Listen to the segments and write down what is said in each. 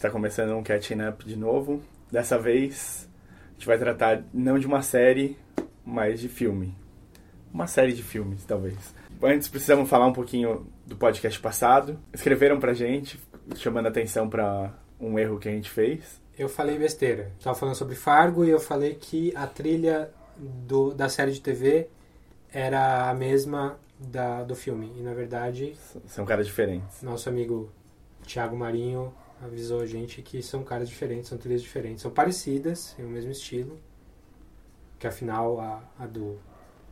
está começando um Catching Up de novo. Dessa vez, a gente vai tratar não de uma série, mas de filme. Uma série de filmes, talvez. Antes, precisamos falar um pouquinho do podcast passado. Escreveram pra gente, chamando atenção para um erro que a gente fez. Eu falei besteira. Estava falando sobre Fargo e eu falei que a trilha do, da série de TV era a mesma da, do filme. E na verdade. São caras diferentes. Nosso amigo Thiago Marinho avisou a gente que são caras diferentes, são trilhas diferentes. São parecidas, tem o mesmo estilo. Que afinal a, a do,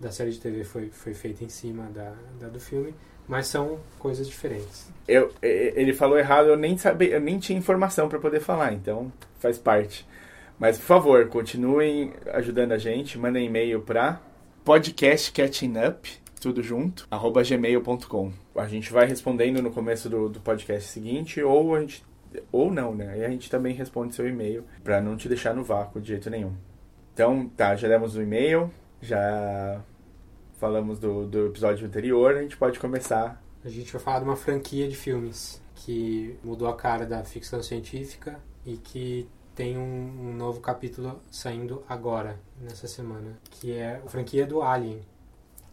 da série de TV foi, foi feita em cima da, da do filme. Mas são coisas diferentes. Eu, ele falou errado, eu nem sabia, eu nem tinha informação para poder falar, então faz parte. Mas por favor, continuem ajudando a gente, mandem e-mail para podcastcatchingup, tudo junto, arroba gmail.com. A gente vai respondendo no começo do, do podcast seguinte, ou a gente. Ou não, né? E a gente também responde seu e-mail, para não te deixar no vácuo de jeito nenhum. Então, tá, já demos o e-mail, já falamos do, do episódio anterior, a gente pode começar. A gente vai falar de uma franquia de filmes que mudou a cara da ficção científica e que tem um, um, novo capítulo saindo agora, nessa semana, que é a franquia do Alien.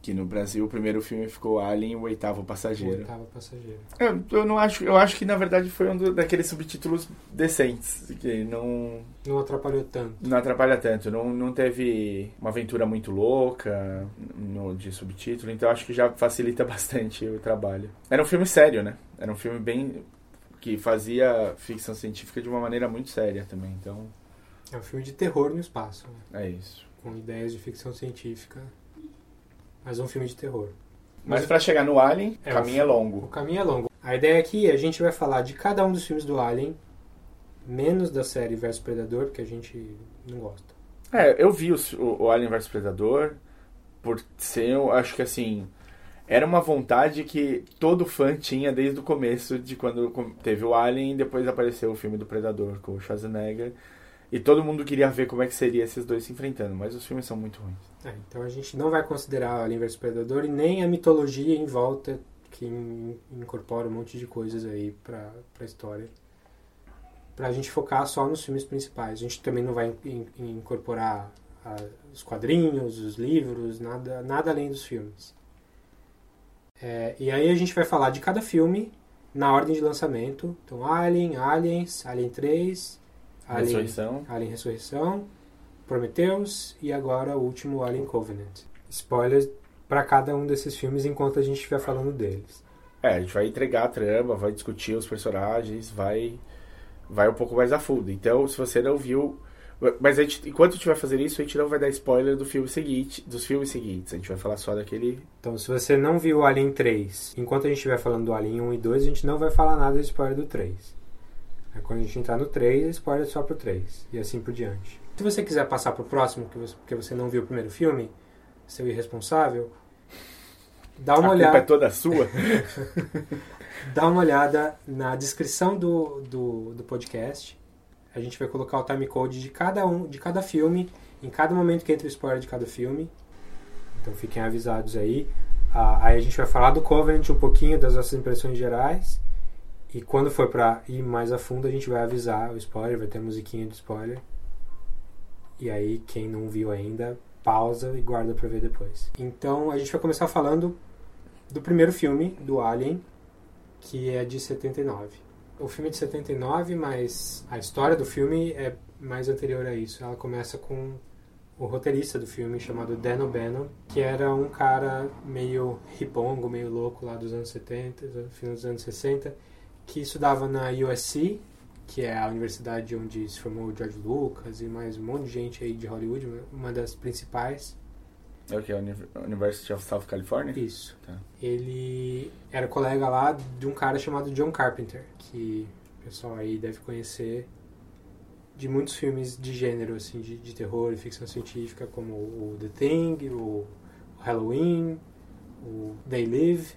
Que no Brasil o primeiro filme ficou Alien, o oitavo passageiro. O oitavo passageiro. Eu, eu não acho, eu acho que na verdade foi um do, daqueles subtítulos decentes, que não não atrapalhou tanto. Não atrapalha tanto, não, não teve uma aventura muito louca no, de subtítulo, então acho que já facilita bastante o trabalho. Era um filme sério, né? Era um filme bem que fazia ficção científica de uma maneira muito séria também, então... É um filme de terror no espaço. Né? É isso. Com ideias de ficção científica, mas um filme de terror. Mas, mas para chegar no Alien, é, o caminho é longo. O caminho é longo. A ideia aqui é a gente vai falar de cada um dos filmes do Alien, menos da série Versus Predador, porque a gente não gosta. É, eu vi o, o Alien vs Predador por ser, eu acho que assim, era uma vontade que todo fã tinha desde o começo de quando teve o Alien e depois apareceu o filme do Predador com o Schwarzenegger. E todo mundo queria ver como é que seria esses dois se enfrentando, mas os filmes são muito ruins. É, então a gente não vai considerar Alien vs Predador e nem a mitologia em volta que incorpora um monte de coisas aí pra, pra história. Pra gente focar só nos filmes principais. A gente também não vai in, in, incorporar a, os quadrinhos, os livros, nada, nada além dos filmes. É, e aí a gente vai falar de cada filme na ordem de lançamento. Então, Alien, Aliens, Alien 3, Alien Ressurreição, Alien Ressurreição Prometheus e agora o último Alien Covenant. Spoilers para cada um desses filmes enquanto a gente estiver falando deles. É, a gente vai entregar a trama, vai discutir os personagens, vai vai um pouco mais a fundo. Então, se você não viu mas a gente, enquanto a gente vai fazer isso, a gente não vai dar spoiler do filme seguinte, dos filmes seguintes. A gente vai falar só daquele. Então, se você não viu o Alien 3, enquanto a gente estiver falando do Alien 1 e 2, a gente não vai falar nada de spoiler do 3. Aí quando a gente entrar no 3, spoiler só pro 3. E assim por diante. Se você quiser passar pro próximo, porque você não viu o primeiro filme, seu irresponsável, dá uma a olhada. é toda sua. dá uma olhada na descrição do, do, do podcast a gente vai colocar o timecode de cada um, de cada filme, em cada momento que entra o spoiler de cada filme. Então fiquem avisados aí. Ah, aí a gente vai falar do Covenant um pouquinho, das nossas impressões gerais. E quando for para ir mais a fundo, a gente vai avisar o spoiler, vai ter musiquinha de spoiler. E aí, quem não viu ainda, pausa e guarda para ver depois. Então, a gente vai começar falando do primeiro filme, do Alien, que é de 79 o filme é de 79, mas a história do filme é mais anterior a isso. Ela começa com o roteirista do filme chamado Dan O'Bannon, que era um cara meio ripongo, meio louco lá dos anos 70, final dos anos 60, que estudava na USC, que é a universidade onde se formou o George Lucas e mais um monte de gente aí de Hollywood, uma das principais. É o que? University of South California? Isso. Tá. Ele era colega lá de um cara chamado John Carpenter, que o pessoal aí deve conhecer de muitos filmes de gênero, assim, de, de terror e ficção científica, como o The Thing, o Halloween, o They Live,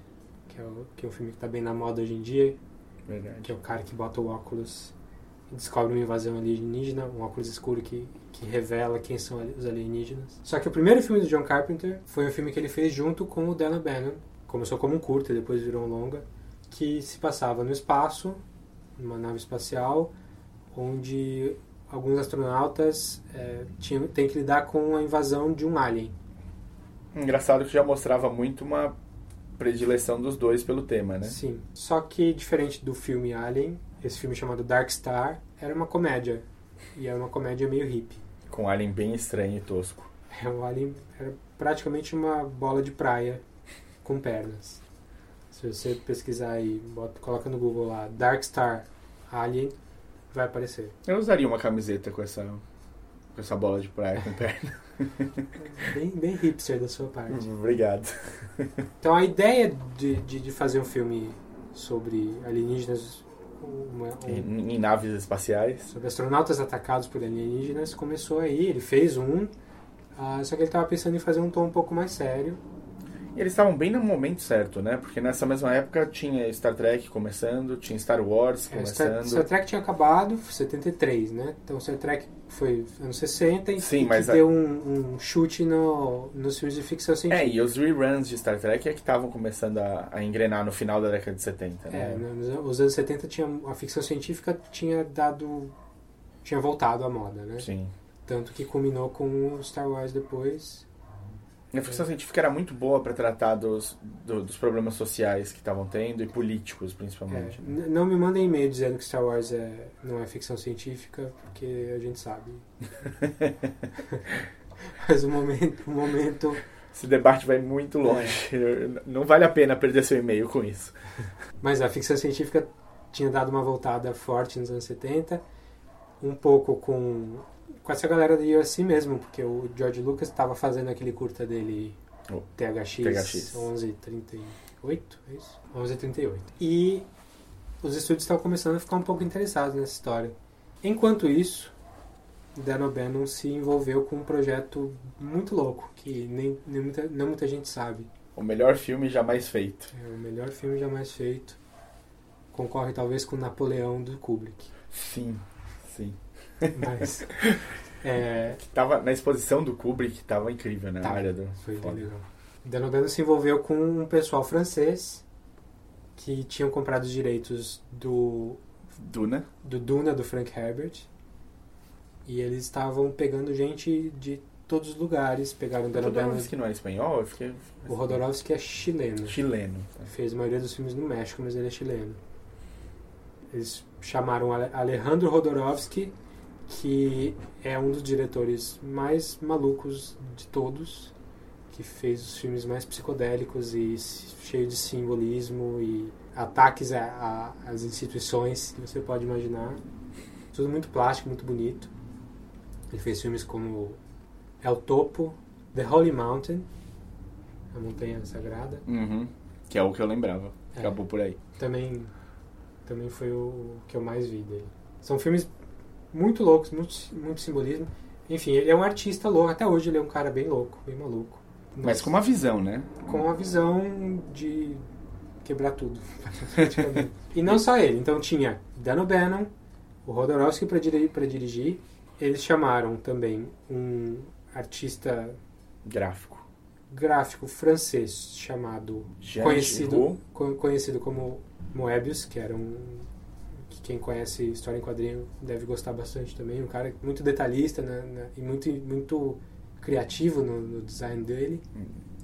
que é, o, que é um filme que está bem na moda hoje em dia. Verdade. Que é o cara que bota o óculos e descobre uma invasão alienígena, um óculos escuro que que revela quem são os alienígenas. Só que o primeiro filme do John Carpenter foi um filme que ele fez junto com o Dan Bannon. Começou como um curta, depois virou um longa, que se passava no espaço, numa nave espacial, onde alguns astronautas é, tinham, têm que lidar com a invasão de um alien. Engraçado que já mostrava muito uma predileção dos dois pelo tema, né? Sim. Só que, diferente do filme Alien, esse filme chamado Dark Star era uma comédia. E era uma comédia meio hippie. Com um alien bem estranho e tosco. É, o alien era praticamente uma bola de praia com pernas. Se você pesquisar aí, bota, coloca no Google lá, Dark Star Alien, vai aparecer. Eu usaria uma camiseta com essa, com essa bola de praia com perna. Bem, bem hipster da sua parte. Obrigado. Então a ideia de, de, de fazer um filme sobre alienígenas, uma- um- Em, em naves espaciais. sobre astronautas atacados por alienígenas começou aí. Ele fez um, ah, só que ele estava pensando em fazer um tom um pouco mais sério. Eles estavam bem no momento certo, né? Porque nessa mesma época tinha Star Trek começando, tinha Star Wars É, Star, começando. Star Trek tinha acabado, 73, né? Então Star Trek foi anos 60 e, Sim, e mas a- deu um, um chute no, nos filmes de ficção É, científica. e os reruns de Star Trek é que estavam começando a, a engrenar no final da década de 70, É, né? nos nos anos 70 tinha, a ficção científica tinha dado. tinha voltado à moda, né? Sim. Tanto que culminou com Star Wars depois. A ficção científica era muito boa para tratar dos, do- dos problemas sociais que estavam tendo e políticos, É, principalmente. n- não me mandem e-mail dizendo que Star Wars é, não é ficção científica, porque a gente sabe. Mas o momento, o momento Esse debate vai muito longe. Não vale a pena perder seu e-mail com isso. Mas a ficção científica tinha dado uma voltada forte nos anos 70, um pouco com, com essa galera do USC mesmo, porque o George Lucas estava fazendo aquele curta dele, O THX, THX. 1138, é isso? 1138. E os estúdios estavam começando a ficar um pouco interessados nessa história. Enquanto isso, Dan O'Bannon se envolveu com um projeto muito louco, que nem, nem muita, não muita gente sabe. O melhor filme jamais feito. É o melhor filme jamais feito. Concorre talvez com Napoleão do Kubrick. Sim, sim. Mas é, Tava na exposição do Kubrick, tava incrível, né? Tá, área do. foi Foda. legal. Se envolveu com um pessoal francês que tinham comprado os direitos do, Duna. do Duna do Frank Herbert. E eles estavam pegando gente de todos os lugares. Pegaram O'Bannon. Jodorowsky não é espanhol? Fiquei. O Rodorovsky é chileno. Chileno. Fez a maioria dos filmes no México, mas ele é chileno. Eles chamaram Ale- Alejandro Rodorovsky, que é um dos diretores mais malucos de todos, que fez os filmes mais psicodélicos e cheio de simbolismo e ataques às instituições que você pode imaginar. Tudo muito plástico, muito bonito. Ele fez filmes como El Topo, The Holy Mountain, a Montanha Sagrada. Uhum. Que é o que eu lembrava. É. Acabou por aí. também também foi o que eu mais vi dele. São filmes muito loucos, muito, muito simbolismo. Enfim, ele é um artista louco. Até hoje ele é um cara bem louco, bem maluco. Mas Nossa, com uma visão, né? com uma visão de quebrar tudo, e não só ele. Então tinha Dan O'Bannon, o Rodorovsky para dirigir, pra dirigir. Eles chamaram também um artista Gráfico. gráfico francês chamado Jean conhecido, Giraud. conhecido como Moebius, que era um que quem conhece história em quadrinho deve gostar bastante também, um cara muito detalhista né, né, e muito muito criativo no, no design dele.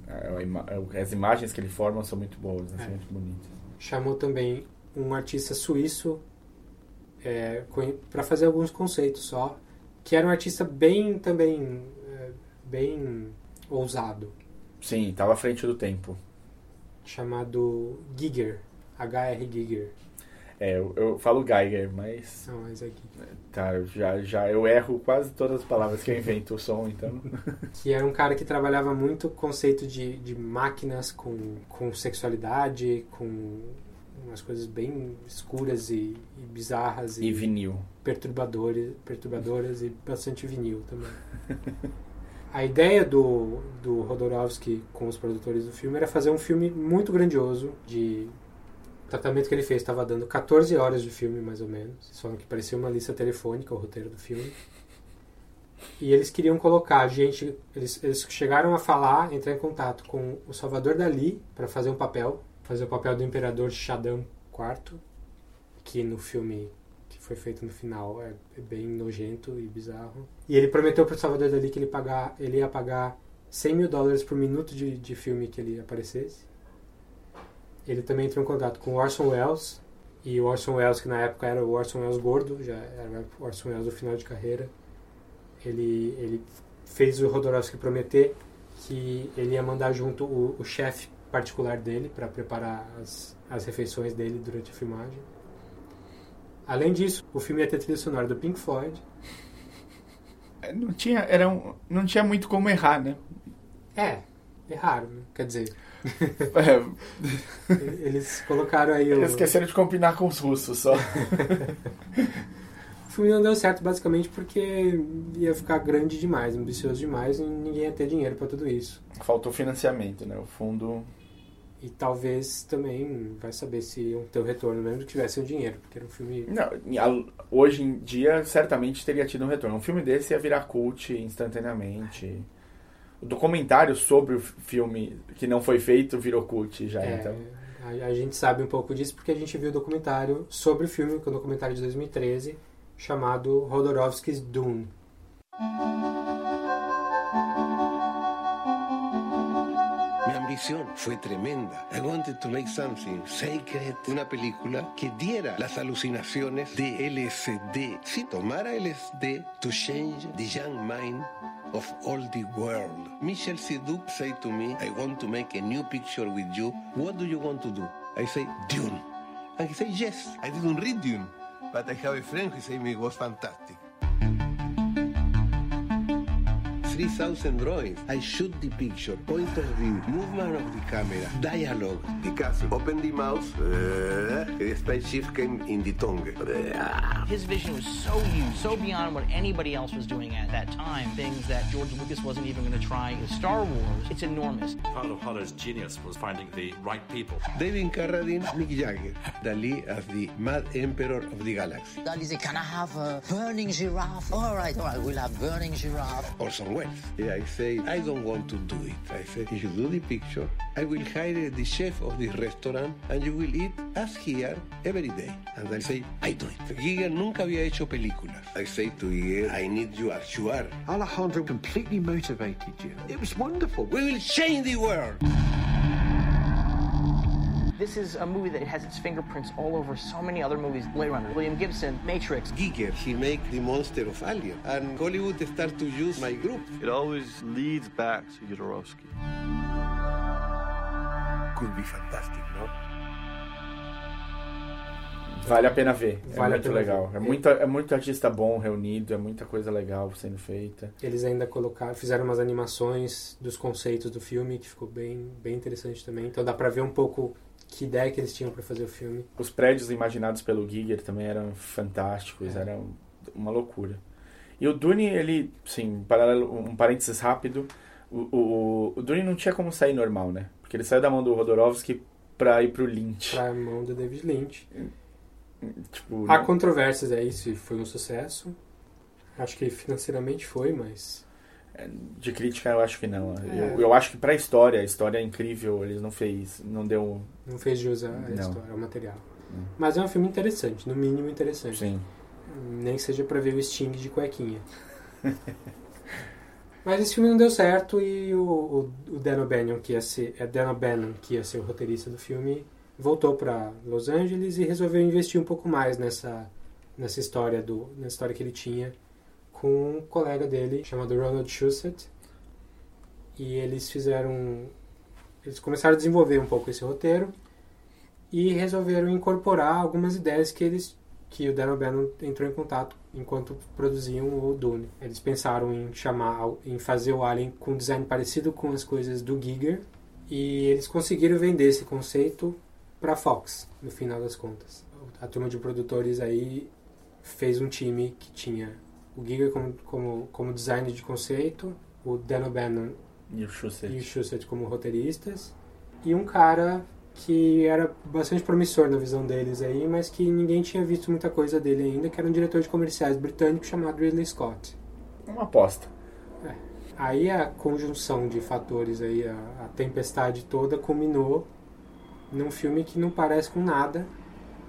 A- a ima- As imagens que ele forma são muito boas, né? são É. muito bonitas. Chamou também um artista suíço para fazer alguns conceitos só, que era um artista bem também é, bem ousado, Sim, tava à frente do tempo. chamado Giger, H.R. Giger. É, eu, eu falo Geiger, mas Não, mas é Giger. tá, já, já eu erro quase todas as palavras que eu invento o som, então. que era um cara que trabalhava muito o conceito de, de máquinas com, com sexualidade, com umas coisas bem escuras e, e bizarras e, e vinil. perturbadoras, perturbadoras e bastante vinil também. A ideia do, do Rodorovsky com os produtores do filme era fazer um filme muito grandioso de tratamento que ele fez estava dando 14 horas de filme mais ou menos, só que parecia uma lista telefônica o roteiro do filme. E eles queriam colocar gente, eles, eles chegaram a falar, entrar em contato com o Salvador Dali para fazer um papel, fazer o papel do imperador Shaddam quarto, que no filme que foi feito no final é, é bem nojento e bizarro. E ele prometeu pro Salvador Dali que ele, pagar, ele ia pagar 100 mil dólares por minuto de, de filme que ele aparecesse. Ele também entrou em contato com o Orson Welles, e o Orson Welles, que na época era o Orson Welles gordo, já era o Orson Welles do final de carreira, ele, ele fez o Rodorovsky prometer que ele ia mandar junto o, o chefe particular dele para preparar as, as refeições dele durante a filmagem. Além disso, o filme ia ter trilha sonora do Pink Floyd. É, não tinha, era um, não tinha muito como errar, né? É, erraram, né? quer dizer. É, Eles colocaram aí o. eles esqueceram de combinar com os russos só. O filme não deu certo basicamente porque ia ficar grande demais, ambicioso demais e ninguém ia ter dinheiro para tudo isso. Faltou financiamento, né? O fundo. E talvez também vai saber se iam ter o retorno, mesmo que tivesse o dinheiro, porque era um filme. Não, hoje em dia certamente teria tido um retorno. Um filme desse ia virar cult instantaneamente. O documentário sobre o filme que não foi feito virou cult já, É, então. a, a gente sabe um pouco disso porque a gente viu o documentário sobre o filme, que é um documentário de 2013, chamado Rodorovsky's Dune. Mi ambición fue tremenda. I wanted to make something sacred, una película que diera las alucinaciones de LSD. Si tomara LSD to change the young mind of all the world. Michel Siduk say to me, I want to make a new picture with you. What do you want to do? I say, Dune. And he say, yes. I didn't read Dune, but I have a friend who say it was fantastic. 3,000 drawings. I shoot the picture, point of view, movement of the camera, dialogue. The castle. Open the mouth. Uh, the spaceship came in the tongue. Uh, His vision was so huge, so beyond what anybody else was doing at that time. Things that George Lucas wasn't even going to try in Star Wars. It's enormous. Part of Holler's genius was finding the right people. David Carradine, Mick Jagger. Dali as the Mad Emperor of the Galaxy. Dali said, can I have a burning giraffe? All right, all right, we'll have burning giraffe. Orson Welles. Yeah, I say, I don't want to do it. I say, if you do the picture, I will hire the chef of the restaurant and you will eat as here every day. And I say, I do it. Giger nunca había hecho películas. I say to Giger, I need you as you are. Alejandro completely motivated you. It was wonderful. We will change the world. This is a movie that has its fingerprints all over so many other movies. Blade Runner, William Gibson, Matrix. Giger, he make the monster of Alien. And Hollywood start to use my group. It always leads back to Jodorowsky. Could be fantastic, no? Vale a pena ver. É Vale a muito pena legal. ver. É, muito, é muito artista bom reunido, é muita coisa legal sendo feita. Eles ainda colocaram, fizeram umas animações dos conceitos do filme que ficou bem, bem interessante também. Então dá pra ver um pouco que ideia que eles tinham pra fazer o filme. Os prédios imaginados pelo Giger também eram fantásticos, eram uma loucura. E o Dune, ele, sim, um paralelo, um parênteses rápido, o, o, o Dune não tinha como sair normal, né? Porque ele saiu da mão do Rodorovsky pra ir pro Lynch. Pra mão do David Lynch. Tipo, Há não- controvérsias aí se foi um sucesso. Acho que financeiramente foi, mas de crítica eu acho que não. É. Eu, eu acho que pra história, a história é incrível, eles não fez, não deu, não fez jus à Não. história, ao material. Mas é um filme interessante, no mínimo interessante. sim. Nem seja pra ver o Sting de cuequinha. Mas esse filme não deu certo e o, o, o Dan O'Bannon, que ia ser, é Dan O'Bannon, que ia ser o roteirista do filme, voltou pra Los Angeles e resolveu investir um pouco mais nessa, nessa história do, na história que ele tinha com um colega dele chamado Ronald Shusett. E eles fizeram eles começaram a desenvolver um pouco esse roteiro e resolveram incorporar algumas ideias que eles que o Dan O'Bannon entrou em contato enquanto produziam o Dune. Eles pensaram em chamar, em fazer o Alien com um design parecido com as coisas do Giger e eles conseguiram vender esse conceito para Fox no final das contas. A turma de produtores aí fez um time que tinha o Giger como, como, como design de conceito, o Dan O'Bannon E o Shusett. e o Shusett como roteiristas e um cara que era bastante promissor na visão deles aí, mas que ninguém tinha visto muita coisa dele ainda, que era um diretor de comerciais britânico chamado Ridley Scott. Uma aposta. Aí a conjunção de fatores aí, a, a tempestade toda culminou num filme que não parece com nada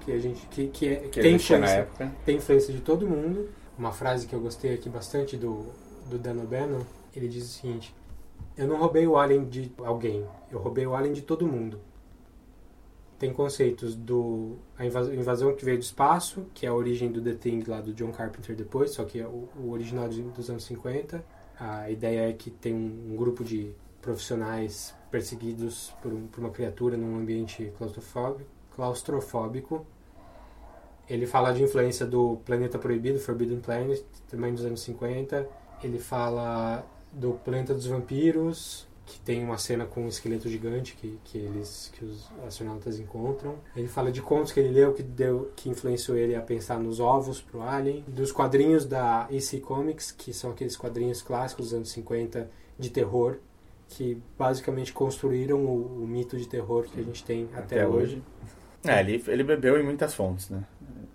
que a gente que, que, é, Que tem, influência, época. tem influência de todo mundo. Uma frase que eu gostei aqui bastante do, do Dan O'Bannon, ele diz o seguinte: Eu não roubei o alien de alguém, eu roubei o alien de todo mundo. Tem conceitos do a invas- invasão que veio do espaço, que é a origem do The Thing lá do John Carpenter depois, só que é o, original dos anos 50. A ideia é que tem um, grupo de profissionais perseguidos por, um- por uma criatura num ambiente claustrofóbico. Ele fala de influência do Planeta Proibido, Forbidden Planet, também dos anos 50. Ele fala do Planeta dos Vampiros, que tem uma cena com um esqueleto gigante que, que eles que os astronautas encontram. Ele fala de contos que ele leu que deu que influenciou ele a pensar nos ovos pro Alien, dos quadrinhos da EC Comics, que são aqueles quadrinhos clássicos dos anos 50 de terror, que basicamente construíram o, o mito de terror que a gente tem até, hoje. É, ele, ele bebeu em muitas fontes, né?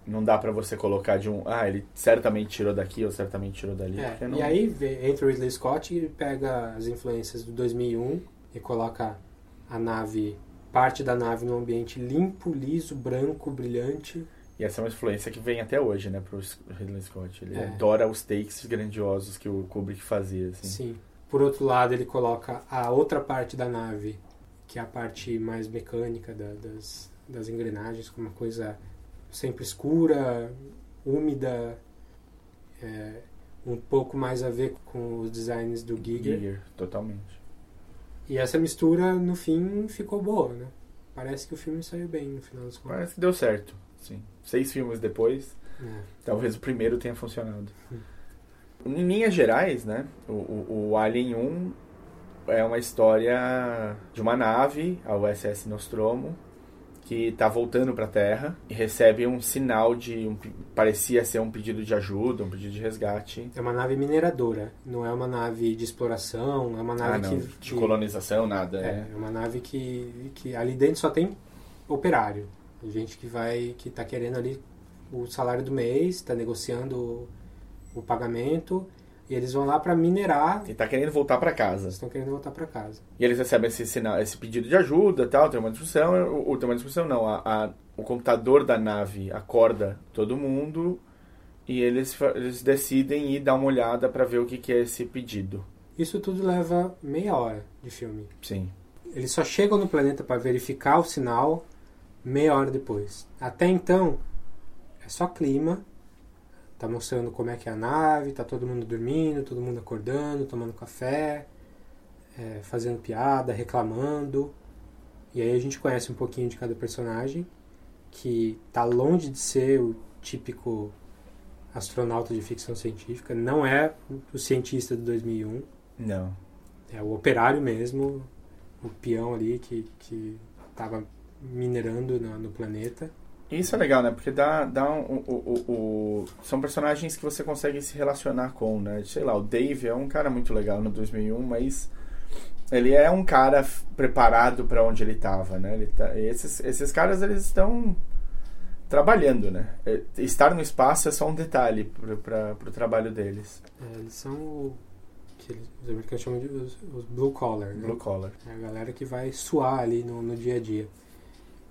Não dá pra você colocar de um. Ah, ele certamente tirou daqui ou certamente tirou dali. É, não- E aí vê- entra o Ridley Scott e pega as influências do 2001 e coloca a nave, parte da nave num ambiente limpo, liso, branco, brilhante. E essa é uma influência que vem até hoje, né, pro Ridley Scott. Ele É. adora os takes grandiosos que o Kubrick fazia, assim. Sim. Por outro lado, ele coloca a outra parte da nave, que é a parte mais mecânica da- das, das engrenagens, com uma coisa sempre escura, úmida, é, um pouco mais a ver com os designs do Giger. Giger, totalmente. E essa mistura, no fim, ficou boa, né? Parece que o filme saiu bem no final das contas. Parece que deu certo, sim. Seis filmes depois, É. talvez o primeiro tenha funcionado. Em linhas gerais, né, o, o, o Alien 1 é uma história de uma nave, a USS Nostromo, que está voltando para a Terra e recebe um sinal de... Um, parecia ser um pedido de ajuda, um pedido de resgate. É uma nave mineradora, não é uma nave de exploração, é uma nave Ah, não, que, de colonização, nada. É, É. é uma nave que, que ali dentro só tem operário. Gente que vai, que tá querendo ali o salário do mês, está negociando o pagamento, e eles vão lá para minerar, E tá querendo voltar para casa. estão querendo voltar para casa. E eles recebem esse, sinal, esse pedido de ajuda tal, tem uma discussão. O, o- tem uma discussão, não. A, a- o computador da nave acorda todo mundo e eles, eles decidem ir dar uma olhada para ver o que, que é esse pedido. Isso tudo leva meia hora de filme. Sim. Eles só chegam no planeta para verificar o sinal meia hora depois. Até então, é só clima. Tá mostrando como é que é a nave, tá todo mundo dormindo, todo mundo acordando, tomando café, é, fazendo piada, reclamando. E aí a gente conhece um pouquinho de cada personagem, que tá longe de ser o típico astronauta de ficção científica, não é o cientista de 2001, Não. é o operário mesmo, o peão ali que, que tava minerando no, no planeta. Isso é legal, né? Porque dá, dá um, o, o, o- são personagens que você consegue se relacionar com, né? Sei lá, o Dave é um cara muito legal no 2001, mas ele é um cara preparado para onde ele estava, né? Ele tá, esses, esses caras, eles estão trabalhando, né? É, Estar no espaço é só um detalhe para o trabalho deles. É, eles são o que eles- os americanos chamam de os, os blue collar, né? Blue collar. É a galera que vai suar ali no, no dia a dia.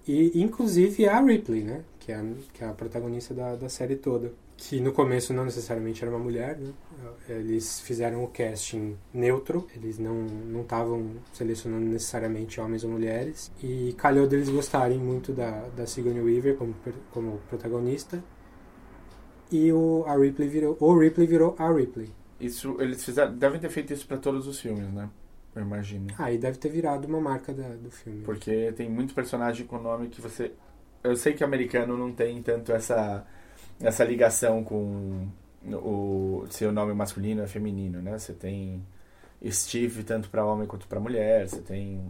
E inclusive a Ripley, né? Que é a, que é a protagonista da, da série toda. Que no começo não necessariamente era uma mulher, né? Eles fizeram o casting neutro, eles não estavam selecionando necessariamente homens ou mulheres. E calhou deles gostarem muito da, da Sigourney Weaver como, como protagonista. E o, a Ripley virou, o Ripley virou a Ripley. Isso, eles fizeram, devem ter feito isso para todos os filmes, né? Eu imagino. Aí deve ter virado uma marca da- do filme. Porque tem muito personagem com nome que você. Eu sei que americano não tem tanto essa, essa ligação com o se o nome masculino é feminino, né? Você tem Steve tanto para homem quanto para mulher, você tem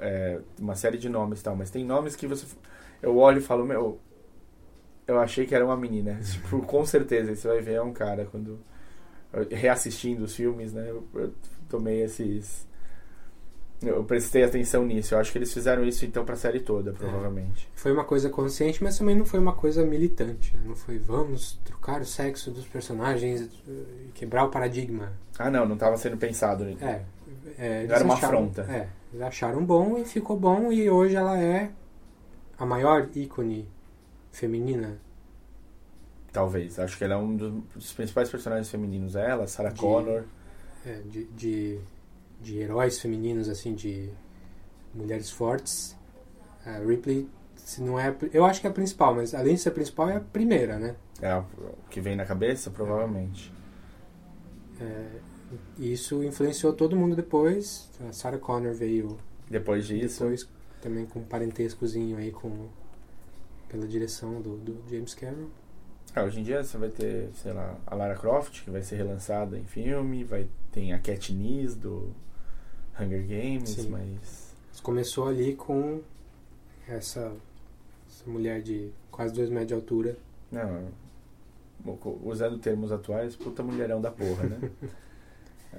é, uma série de nomes e tal, mas tem nomes que você. Eu olho e falo, meu. Eu achei que era uma menina. Tipo, com certeza, você vai ver é um cara quando. Reassistindo os filmes, né? Eu, eu tomei esses. Eu prestei atenção nisso. Eu acho que eles fizeram isso então pra série toda, provavelmente. Foi uma coisa consciente, mas também não foi uma coisa militante. né? Não foi vamos trocar o sexo dos personagens e quebrar o paradigma. Ah, não, não tava sendo pensado. É. é eles era uma acharam- afronta. É, eles acharam bom e ficou bom e hoje ela é a maior ícone feminina. Talvez. Acho que ela é um dos, dos principais personagens femininos. É ela, Sarah De- Connor. é, de, de, de heróis femininos, assim, de mulheres fortes. A Ripley, se não é. Eu acho que é a principal, mas além de ser a principal, é a primeira, né? É o que vem na cabeça, provavelmente. É, isso influenciou todo mundo depois. A Sarah Connor veio Depois disso. depois também com um parentescozinho aí com pela direção do, do James Cameron. Ah, hoje em dia você vai ter, sei lá, a Lara Croft, que vai ser relançada em filme, vai tem a Katniss do Hunger Games, Sim. mas Começou ali com essa, essa mulher de quase dois metros de altura. não, usando termos atuais, puta mulherão da porra, né?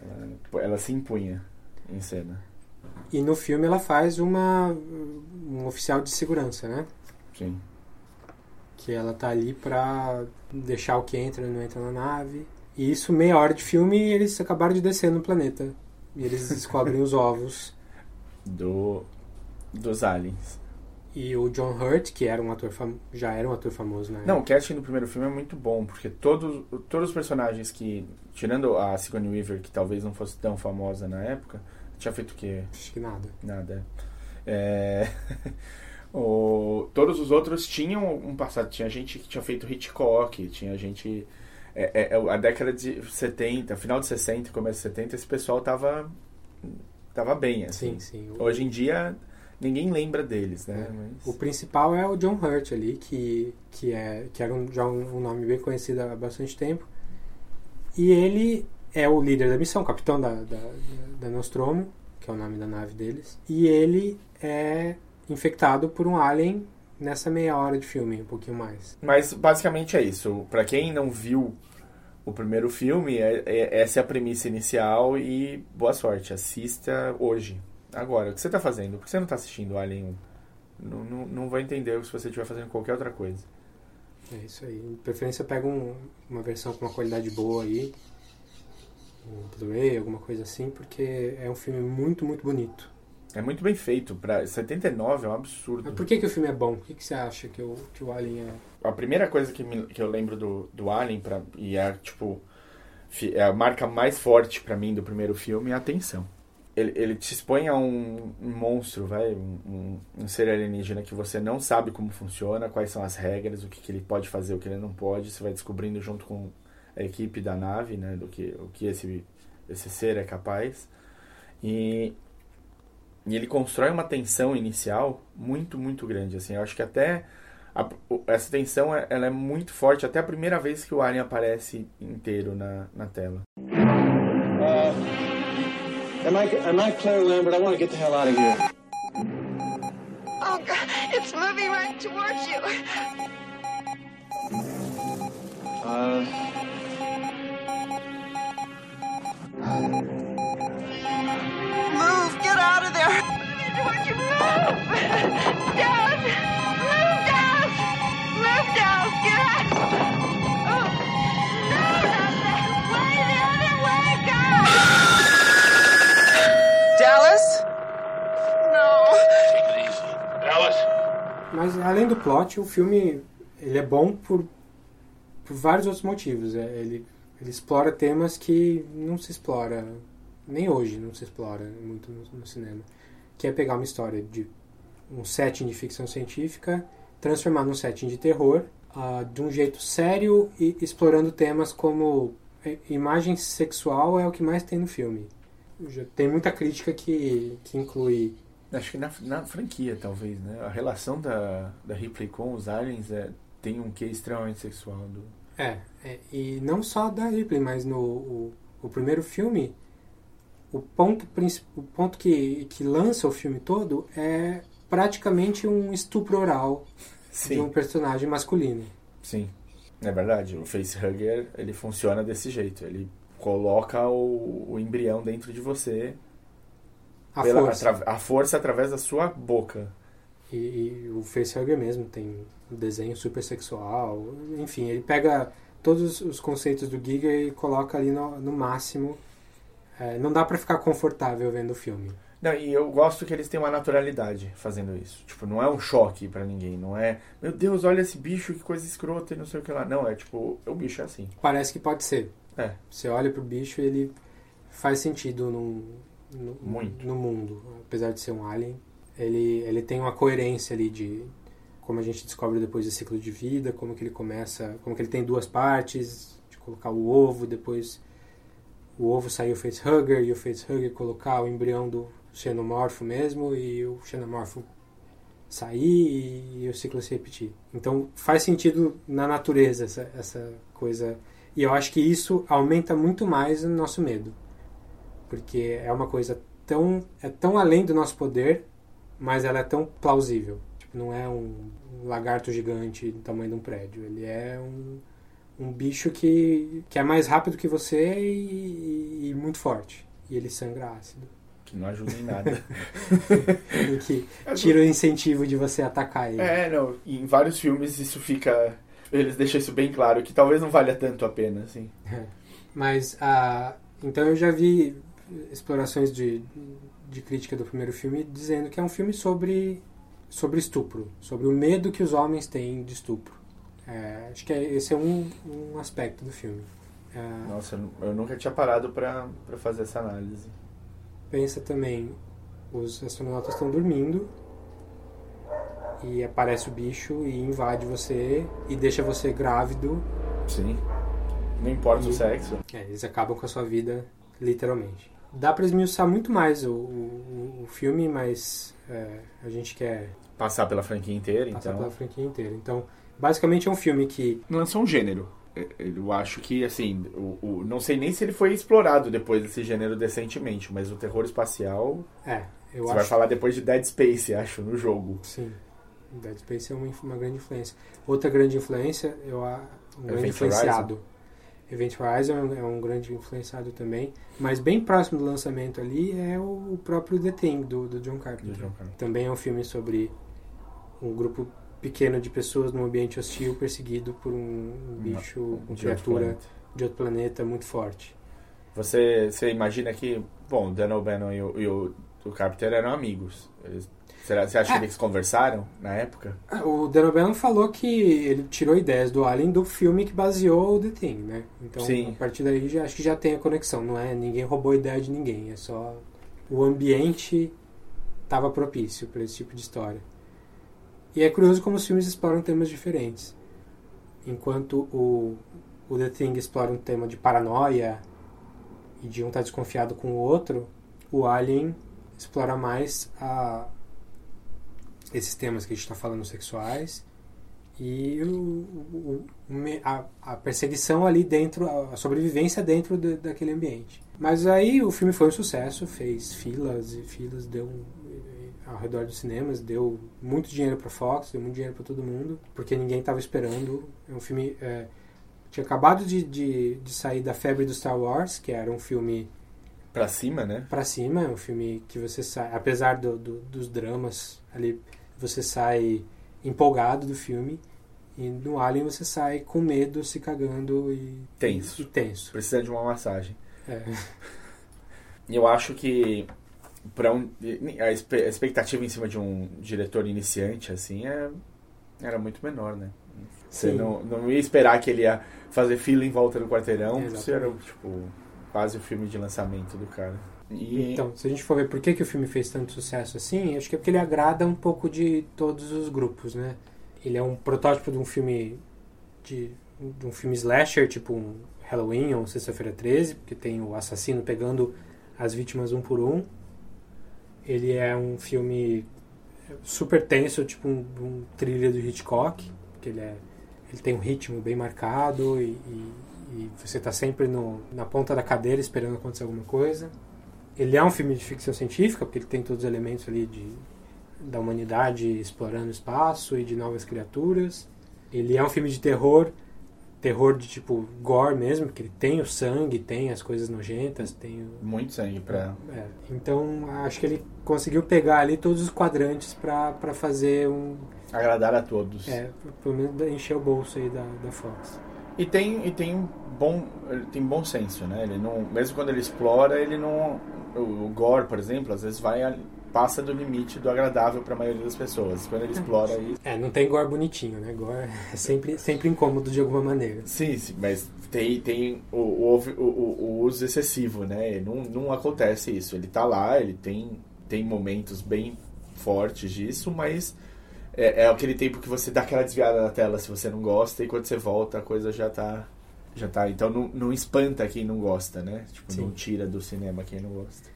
ela, ela se impunha em cena. E no filme ela faz uma um oficial de segurança, né? Sim. Que ela tá ali pra deixar o que entra e não entra na nave. E isso, meia hora de filme, eles acabaram de descer no planeta. E eles descobrem os ovos. Do dos aliens. E o John Hurt, que era um ator fam... já era um ator famoso na Não, o casting do primeiro filme é muito bom, porque todos, todos os personagens que, tirando a Sigourney Weaver, que talvez não fosse tão famosa na época, tinha feito o quê? Acho que nada. Nada. É... o... Todos os outros tinham um passado. Tinha gente que tinha feito Hitchcock, tinha gente. É, é, é, a década de 70, final de 60, começo de 70, esse pessoal tava, tava bem, assim. Sim, sim. Hoje em dia, ninguém lembra deles, né? É. Mas- o principal é o John Hurt ali, que, que, é, que era um, já um, um nome bem conhecido há bastante tempo. E ele é o líder da missão, capitão da, da, da Nostromo, que é o nome da nave deles. E ele é infectado por um alien nessa meia hora de filme, um pouquinho mais. Mas basicamente é isso. Pra quem não viu o primeiro filme, é- é- essa é a premissa inicial e boa sorte. Assista hoje, agora. O que você tá fazendo? Por que você não tá assistindo Alien 1? Não, não, não vai entender se você estiver fazendo qualquer outra coisa. É isso aí. De preferência pega um- uma versão com uma qualidade boa aí. Um Blu-ray, alguma coisa assim, porque é um filme muito, muito bonito. É muito bem feito. Pra 79 é um absurdo. Mas por que, que o filme é bom? Por que, que você acha que o, que o Alien é. A primeira coisa que, me- que eu lembro do, do Alien, pra, e é tipo. É a marca mais forte pra mim do primeiro filme é a tensão. Ele, ele te expõe a um, um monstro, vai, um, um, um ser alienígena que você não sabe como funciona, quais são as regras, o que, que ele pode fazer, o que ele não pode. Você vai descobrindo junto com a equipe da nave, né, do que, o que esse, esse ser é capaz. E, e ele constrói uma tensão inicial muito, muito grande. Assim, eu acho que até a- essa tensão é- ela é muito forte até a primeira vez que o Alien aparece inteiro na, na tela. Am I, am I Claire Lambert? I want to get the hell out of here. Oh, God, it's moving right towards you. Uh, Move, get out of there. Towards you, move. Dallas, move, Dallas. Move, Dallas, get out. Oh, no, not that way, the other way. Dallas? Dallas? Mas além do plot, o filme ele é bom por, por vários outros motivos. É, ele, ele explora temas que não se explora, nem hoje não se explora muito no, no cinema. Que é pegar uma história de um setting de ficção científica, transformar num setting de terror, ah, de um jeito sério e explorando temas como eh, imagem sexual é o que mais tem no filme. Já tem muita crítica que, que inclui Acho que na, na franquia, talvez, né? A relação da, da Ripley com os aliens é, tem um quê extremamente sexual. Do... É, é, e não só da Ripley, mas no o, o primeiro filme, o ponto, o ponto que, que lança o filme todo é praticamente um estupro oral de um Sim, personagem masculino. sim. É verdade. O facehugger, ele funciona desse jeito. Ele coloca o, o embrião dentro de você A pela- força. atra- a força através da sua boca. E, e o facehugger mesmo tem um desenho super sexual. Enfim, ele pega todos os conceitos do Giger e coloca ali no, no máximo. É, não dá pra ficar confortável vendo o filme. Não, e eu gosto que eles têm uma naturalidade fazendo isso. Tipo, não é um choque pra ninguém. Não é, meu Deus, olha esse bicho, que coisa escrota e não sei o que lá. Não, é tipo, o bicho é assim. Parece que pode ser. É. Você olha pro bicho e ele faz sentido no, no, Muito. no mundo. Apesar de ser um alien, ele, ele tem uma coerência ali de como a gente descobre depois do ciclo de vida, como que ele começa, como que ele tem duas partes, de colocar o ovo, depois o ovo sair o facehugger e o facehugger colocar o embrião do xenomorfo mesmo e o xenomorfo sair e, o ciclo se repetir. Então faz sentido na natureza essa, essa coisa. E eu acho que isso aumenta muito mais o nosso medo. Porque é uma coisa tão, é tão além do nosso poder, mas ela é tão plausível. Tipo, não é um lagarto gigante do tamanho de um prédio. Ele é um, um bicho que, que é mais rápido que você e, e muito forte. E ele sangra ácido. Que não ajuda em nada. E que tira o incentivo de você atacar ele. é, não. e Em vários filmes isso fica. Eles deixam isso bem claro, que talvez não valha tanto a pena, assim. Mas, ah, então eu já vi explorações de, de crítica do primeiro filme dizendo que é um filme sobre, sobre estupro, sobre o medo que os homens têm de estupro. É, acho que é- esse é um, um aspecto do filme. É, Nossa, eu nunca tinha parado pra fazer essa análise. pensa também, os astronautas estão dormindo e aparece o bicho e invade você e deixa você grávido. Sim. Não importa o E- sexo. É, eles acabam com a sua vida, literalmente. Dá pra esmiuçar muito mais o, o, o filme, mas é, a gente quer Passar pela franquia inteira, passar então. pela franquia inteira. Então, basicamente é um filme que Lançou um gênero. Eu acho que, assim, o, o- não sei nem se ele foi explorado depois desse gênero decentemente, mas o terror espacial. é, eu você acho vai falar depois de Dead Space, acho, no jogo. Sim. Dead Space é uma, uma grande influência. Outra grande influência, eu a- um grande Event influenciado. Event Horizon é um- é um grande influenciado também, mas bem próximo do lançamento ali é o o próprio The Thing do, do John Carpenter. John Carpenter. Também é um filme sobre um grupo pequeno de pessoas num ambiente hostil perseguido por um bicho, uma De outro criatura planeta. de outro planeta muito forte. Você, você imagina que, bom, o Dan O'Bannon e o, e o, o Carpenter eram amigos. Eles- será, você acha É. que eles conversaram na época? O Dan O'Bannon falou que ele tirou ideias do Alien do filme que baseou o The Thing, né? Então, Sim. a partir daí, já, acho que já tem a conexão. Não é ninguém roubou a ideia de ninguém, é só o ambiente estava propício para esse tipo de história. E é curioso como os filmes exploram temas diferentes. Enquanto o, o The Thing explora um tema de paranoia e de um estar desconfiado com o outro, o Alien explora mais a, esses temas que a gente está falando sexuais e o, o- a, a perseguição ali dentro, a sobrevivência dentro da- daquele ambiente. Mas aí o filme foi um sucesso, fez filas e filas, deu eh, ao redor dos cinemas, deu muito dinheiro para Fox, deu muito dinheiro para todo mundo, porque ninguém estava esperando. É um filme eh, tinha acabado de, de, de sair da febre do Star Wars, que era um filme Pra cima, né? pra cima, é um filme que você sai, apesar do, do- dos dramas ali, você sai empolgado do filme. E no Alien você sai com medo, se cagando e Tenso. E, tenso. Precisa de uma massagem. É. Eu acho que para um, a expectativa em cima de um diretor iniciante assim é, era muito menor, né? Você Sim. não, não ia esperar que ele ia fazer fila em volta do quarteirão, Exatamente. isso era tipo quase o filme de lançamento do cara. E Então, se a gente for ver por que, que o filme fez tanto sucesso assim, acho que é porque ele agrada um pouco de todos os grupos, né? Ele é um protótipo de um filme de, de um filme slasher, tipo um Halloween ou um Sexta-feira 13, porque tem o assassino pegando as vítimas um por um. Ele é um filme super tenso, tipo um, um thriller do Hitchcock, que ele é ele tem um ritmo bem marcado e, e- e você está sempre no, na ponta da cadeira esperando acontecer alguma coisa. Ele é um filme de ficção científica, porque ele tem todos os elementos ali de, da humanidade explorando o espaço e de novas criaturas. Ele é um filme de terror, terror de tipo gore mesmo, porque ele tem o sangue, tem as coisas nojentas, tem o, muito sangue pra. é, então acho que ele conseguiu pegar ali todos os quadrantes para fazer um agradar a todos. é, pelo menos encher o bolso aí da, da Fox. E tem, e tem bom, tem bom senso, né? Ele não, mesmo quando ele explora, ele não, o, gore, por exemplo, às vezes vai passa do limite do agradável para a maioria das pessoas. Quando ele explora aí, É, não tem gore bonitinho, né? Gore é sempre, sempre incômodo de alguma maneira. sim, sim, mas tem tem o, o, o, o- o uso excessivo, né? Não, não acontece isso. Ele tá lá, ele tem tem momentos bem fortes disso, mas é, é aquele tempo que você dá aquela desviada na tela se você não gosta e quando você volta a coisa já tá já tá. Então não, não espanta quem não gosta, né? Tipo, Sim. não tira do cinema quem não gosta.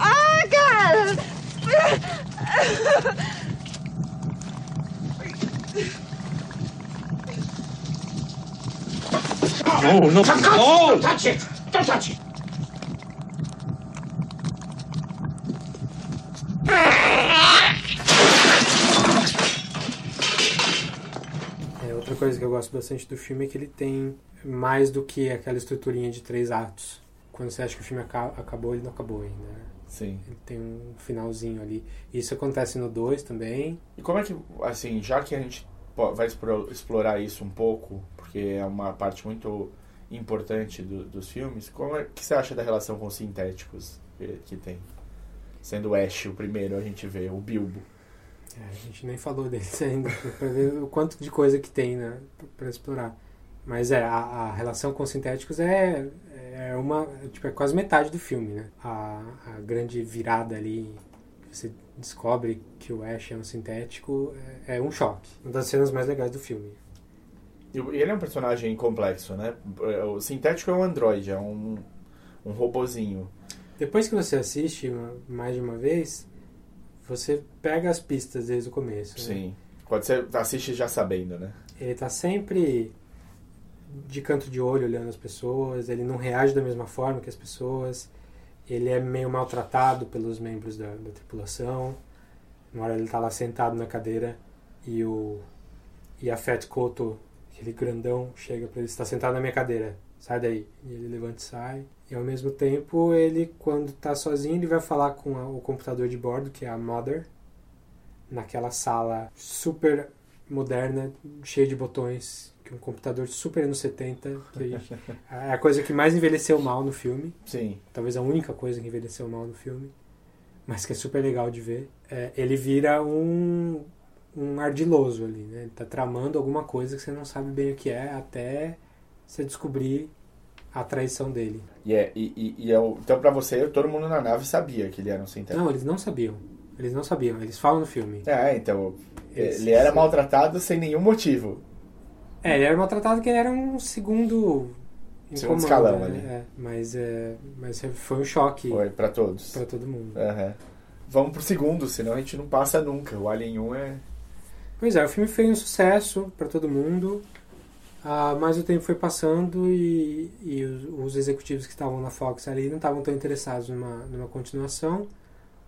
Oh, God! No, no, oh, no! Don't touch it! Don't touch it! Coisa que eu gosto bastante do filme é que ele tem mais do que aquela estruturinha de três atos. Quando você acha que o filme aca- acabou, ele não acabou ainda. né? Sim. Ele tem um finalzinho ali. Isso acontece no 2 também. E como é que, assim, já que a gente vai explorar isso um pouco, porque é uma parte muito importante do- dos filmes, como é que você acha da relação com os sintéticos que, que tem? Sendo o Ash o primeiro, a gente vê o Bilbo. É, a gente nem falou deles ainda, pra ver o quanto de coisa que tem né, pra explorar. Mas é, a, a relação com os sintéticos é, é uma. Tipo, é quase metade do filme, né? A, a grande virada ali, você descobre que o Ash é um sintético, é, é um choque. Uma das cenas mais legais do filme. Ele é um personagem complexo, né? O sintético é um androide, é um, um robozinho. Depois que você assiste mais de uma vez, você pega as pistas desde o começo. né? Sim. Quando você assiste já sabendo, né? Ele tá sempre de canto de olho olhando as pessoas, ele não reage da mesma forma que as pessoas, ele é meio maltratado pelos membros da, da tripulação. Uma hora ele tá lá sentado na cadeira e o e a Fat Koto, aquele grandão, chega pra ele, está sentado na minha cadeira, sai daí. E ele levanta e sai. E ao mesmo tempo, ele, quando tá sozinho, ele vai falar com a- o computador de bordo, que é a Mother, naquela sala super moderna, cheia de botões, que um computador super anos 70, que é a coisa que mais envelheceu mal no filme, Sim. talvez a única coisa que envelheceu mal no filme, mas que é super legal de ver. É, ele vira um, um ardiloso ali, né? Ele tá tramando alguma coisa que você não sabe bem o que é até você descobrir a traição dele. E é, e, e, e é o- então pra você, todo mundo na nave sabia que ele era um sintético. Não, eles não sabiam. Eles não sabiam, eles falam no filme. É, então. Eles- ele era maltratado sem nenhum motivo. É, ele era maltratado porque ele era um segundo. Segundo comando, escalão né? ali. É, mas, é, mas foi um choque Foi pra todos. pra todo mundo. Aham. Vamos pro segundo, senão a gente não passa nunca. O Alien 1 é. Pois é, o filme foi um sucesso pra todo mundo, ah, mas o tempo foi passando e, e os, os executivos que estavam na Fox ali não estavam tão interessados numa, numa continuação.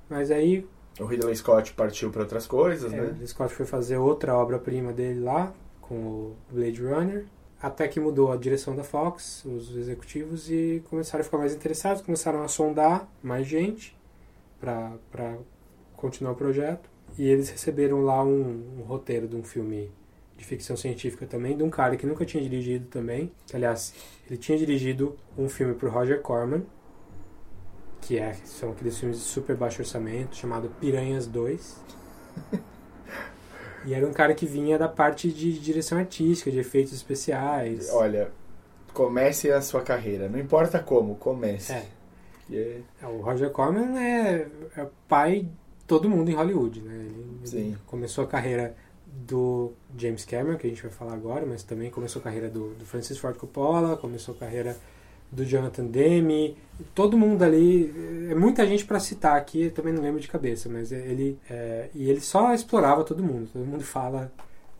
Mas aí O Ridley Scott partiu pra outras coisas, é, né? o Scott foi fazer outra obra-prima dele lá, com o Blade Runner, até que mudou a direção da Fox, os executivos, e começaram a ficar mais interessados, começaram a sondar mais gente para continuar o projeto. E eles receberam lá um, um roteiro de um filme de ficção científica também, de um cara que nunca tinha dirigido também. Aliás, ele tinha dirigido um filme pro Roger Corman, que é, são aqueles filmes de super baixo orçamento, chamado Piranhas 2. E era um cara que vinha da parte de direção artística, de efeitos especiais. Olha, comece a sua carreira. Não importa como, comece. É. E é- É, O Roger Corman é, é o pai de todo mundo em Hollywood, né? Ele, ele começou a carreira do James Cameron, que a gente vai falar agora, mas também começou a carreira do, do Francis Ford Coppola, começou a carreira do Jonathan Demme, todo mundo ali, é muita gente para citar aqui, eu também não lembro de cabeça, mas ele é, e ele só explorava todo mundo, todo mundo fala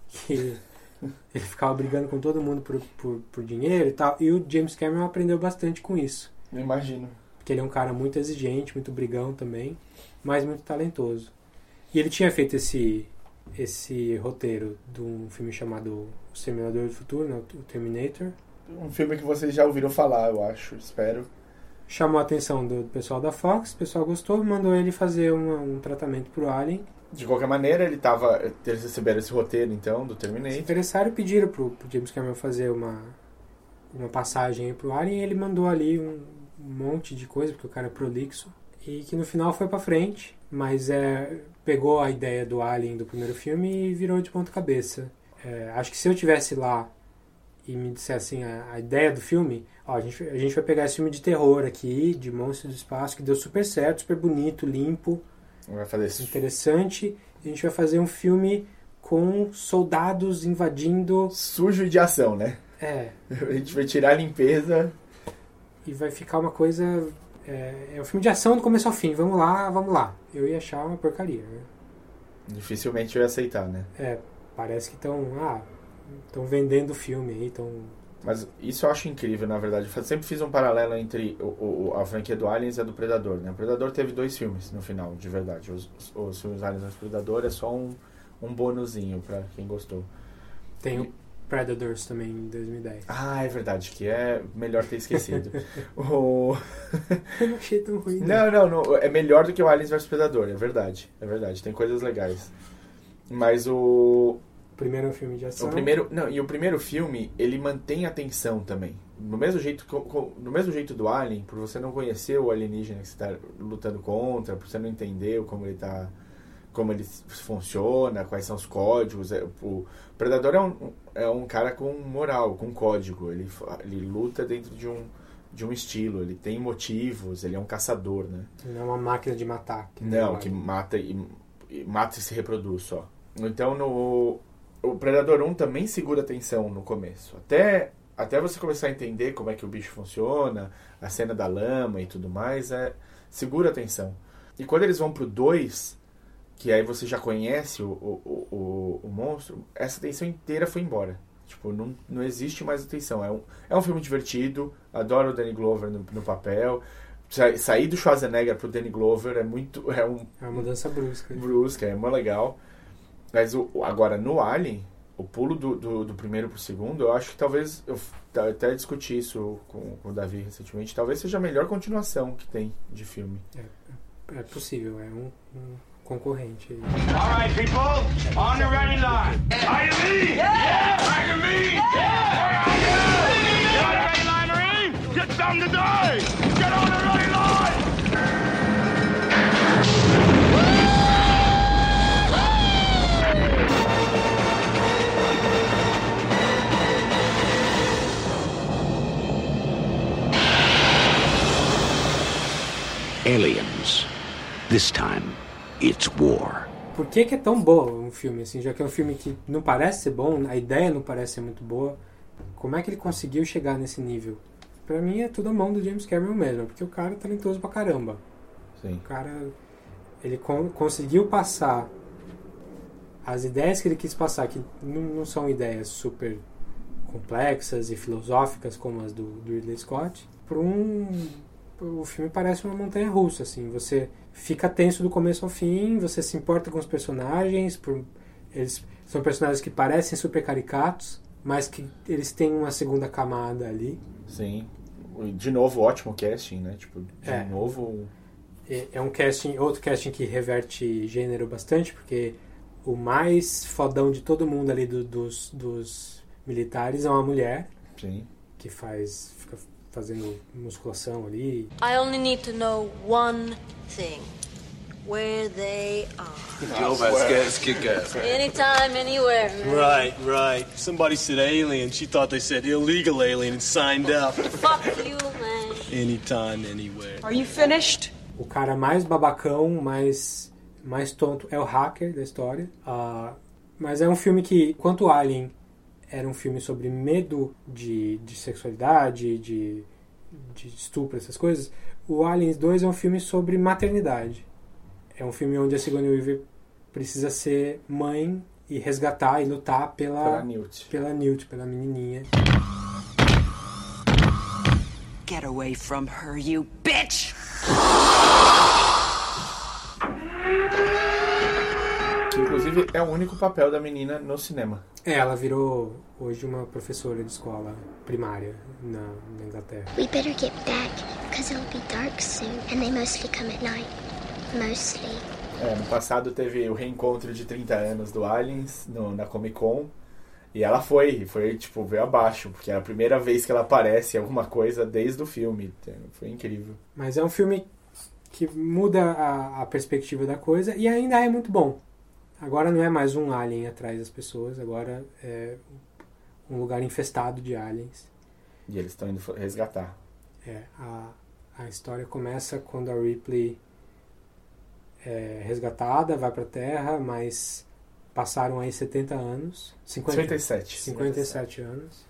que ele ficava brigando com todo mundo por, por, por dinheiro e tal, e o James Cameron aprendeu bastante com isso. não imagino. Porque ele é um cara muito exigente, muito brigão também, mas muito talentoso. E ele tinha feito esse esse roteiro de um filme chamado O Exterminador do Futuro, né, o Terminator. Um filme que vocês já ouviram falar, eu acho, espero. Chamou a atenção do pessoal da Fox, o pessoal gostou, mandou ele fazer uma- um tratamento pro Alien. De qualquer maneira, ele tava. Eles receberam esse roteiro então do Se Terminator. interessaram e pediram pro, pro James Cameron fazer uma, uma passagem pro Alien e ele mandou ali um, um monte de coisa, porque o cara é prolixo. E que no final foi pra frente, mas é, pegou a ideia do Alien do primeiro filme e virou de ponta cabeça. É, acho que se eu tivesse lá e me dissessem a, a ideia do filme, ó, a gente, a gente vai pegar esse filme de terror aqui, de monstros do espaço, que deu super certo, super bonito, limpo, Vai fazer isso. interessante. E a gente vai fazer um filme com soldados invadindo. Sujo de ação, né? É, A gente vai tirar a limpeza. e vai ficar uma coisa. É, é um filme de ação do começo ao fim. Vamos lá, vamos lá. Eu ia achar uma porcaria. Né? Dificilmente eu ia aceitar, né? É, parece que estão. Ah, estão vendendo o filme aí, estão. Mas isso eu acho incrível, na verdade. Eu sempre fiz um paralelo entre o, o- a franquia do Aliens e a do Predador, né? O Predador teve dois filmes no final, de verdade. Os, os, os filmes Aliens e o Predador é só um, um bonuzinho pra quem gostou. Tem o Predators também em 2010. Ah, é verdade, que é melhor ter esquecido. o... Eu não achei tão ruim. Não, não, não, é melhor do que o Aliens vs Predador, é verdade. É verdade, tem coisas legais. Mas o, O primeiro é filme de ação. O primeiro, não, e o primeiro filme, ele mantém a tensão também. Do mesmo jeito, do mesmo jeito do Alien, por você não conhecer o alienígena que você está lutando contra, por você não entender como ele tá, como ele funciona, quais são os códigos. é, o Predador é um, é um cara com moral, com código. Ele, ele luta dentro de um de um estilo, ele tem motivos, ele é um caçador, né? Não é uma máquina de matar. que Não, que mata e, e mata e se reproduz só. Então no o Predador 1 também segura a tensão no começo. Até até você começar a entender como é que o bicho funciona, a cena da lama e tudo mais, é segura a tensão. E quando eles vão pro 2, que aí você já conhece o, o, o, o, monstro, essa tensão inteira foi embora. Tipo, não, não existe mais a tensão. É um, é um filme divertido, adoro o Danny Glover no, no papel. Sa- Sair do Schwarzenegger pro Danny Glover é muito. É um É uma mudança brusca. brusca, é muito legal. Mas o, agora no Alien, o pulo do, do, do primeiro pro segundo, eu acho que talvez. Eu até discuti isso com, com o Davi recentemente. Talvez seja a melhor continuação que tem de filme. É possível, é um, um concorrente aí. All right, people, on the ready line. Are you me? Yeah! Are you me? Yeah! Are you? Get on the ready line, Marine! Get something to do! Get on the ready line! Aliens. This time, it's war. Por que, que é tão bom um filme assim? Já que é um filme que não parece ser bom, a ideia não parece ser muito boa. Como é que ele conseguiu chegar nesse nível? Pra mim é tudo a mão do James Cameron mesmo, porque o cara é talentoso pra caramba. Sim. O cara ele con- conseguiu passar as ideias que ele quis passar, que não, não são ideias super complexas e filosóficas como as do, do Ridley Scott, por um o filme parece uma montanha russa assim, você fica tenso do começo ao fim, você se importa com os personagens, por, eles são personagens que parecem super caricatos, mas que eles têm uma segunda camada ali. Sim. De novo, ótimo casting, né? Tipo, de É. novo. É- é um casting, outro casting que reverte gênero bastante, porque o mais fodão de todo mundo ali do- dos, dos militares é uma mulher Sim. que faz fica fazendo musculação ali. I only need to know one thing. Where they are. Joe Vasquez, kick ass. Anytime, anywhere. man. Right, right. Somebody said alien. She thought they said illegal alien and signed up. Fuck you, man. Anytime, anywhere. Are you finished? O cara mais babacão, mais mais tonto é o hacker da história. Ah, mas é um filme que, enquanto Alien era um filme sobre medo de, de sexualidade, de, de estupro, essas coisas, o Aliens 2 é um filme sobre maternidade. É um filme onde a Sigourney Weaver precisa ser mãe e resgatar e lutar pela Pela Newt. pela, Newt, pela menininha. Get away from her, you bitch! Que inclusive é o único papel da menina no cinema. É, ela virou hoje uma professora de escola primária na, na Inglaterra. We better get back, because it'll be dark soon, and they mostly come at night. Mostly. É, no passado teve o reencontro de 30 anos do Aliens no- na Comic Con. E ela foi, foi tipo, veio abaixo, porque é a primeira vez que ela aparece em alguma coisa desde o filme. Foi incrível. Mas é um filme que muda a, a perspectiva da coisa e ainda é muito bom. Agora não é mais um alien atrás das pessoas, agora é um lugar infestado de aliens. E eles estão indo resgatar. É, a, a história começa quando a Ripley é resgatada, vai pra Terra, mas passaram aí 70 anos. 50, 57. 57 anos.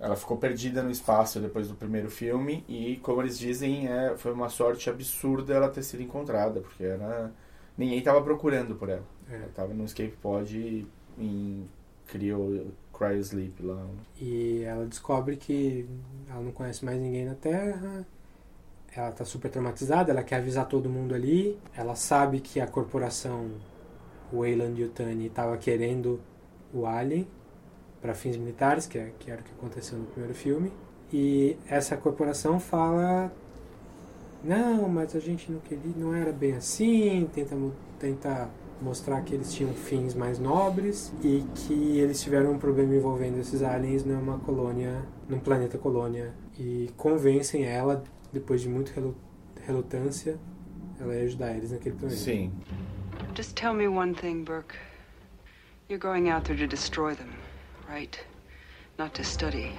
Ela ficou perdida no espaço depois do primeiro filme e, como eles dizem, é, foi uma sorte absurda ela ter sido encontrada, porque era, ninguém estava procurando por ela. É. Ela estava no escape pod em Cryo, Cryo Sleep lá. E ela descobre que ela não conhece mais ninguém na Terra. Ela tá super traumatizada, ela quer avisar todo mundo ali. Ela sabe que a corporação Wayland Yutani estava querendo o Alien para fins militares, que, é, que era o que aconteceu no primeiro filme. E essa corporação fala: não, mas a gente não queria, não era bem assim. Tenta, tenta mostrar que eles tinham fins mais nobres e que eles tiveram um problema envolvendo esses aliens numa colônia, num planeta colônia. E convencem ela, depois de muita relu- relutância, ela ia ajudar eles naquele planeta. Sim. Just tell me one thing, Burke. You're going out there to destroy them, right? Not to study,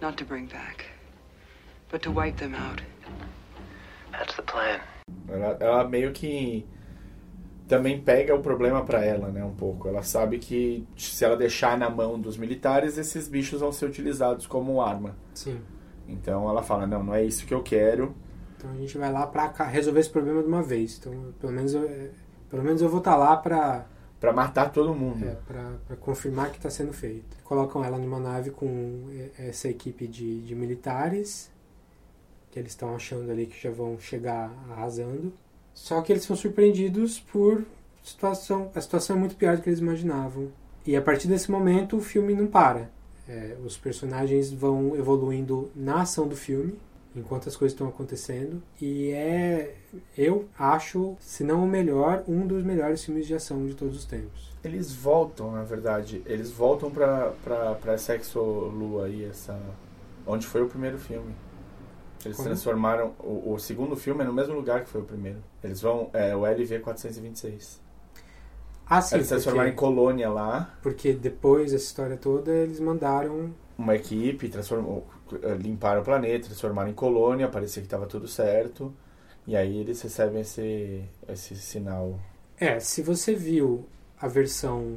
not to bring back, but to wipe them out. That's the plan. Ela, ela meio que também pega o problema pra ela, né, um pouco. Ela sabe que se ela deixar na mão dos militares, esses bichos vão ser utilizados como arma. Sim. Então ela fala, não, não é isso que eu quero. Então a gente vai lá pra ca- resolver esse problema de uma vez. Então, pelo menos eu, é, pelo menos eu vou estar lá pra, Pra matar todo mundo. é, pra, pra confirmar que está sendo feito. Colocam ela numa nave com é, essa equipe de, de militares, que eles estão achando ali que já vão chegar arrasando. Só que eles são surpreendidos por situação. A situação é muito pior do que eles imaginavam. E a partir desse momento o filme não para. É, os personagens vão evoluindo na ação do filme, enquanto as coisas estão acontecendo. E é, eu acho, se não o melhor, um dos melhores filmes de ação de todos os tempos. Eles voltam, na verdade. Eles voltam pra, pra, pra essa exolua aí, essa... Onde foi o primeiro filme. Eles Como? transformaram... O, o segundo filme é no mesmo lugar que foi o primeiro. Eles vão... É o LV-426. Ah, sim, Eles transformaram em colônia lá. porque depois dessa história toda eles mandaram. Uma equipe, transformou, eh, limparam o planeta, transformaram em colônia. Parecia que estava tudo certo. E aí eles recebem esse, esse sinal. É, se você viu a versão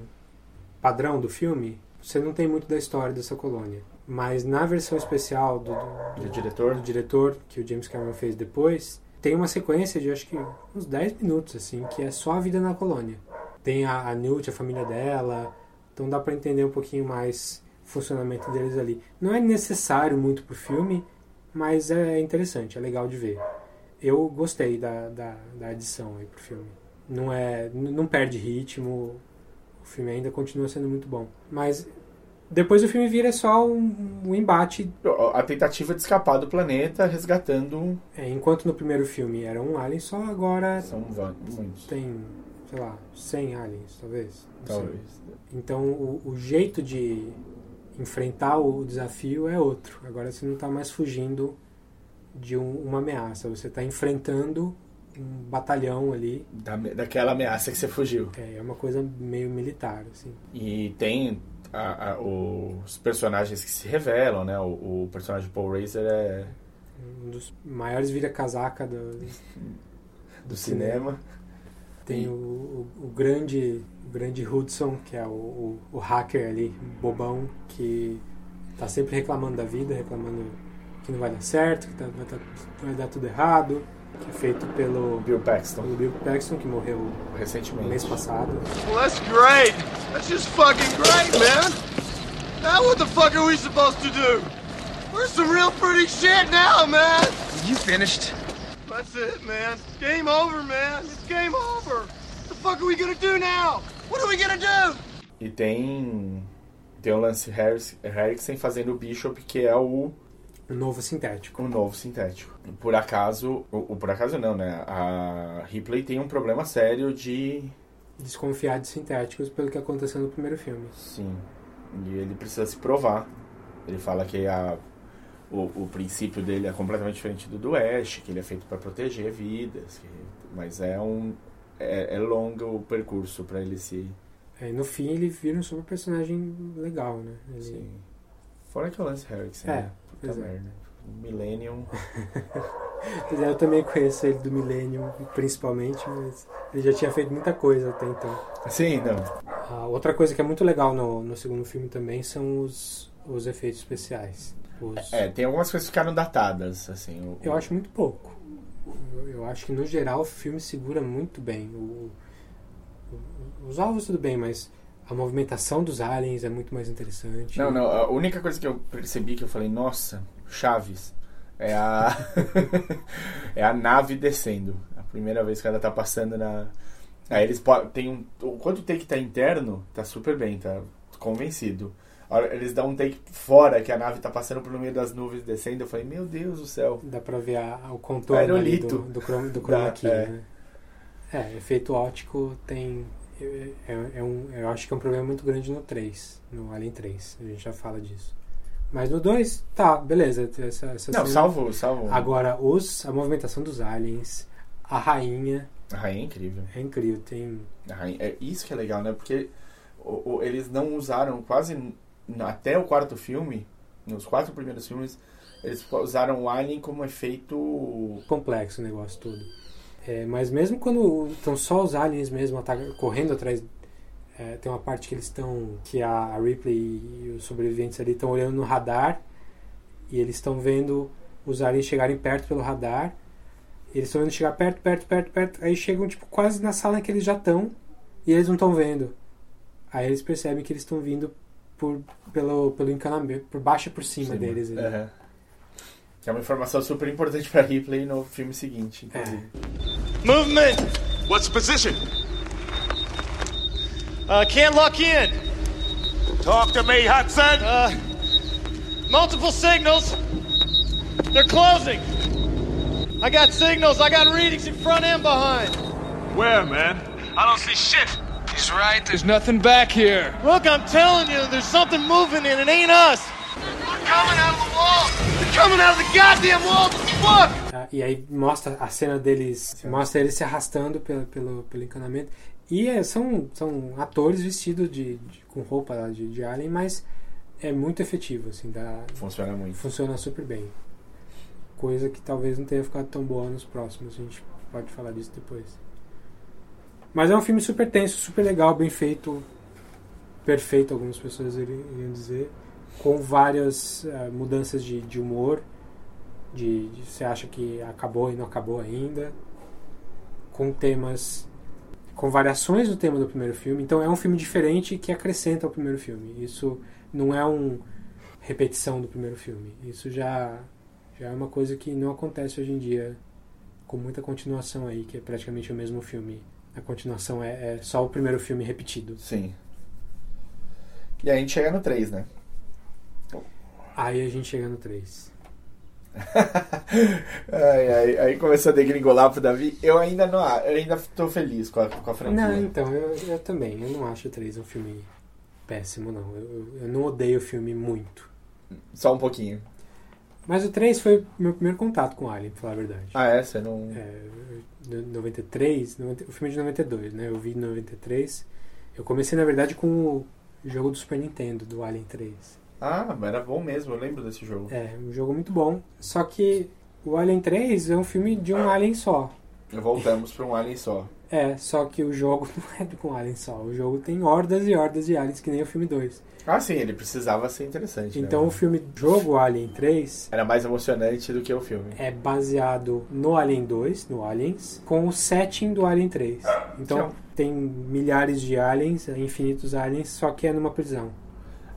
padrão do filme, você não tem muito da história dessa colônia. Mas na versão especial do, do, Do diretor? do diretor, que o James Cameron fez depois, tem uma sequência de acho que uns 10 minutos, assim, que é só a vida na colônia. Tem a, a Newt, a família dela, então dá pra entender um pouquinho mais o funcionamento deles ali. Não é necessário muito pro filme, mas é interessante, é legal de ver. Eu gostei da, da, da edição aí pro filme. Não é, não perde ritmo, o filme ainda continua sendo muito bom. Mas depois o filme vira só um, um embate A tentativa de escapar do planeta resgatando... É, enquanto no primeiro filme era um alien só, agora São va- muitos. tem, sei lá, 100 aliens, talvez. Talvez. Então o, o jeito de enfrentar o desafio é outro. Agora você não está mais fugindo de um- uma ameaça, você está enfrentando um batalhão ali. Da, daquela ameaça que você fugiu. É, é uma coisa meio militar, assim. E tem a- a- os personagens que se revelam, né? O, o personagem Paul Reiser é Um dos maiores vira-casaca do, do cinema. Tem o, o, o grande o grande Hudson, que é o, o, o hacker ali, bobão, que tá sempre reclamando da vida, reclamando que não vai dar certo, que tá- vai, tá- vai dar tudo errado, que é feito pelo Bill Paxton. pelo Bill Paxton, que morreu Recentemente. mês passado. Well, that's great. That's just fucking great, man. Now what the fuck are we supposed to do? We're some real pretty shit now, man. You finished? That's it, man. Game over, man. It's game over. What the fuck are we gonna do now? What are we gonna do? E tem tem o Lance Harris, Harrison fazendo o Bishop, que é o Um novo sintético. Um novo sintético. Por acaso, o, por acaso não, né? A Ripley tem um problema sério de Desconfiar de sintéticos pelo que aconteceu no primeiro filme. Sim. E ele precisa se provar. Ele fala que a, o, o princípio dele é completamente diferente do do Ash, que ele é feito para proteger vidas. que- mas é um é, é longo o percurso para ele se. É, e no fim ele vira um super personagem legal, né? Ele... Sim. Fora que é o Lance Henriksen. É, né? Pois é. merda. Millennium. Pois é, eu também conheço ele do Millennium, principalmente, mas ele já tinha feito muita coisa até então. Sim, não. A outra coisa que é muito legal no, no segundo filme também são os, os efeitos especiais. Os- É, tem algumas coisas que ficaram datadas, assim. o- Eu acho muito pouco. Eu, eu acho que no geral o filme segura muito bem. O- os alvos tudo bem, mas a movimentação dos aliens é muito mais interessante. Não, não, a única coisa que eu percebi que eu falei, nossa, Chaves, é a é a nave descendo. A primeira vez que ela tá passando na Aí eles tem um o quanto take tá interno, tá super bem, tá convencido. Eles dão um take fora que a nave tá passando no meio das nuvens descendo, eu falei, meu Deus do céu. Dá pra ver a- o contorno Aerolito. do, do, chroma, do chroma Dá, key, é. né? É, efeito óptico tem. É, é- é um, eu acho que é um problema muito grande no 3, no Alien 3. A gente já fala disso. Mas no 2, tá, beleza. Essa, essa Não, cena- salvo, salvo. Agora, os, a movimentação dos aliens, a rainha. A rainha é incrível. É incrível, tem. A rainha- é isso que é legal, né? Porque o- o- eles não usaram quase até o quarto filme, nos quatro primeiros filmes, eles usaram o Alien como efeito complexo o negócio todo. É, mas mesmo quando estão só os aliens mesmo atacam- correndo atrás. é, tem uma parte que eles estão. que a, Ripley e os sobreviventes ali estão olhando no radar e eles estão vendo os aliens chegarem perto pelo radar. Eles estão vendo chegar perto, perto, perto, perto. Aí chegam tipo quase na sala que eles já estão e eles não estão vendo. Aí eles percebem que eles estão vindo por, pelo, pelo encanamento, por baixo e por cima, deles. ali. Aham. Que é uma informação super importante pra Ripley no filme seguinte, inclusive. Movement! What's the position? Uh, can't lock in. Talk to me, Hudson! Uh, multiple signals. They're closing. I got signals, I got readings in front and behind. Where, man? I don't see shit. He's right, there's nothing back here. Look, I'm telling you, there's something moving and it ain't us. They're coming out of the wall! They're coming out of the goddamn wall! Fuck! Tá? E aí mostra a cena deles, mostra eles se arrastando pelo, pelo, pelo encanamento. E é, são, são atores vestidos de, de- com roupa de, de alien, mas é muito efetivo, assim, dá, Funciona muito. funciona super bem. Coisa que talvez não tenha ficado tão boa nos próximos, a gente pode falar disso depois. Mas é um filme super tenso, super legal, bem feito, perfeito, algumas pessoas iri- iriam dizer, com várias eh, mudanças de, de humor, de, você acha que acabou e não acabou ainda, com temas, com variações do tema do primeiro filme. Então é um filme diferente que acrescenta ao primeiro filme. Isso não é um repetição do primeiro filme. Isso já já é uma coisa que não acontece hoje em dia com muita continuação aí, que é praticamente o mesmo filme. A continuação é, é só o primeiro filme repetido. Sim. E aí a gente chega no 3, né? Aí a gente chega no 3. Ai, ai, aí começou a degringolar pro Davi. Eu ainda não, eu ainda tô feliz com a, com a franquia. Não, então, eu, eu também. Eu não acho o 3 um filme péssimo, não. Eu, eu- não odeio o filme muito. Só um pouquinho. Mas o 3 foi o meu primeiro contato com Alien, pra falar a verdade. Ah, é? Você não. É, no- 93, 90 o filme de 92, né? Eu vi em 93. Eu comecei, na verdade, com o jogo do Super Nintendo, do Alien 3. Ah, mas era bom mesmo, eu lembro desse jogo. É, um jogo muito bom. Só que o Alien 3 é um filme de um Alien só. Voltamos pra um Alien só. É, só que o jogo não é com um Alien só. O jogo tem hordas e hordas de aliens, que nem o filme 2. Ah, sim, ele precisava ser interessante. né? Então o filme jogo Alien 3 Era mais emocionante do que o filme. é baseado no Alien 2, no Aliens, com o setting do Alien 3. Então Sim. tem milhares de aliens, infinitos aliens, só que é numa prisão.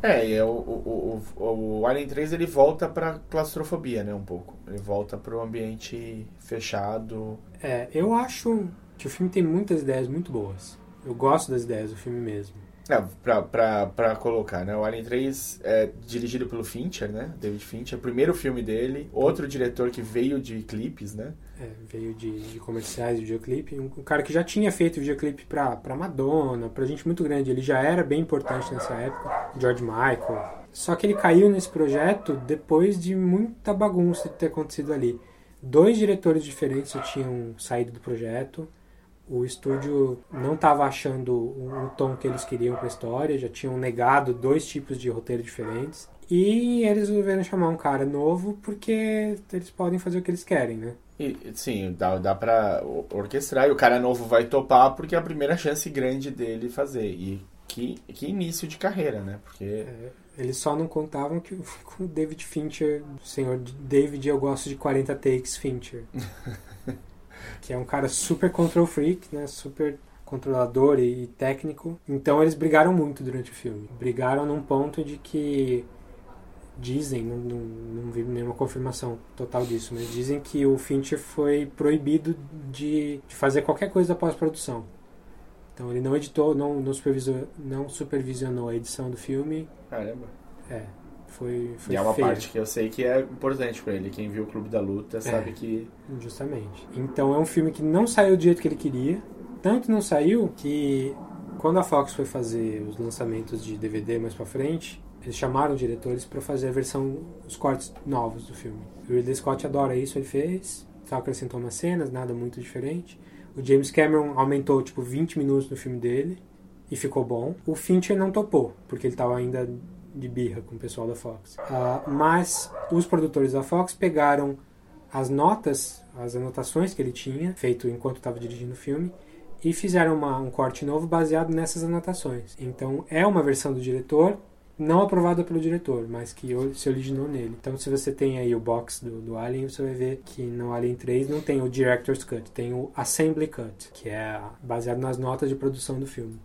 É, é o, o, o, o Alien 3 ele volta pra claustrofobia, né? Um pouco. Ele volta pro ambiente fechado. É, eu acho que o filme tem muitas ideias muito boas. Eu gosto das ideias do filme mesmo. É, pra colocar, né? O Alien 3 é dirigido pelo Fincher, né? David Fincher. Primeiro filme dele. Outro diretor que veio de clipes, né? É, veio de, de comerciais, de videoclipe. Um, um cara que já tinha feito videoclipe pra, pra Madonna, pra gente muito grande. Ele já era bem importante nessa época. George Michael. Só que ele caiu nesse projeto depois de muita bagunça ter acontecido ali. Dois diretores diferentes tinham saído do projeto o estúdio não estava achando um tom que eles queriam para a história, já tinham negado dois tipos de roteiro diferentes. E eles resolveram chamar um cara novo porque eles podem fazer o que eles querem, né? E, sim, dá, dá pra orquestrar e o cara novo vai topar porque é a primeira chance grande dele fazer. E que, que início de carreira, né? Porque. É, eles só não contavam que com o David Fincher, o senhor David, eu gosto de 40 takes Fincher. que é um cara super control freak, né? Super controlador e, técnico. Então eles brigaram muito durante o filme. Brigaram num ponto de que dizem, não, não, não vi nenhuma confirmação total disso, mas dizem que o Fincher foi proibido de, de fazer qualquer coisa pós-produção. Então ele não editou, não, não, supervisou, não supervisionou a edição do filme. Caramba. É. Foi, foi e é uma feio. parte que eu sei que é importante para ele. Quem viu o Clube da Luta sabe É. que. Justamente. Então é um filme que não saiu do jeito que ele queria. Tanto não saiu que quando a Fox foi fazer os lançamentos de DVD mais pra frente, eles chamaram diretores para fazer a versão, os cortes novos do filme. O Ridley Scott adora isso, ele fez. Só acrescentou umas cenas, nada muito diferente. O James Cameron aumentou tipo 20 minutos no filme dele e ficou bom. O Fincher não topou, porque ele estava ainda de birra com o pessoal da Fox. Ah, mas os produtores da Fox pegaram as notas, as anotações que ele tinha feito enquanto estava dirigindo o filme e fizeram uma- um corte novo baseado nessas anotações. Então é uma versão do diretor, não aprovada pelo diretor, mas que se originou nele. Então se você tem aí o box do, do Alien, você vai ver que no Alien 3 não tem o Director's Cut, tem o Assembly Cut, que é baseado nas notas de produção do filme.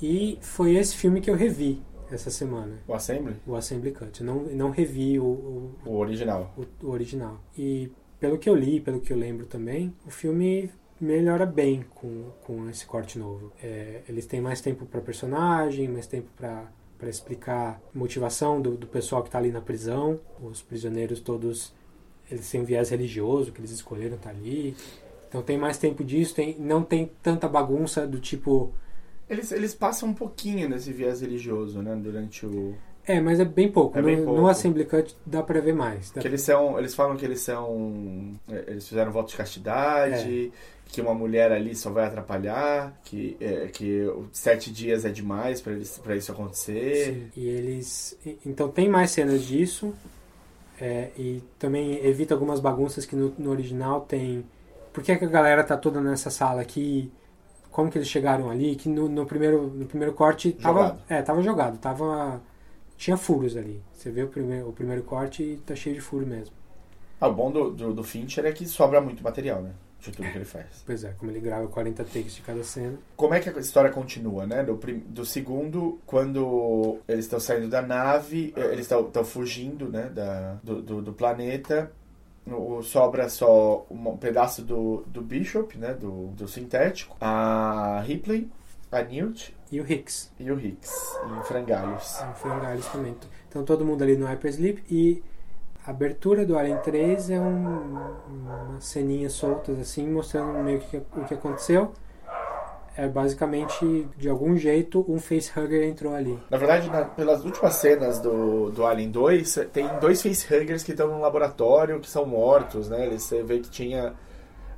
E foi esse filme que eu revi essa semana. O Assembly? O Assembly Cut. Eu não, não revi o, o, O original. o, o original. E pelo que eu li, pelo que eu lembro também, o filme melhora bem com, com esse corte novo. É, eles têm mais tempo para personagem, mais tempo para para explicar a motivação do, do pessoal que está ali na prisão. Os prisioneiros todos eles têm um viés religioso que eles escolheram estar ali. Então tem mais tempo disso, tem, não tem tanta bagunça do tipo Eles, eles passam um pouquinho nesse viés religioso, né? Durante o. É, mas é bem pouco. É bem no, pouco. no Assembly Cut dá pra ver mais. Que eles são. Eles falam que eles são. é, Eles fizeram voto de castidade, que uma mulher ali só vai atrapalhar, que, é, que sete dias é demais pra isso acontecer. Sim, E eles. Então tem mais cenas disso. é, e também evita algumas bagunças que no, no original tem. Por que, que a galera tá toda nessa sala aqui? Como que eles chegaram ali? Que no, no primeiro, no primeiro corte tava. Jogado. É, tava jogado. Tava. Tinha furos ali. Você vê o primeiro, o primeiro corte e tá cheio de furo mesmo. Ah, o bom do, do, do Fincher é que sobra muito material, né? De tudo que ele faz. Pois é, como ele grava 40 takes de cada cena. Como é que a história continua, né? Do, prim- do segundo, quando eles estão saindo da nave, eh, eles estão fugindo, né? Da, do, do, do planeta. O- sobra só um pedaço do, do Bishop, né? Do, do sintético. A Ripley, a Newt E o Hicks. e o Hicks, em frangalhos. Em frangalhos também. Então todo mundo ali no Hypersleep e a abertura do Alien 3 é um, uma ceninha soltas assim, mostrando meio que o que aconteceu. É basicamente, de algum jeito, um facehugger entrou ali. Na verdade, na- pelas últimas cenas do, do Alien 2, tem dois facehuggers que estão no laboratório, que são mortos, né? Você vê que tinha...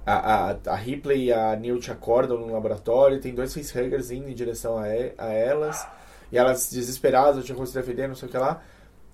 A, a, a Ripley e a Newt acordam no laboratório, tem dois facehuggers indo em direção a, a elas, e elas desesperadas, tinham como se defender, não sei o que lá,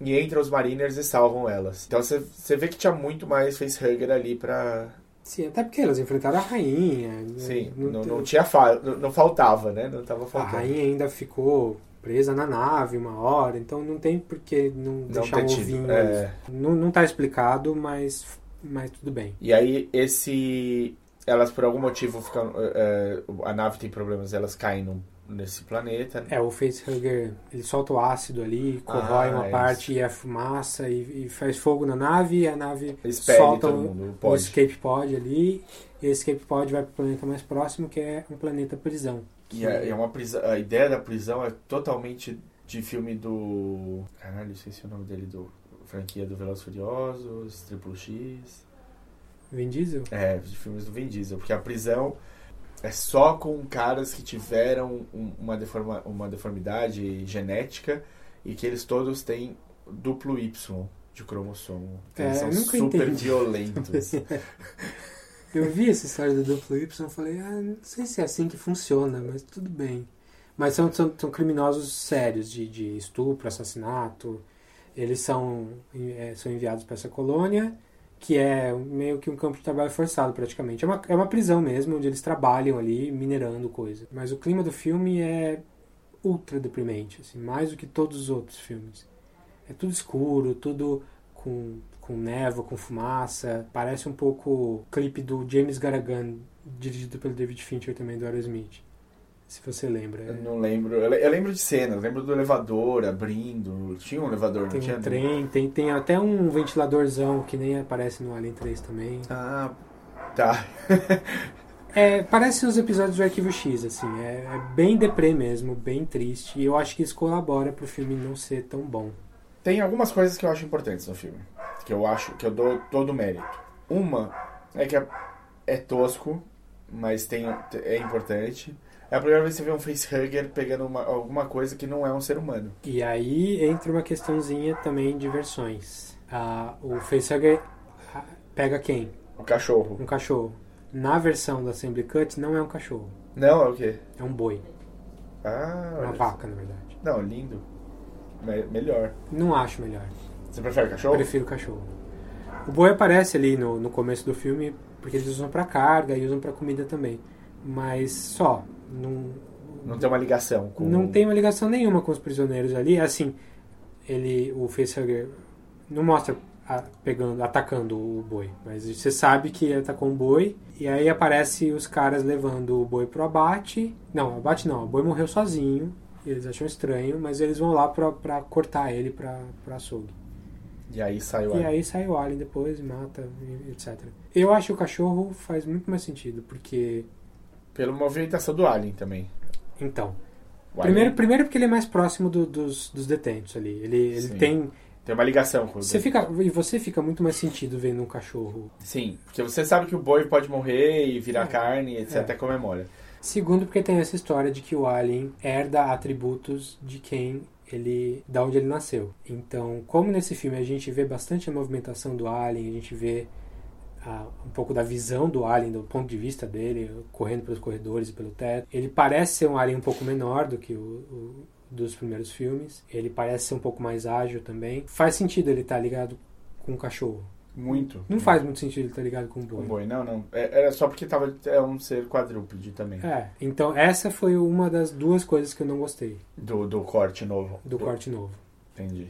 e entram os Mariners e salvam elas. Então você vê que tinha muito mais facehugger ali pra... Sim, até porque elas enfrentaram a rainha. né? Sim, Não não, não tinha fa... não, não faltava, né? Não tava A faltando. rainha ainda ficou presa na nave uma hora, então não tem por que não, deixar um tido, ovinho é. Não, não tá explicado, mas, mas tudo bem. E aí, esse. Elas por algum motivo ficam. é, a nave tem problemas, elas caem num nesse planeta. né? É, o facehugger, ele solta o ácido ali, corrói Ah, uma é parte e a fumaça e, e faz fogo na nave e a nave Expele solta o, o o escape pod ali e esse escape pod vai pro planeta mais próximo que é um planeta prisão. E é, é uma prisão, a ideia da prisão é totalmente de filme do. Caralho, esqueci o nome dele, do franquia do Velozes Furiosos, Triple X. Vin Diesel? É, de filmes do Vin Diesel, porque a prisão é só com caras que tiveram um- uma, deforma, uma deformidade genética e que eles todos têm duplo Y de cromossomo. Então, eles É, são super entendi. violentos. Eu vi essa história do duplo Y e falei, ah, não sei se é assim que funciona, mas tudo bem. Mas são, são, são criminosos sérios de, de estupro, assassinato. Eles são, eh, são enviados para essa colônia, que é meio que um campo de trabalho forçado praticamente. É uma, é uma prisão mesmo, onde eles trabalham ali minerando coisa. Mas o clima do filme é ultra deprimente, assim, mais do que todos os outros filmes. É tudo escuro, tudo com, com névoa, com fumaça. Parece um pouco o clipe do James Garagan, dirigido pelo David Fincher também, do Aerosmith. Se você lembra. Eu não lembro. Eu le- eu lembro de cenas, lembro do elevador abrindo. Tinha um elevador, Tem não tinha? um trem, tem, tem até um ventiladorzão que nem aparece no Alien 3 também. Ah, tá. É, parece os episódios do Arquivo X, assim. É, é bem deprê mesmo, bem triste. E eu acho que isso colabora pro filme não ser tão bom. Tem algumas coisas que eu acho importantes no filme. Que eu acho que eu dou todo o mérito. Uma é que é, é tosco, mas tem, é importante. É a primeira vez que você vê um facehugger pegando uma- alguma coisa que não é um ser humano. E aí entra uma questãozinha também de versões. Ah, o facehugger ah, pega quem? O cachorro. Um cachorro. Na versão da Assembly Cut não é um cachorro, Não, é o quê? é um boi. Ah, Uma vaca, na verdade. Não, lindo. Me- melhor. Não acho melhor. Você prefere cachorro? Prefiro cachorro. O boi aparece ali no, no começo do filme porque eles usam pra carga e usam pra comida também. Mas só. Não, Não tem uma ligação com. não tem uma ligação nenhuma com os prisioneiros ali. Assim, ele, o facehugger não mostra a- pegando, atacando o boi, mas você sabe que ele atacou um boi e aí aparece os caras levando o boi pro abate. Não, abate não, o boi morreu sozinho. e Eles acham estranho, mas eles vão lá pra, pra cortar ele pra, pra açougue. E aí sai o E alien. aí sai o alien depois, mata, e etc. Eu acho que o cachorro faz muito mais sentido, porque. Pela movimentação do alien também. Então. O Primeiro, alien primeiro porque ele é mais próximo do- dos, dos detentos ali. Ele, ele Sim. tem. Tem uma ligação com o Você fica, e você fica muito mais sentido vendo um cachorro. Sim, porque você sabe que o boi pode morrer e virar É. carne, etc. É. Até comemora. Segundo, porque tem essa história de que o alien herda atributos de quem ele. da onde ele nasceu. Então, como nesse filme a gente vê bastante a movimentação do alien, a gente vê ah, um pouco da visão do alien, do ponto de vista dele, correndo pelos corredores e pelo teto. Ele parece ser um alien um pouco menor do que o, o- dos primeiros filmes. Ele parece ser um pouco mais ágil também. Faz sentido ele estar ligado com um cachorro. Muito. Não faz muito sentido ele estar ligado com um boi. Um boi, não, não. É- Era só porque tava, é um ser quadrúpede também. É, então essa foi uma das duas coisas que eu não gostei Do, do corte novo. do corte novo. Entendi.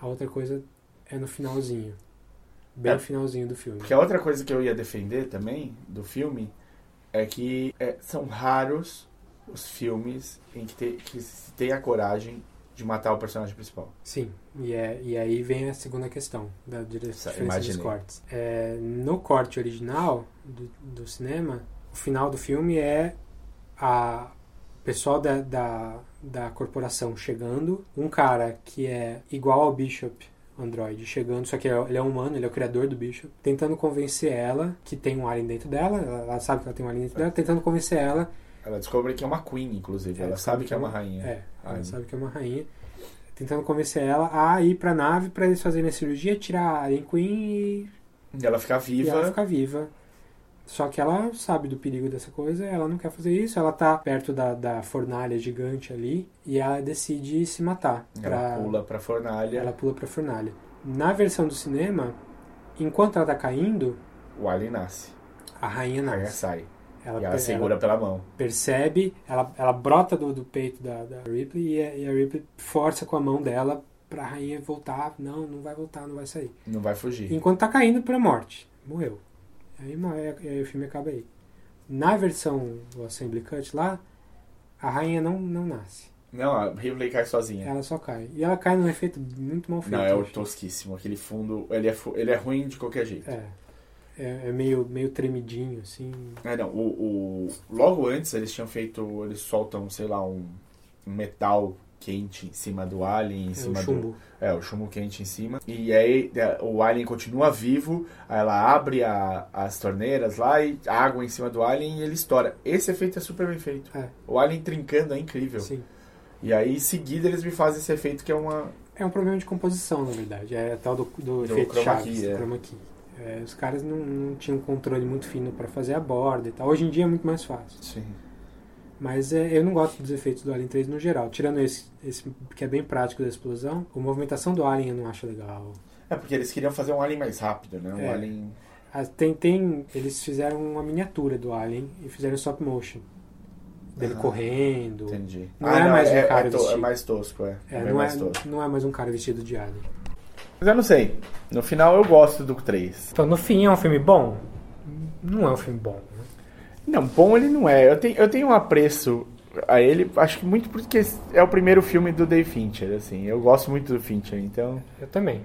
A outra coisa é no finalzinho. Bem É. finalzinho do filme. Porque a outra coisa que eu ia defender também do filme é que é, são raros os filmes em que, te, que se tem a coragem de matar o personagem principal. Sim, e, é, e aí vem a segunda questão da dire- Essa- diferença dos cortes. É, no corte original do, do cinema, o final do filme é a o pessoal da, da, da corporação chegando, um cara que é igual ao Bishop Android chegando, só que ele é humano, ele é o criador do Bishop, tentando convencer ela que tem um alien dentro dela, ela, ela sabe que ela tem um alien dentro dela, tentando convencer ela Ela descobre que é uma queen, inclusive. ela sabe que é uma rainha. é, ela Ai. sabe que é uma rainha. Tentando convencer ela a ir pra nave pra eles fazerem a cirurgia, tirar a Alien Queen e, E ela fica e viva. ela ficar viva. Só que ela sabe do perigo dessa coisa, ela não quer fazer isso, ela tá perto da, da fornalha gigante ali e ela decide se matar. Ela pra- pula pra fornalha. ela pula pra fornalha. Na versão do cinema, enquanto ela tá caindo, O alien nasce. a rainha A rainha nasce. sai. Ela, e ela segura pela mão. percebe, ela, ela brota do, do peito da, da Ripley e a, e a Ripley força com a mão dela pra rainha voltar. Não, não vai voltar, não vai sair. Não vai fugir. Enquanto tá caindo pra morte. Morreu. Aí, aí- o filme acaba aí. Na versão do Assembly Cut lá, A rainha não, não nasce. Não, a Ripley cai sozinha. Ela só cai. E ela cai num efeito muito mal feito. Não, é o tosquíssimo. Aquele fundo, ele é, ele é ruim de qualquer jeito. É. É, é meio, meio tremidinho, assim. É, não, o, o- logo antes eles tinham feito, eles soltam, sei lá, um, um metal quente em cima do alien, em o cima chumbo. do... É, o chumbo quente em cima. E aí é, o alien continua vivo, aí ela abre a- as torneiras lá e água em cima do alien e ele estoura. Esse efeito é super bem feito. É. O alien trincando é incrível. Sim. E aí em seguida eles me fazem esse efeito que é uma... É um problema de composição, na verdade. É tal do, do, efeito chroma Chaves, key, do é. chroma key. É, os caras não, não tinham controle muito fino para fazer a borda e tal. Hoje em dia é muito mais fácil. Sim. Mas é, eu não gosto dos efeitos do Alien 3 no geral. Tirando esse, esse que é bem prático da explosão, a movimentação do Alien eu não acho legal. É porque eles queriam fazer um alien mais rápido, né? Um É. alien... Ah, Tem, tem, eles fizeram uma miniatura do Alien e fizeram stop motion. Dele Ah, correndo. Entendi. Não Ah, é mais um é, cara é, to- vestido. é mais tosco, é. É, É não, mais é, tosco. não é mais um cara vestido de Alien. Mas eu não sei. No final eu gosto do 3. Então, no fim, é um filme bom? Não é um filme bom. Não, bom ele não é. Eu tenho, eu tenho um apreço a ele, acho que muito porque é o primeiro filme do Dave Fincher, assim. Eu gosto muito do Fincher, então. Eu também.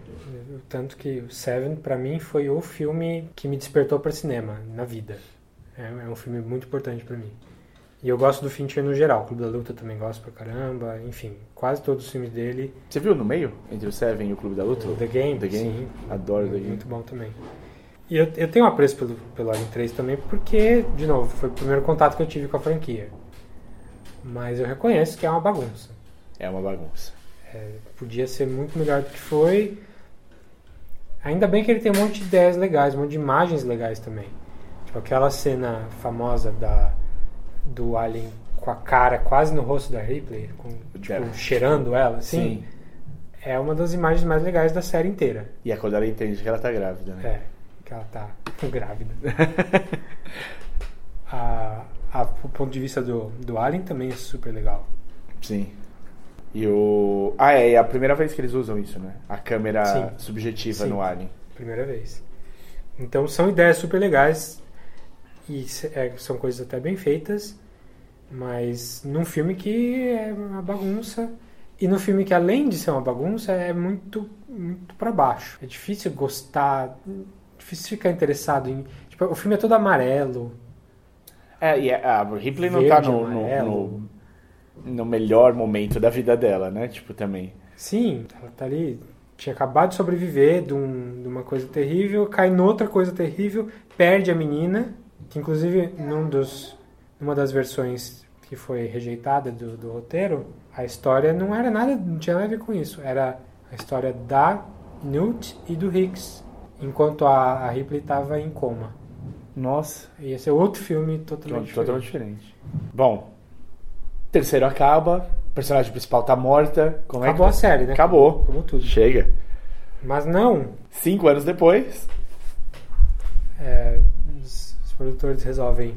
Tanto que o Seven, pra mim, foi o filme que me despertou para cinema na vida. É, é um filme muito importante pra mim. E eu gosto do Fincher no geral. Clube da Luta também gosto pra caramba. Enfim, quase todos os filmes dele. Você viu no meio? Entre o Seven e o Clube da Luta? O The Game, The Game. sim. Adoro The Game. Muito bom também. E eu, eu tenho um apreço pelo, pelo Alien 3 também, porque, de novo, foi o primeiro contato que eu tive com a franquia. Mas eu reconheço que é uma bagunça. É uma bagunça. É, podia ser muito melhor do que foi. Ainda bem que ele tem um monte de ideias legais, um monte de imagens legais também. Tipo aquela cena famosa da do Alien com a cara quase no rosto da Ripley, com, tipo, cheirando ela, assim. Sim. É uma das imagens mais legais da série inteira. E é quando ela entende que ela tá grávida, né? É, que ela tá grávida. a, a, o ponto de vista do, do Alien também é super legal. Sim. E o. Ah, é, é a primeira vez que eles usam isso, né? A câmera Sim. subjetiva Sim. no Alien. Primeira vez. Então são ideias super legais e é, são coisas até bem feitas, mas num filme que é uma bagunça e num filme que além de ser uma bagunça é muito muito para baixo. É difícil gostar, difícil ficar interessado em. Tipo, o filme é todo amarelo. É, e a Ripley não tá no, no, no melhor momento da vida dela, né? Tipo, também. Sim, ela tá ali. Tinha acabado de sobreviver de, um- de uma coisa terrível, cai noutra coisa terrível, perde a menina, que inclusive num dos, numa das versões que foi rejeitada do, do roteiro, a história não era nada, não tinha nada a ver com isso. Era a história da Newt e do Hicks, enquanto a, a Ripley estava em coma. Nossa. Ia ser outro filme totalmente Totalmente diferente. diferente. Bom, terceiro acaba, o personagem principal tá morta. Como Acabou é a que... série, né? Acabou. Acabou tudo. Chega. Mas não, Cinco anos depois, É, os, os produtores resolvem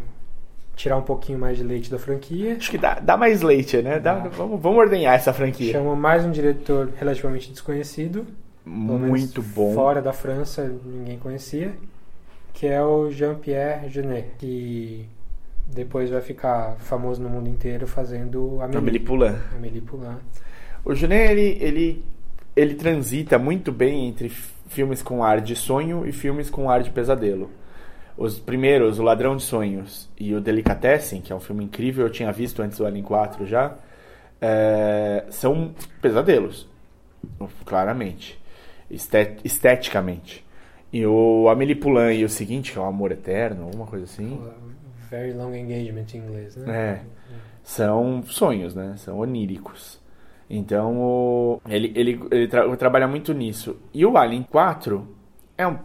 tirar um pouquinho mais de leite da franquia. acho que dá, dá mais leite, né? Dá- vamos, vamos ordenhar essa franquia. Chamam mais um diretor relativamente desconhecido. Muito bom. Fora da França, ninguém conhecia. Que é o Jean-Pierre Jeunet. Que depois vai ficar famoso no mundo inteiro fazendo Amélie, Amélie Poulain. Amélie Poulain. O Junet, ele, ele, ele transita muito bem entre filmes com ar de sonho e filmes com ar de pesadelo. Os primeiros, O Ladrão de Sonhos e o Delicatessen, que é um filme incrível, eu tinha visto antes do Alien 4 já, é, são pesadelos, claramente, esteticamente. E o Amélie Poulain e o seguinte, que é o Amor Eterno, alguma coisa assim, Very Long Engagement em inglês, né? é, são sonhos, né? São oníricos. Então, o- ele, ele, ele tra- trabalha muito nisso. E o Alien 4 é um-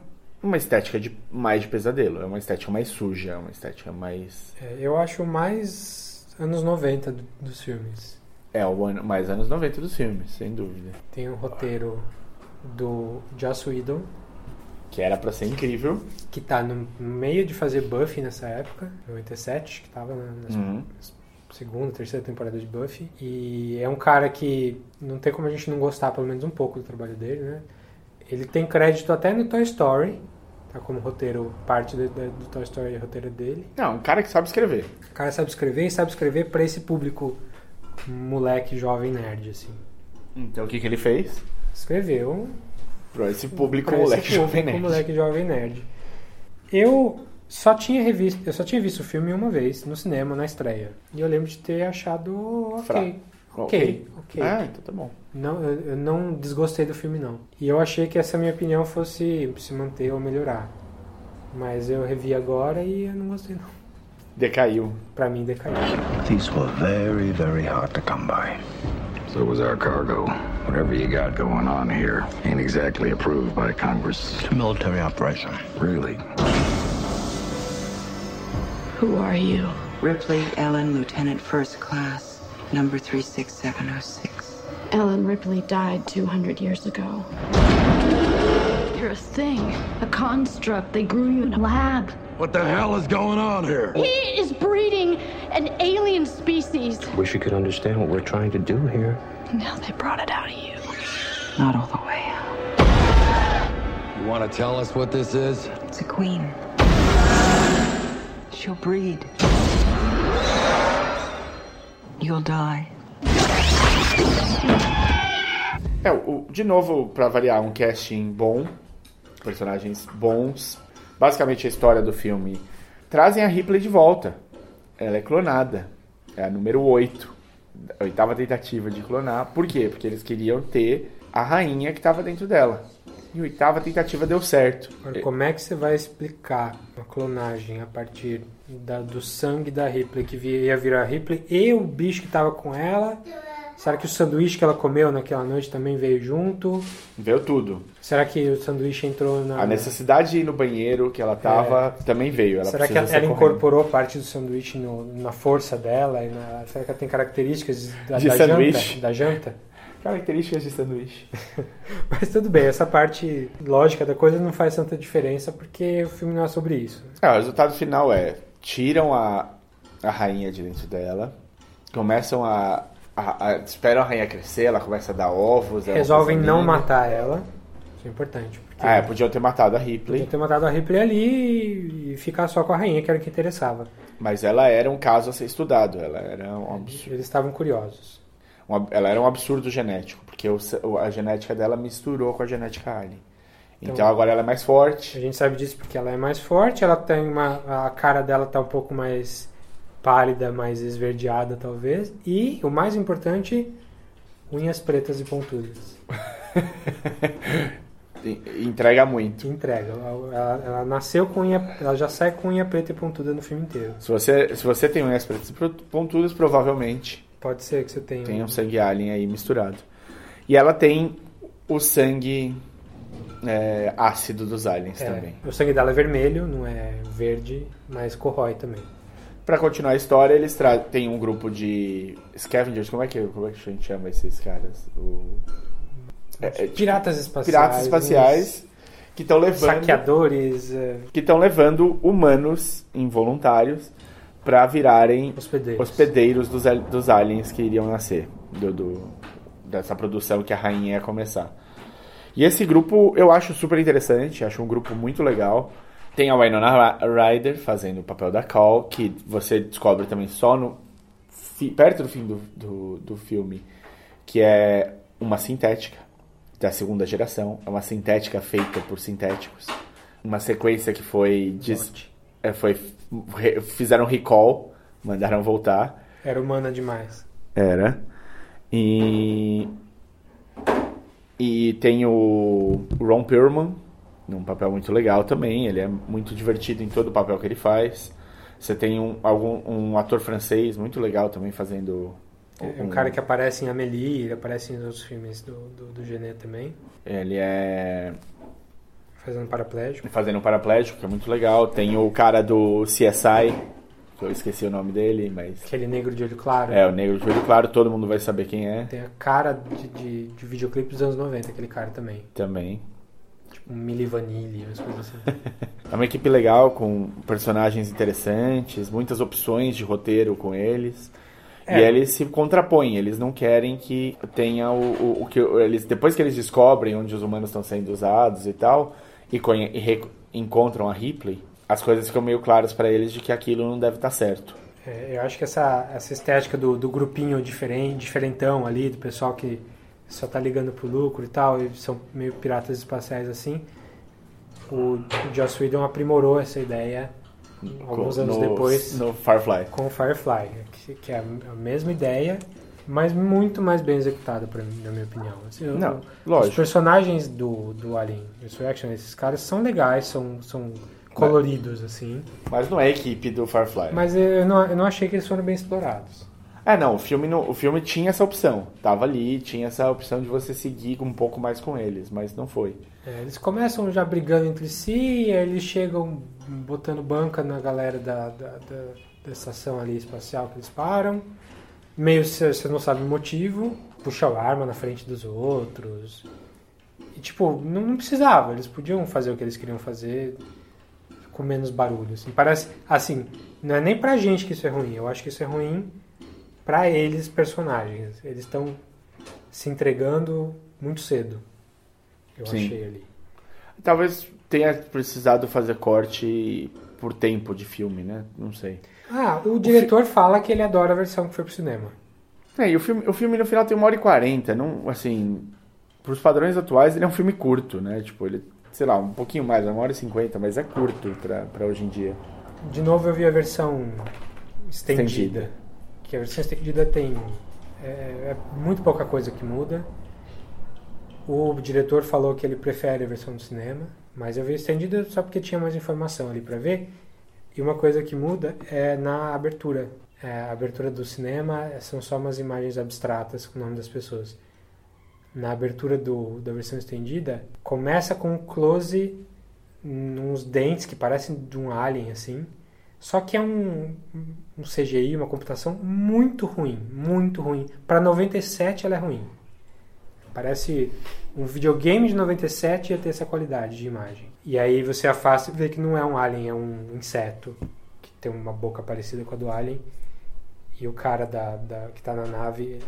uma estética de, mais de pesadelo. É uma estética mais suja, é uma estética mais... É, eu acho mais anos 90 do- dos filmes. É o ano, mais anos 90 dos filmes, sem dúvida. Tem um roteiro do Joss Whedon, Que era pra ser incrível. que tá no meio de fazer Buffy nessa época, 97, que tava na, Uhum. segunda, terceira temporada de Buffy. E é um cara que não tem como a gente não gostar pelo menos um pouco do trabalho dele, né? Ele tem crédito até no Toy Story, Tá como roteiro, parte do, do, Toy Story é roteiro dele. Não, um cara que sabe escrever. O cara sabe escrever e sabe escrever pra esse público moleque, jovem, nerd, assim. Então o que, que ele fez? Escreveu Pra esse público pra esse moleque jovem público, nerd. moleque, jovem, nerd. Eu só tinha revisto, eu só tinha visto o filme uma vez, no cinema, na estreia. E eu lembro de ter achado ok. Fraco. Ok, ok. Ah, então tá bom. Não, eu, eu não desgostei do filme, não. E eu achei que essa minha opinião fosse se manter ou melhorar. Mas eu revi agora e eu não gostei, não. Decaiu. Pra mim, decaiu. These were very, very hard to come by. So was our cargo. Whatever you got going on here ain't exactly approved by Congress. It's a military operation. Really? Who are you? Ripley Ellen, Lieutenant First Class, number 36706. Ellen Ripley died 200 years ago. You're a thing, a construct. They grew you in a lab. What the hell is going on here? He is breeding an alien species. Wish you could understand what we're trying to do here. Now they brought it out of you. Not all the way. You want to tell us what this is? It's a queen. She'll breed. You'll die. É, o, de novo, pra variar, um casting bom, personagens bons. Basicamente a história do filme. Trazem a Ripley de volta. Ela é clonada. É a número 8. A oitava tentativa de clonar. Por quê? Porque eles queriam ter a rainha que estava dentro dela. E a oitava tentativa deu certo. Agora, como é que você vai explicar uma clonagem a partir da- do sangue da Ripley, que ia virar Ripley, e o bicho que tava com ela? Será que o sanduíche que ela comeu naquela noite também veio junto? Veio tudo. Será que o sanduíche entrou na. A necessidade de ir no banheiro que ela tava também veio. Ela É. Será que ela, ela incorporou parte do sanduíche no- na força dela? E na- será que ela tem características da, De da sanduíche? janta? Da janta? Características de sanduíche. Mas tudo bem, essa parte lógica da coisa não faz tanta diferença porque o filme não é sobre isso. É, o resultado final é: tiram a, a rainha de dentro dela, começam a, a, a- Esperam a rainha crescer, ela começa a dar ovos. Resolvem não matar ela. Isso é importante. Porque Ah, é, podiam ter matado a Ripley, Podia ter matado a Ripley ali e ficar só com a rainha, que era o que interessava. mas ela era um caso a ser estudado. Ela era um absurdo, Eles estavam curiosos. um ela era um absurdo genético, porque o- a genética dela misturou com a genética alien. Então, Então- agora ela é mais forte. A gente sabe disso porque ela é mais forte, ela tem uma. A cara dela tá um pouco mais pálida, mais esverdeada, talvez. E, o mais importante, unhas pretas e pontudas. Entrega muito. Entrega. Ela, ela- ela nasceu com unha. Ela já sai com unha preta e pontuda no filme inteiro. Se você, se você tem unhas pretas e pontudas, provavelmente Pode ser que você tenha. tem um sangue alien aí misturado. E ela tem o sangue é, ácido dos aliens É, também. o sangue dela é vermelho, não é verde, mas corrói também. Pra continuar a história, eles tra- têm um grupo de scavengers, como é que, como é que a gente chama esses caras? O... É, é, Piratas espaciais. piratas espaciais que estão levando Saqueadores. é, que estão levando humanos involuntários para virarem Hospedeiros. hospedeiros dos, dos aliens que iriam nascer do, do- dessa produção que a rainha ia começar. E esse grupo eu acho super interessante, acho um grupo muito legal. Tem a Winona Ryder fazendo o papel da Call, que você descobre também só no perto do fim do, do, do filme, que é uma sintética da segunda geração, é uma sintética feita por sintéticos. Uma sequência que foi, des- é, foi fizeram recall, mandaram voltar. Era humana demais. Era. E. E tem o Ron Perlman, num papel muito legal também. Ele é muito divertido em todo o papel que ele faz. Você tem um, algum, um ator francês muito legal também fazendo. É um cara que aparece em Amélie, ele aparece em outros filmes do, do, do Genet também, Ele é. fazendo paraplégico. Fazendo um paraplégico, que é muito legal. Tem o cara do CSI, que eu esqueci o nome dele, mas. Aquele negro de olho claro. É, o negro de olho claro, todo mundo vai saber quem é. Tem a cara de, de, de videoclipe dos anos 90, aquele cara também. Também. Tipo um Milli Vanilli, umas coisas assim. É uma equipe legal, com personagens interessantes, muitas opções de roteiro com eles. É. E eles se contrapõem, eles não querem que tenha o, o, o que eles depois que eles descobrem onde os humanos estão sendo usados e tal, e, e, encontram a Ripley, as coisas ficam meio claras pra eles de que aquilo não deve estar certo. É, eu acho que essa, essa estética do, do grupinho diferente, diferentão ali, do pessoal que só tá ligando pro lucro e tal, e são meio piratas espaciais assim, o, Joss Whedon aprimorou essa ideia alguns anos no- depois no Firefly. com o Firefly, que, que é a mesma ideia, mas muito mais bem executada, pra na minha opinião. Assim, eu- Não, Os lógico. personagens do, do Alien Resurrection, esses caras são legais, são, são coloridos, assim. Mas não é a equipe do Firefly. Mas eu não, eu não achei que eles foram bem explorados. É, não, o filme, o filme tinha essa opção. Tava ali, tinha essa opção de você seguir um pouco mais com eles, mas não foi. É, eles começam já brigando entre si, aí eles chegam botando banca na galera da, da, da, da estação ali espacial que eles param. Meio você não sabe o motivo, puxa a arma na frente dos outros. E tipo, não, não precisava, eles podiam fazer o que eles queriam fazer com menos barulho. Assim. Parece, assim, não é nem pra gente que isso é ruim, eu acho que isso é ruim pra eles, personagens. Eles estão se entregando muito cedo. Eu Sim. achei ali. Talvez tenha precisado fazer corte por tempo de filme, né? Não sei. Ah, o diretor fala que ele adora a versão que foi pro cinema. É, e o filme, o filme no final tem uma hora e quarenta, não, assim, pros padrões atuais ele é um filme curto, né? Tipo, ele, sei lá, um pouquinho mais, uma hora e cinquenta, mas é curto pra, pra hoje em dia. De novo eu vi a versão estendida. Estendida. Que a versão estendida tem é, é muito pouca coisa que muda. O diretor falou que ele prefere a versão do cinema, mas eu vi estendida só porque tinha mais informação ali pra ver. E uma coisa que muda é na abertura. É, a abertura do cinema são só umas imagens abstratas com o nome das pessoas. Na abertura do, da versão estendida, começa com um close nos dentes que parecem de um alien assim. Só que é um, um CGI, uma computação muito ruim, muito ruim. Para 97 ela é ruim. Parece um videogame de 97 ia ter essa qualidade de imagem. E aí você afasta e vê que não é um alien, é um inseto que tem uma boca parecida com a do alien. E o cara da, da- que tá na nave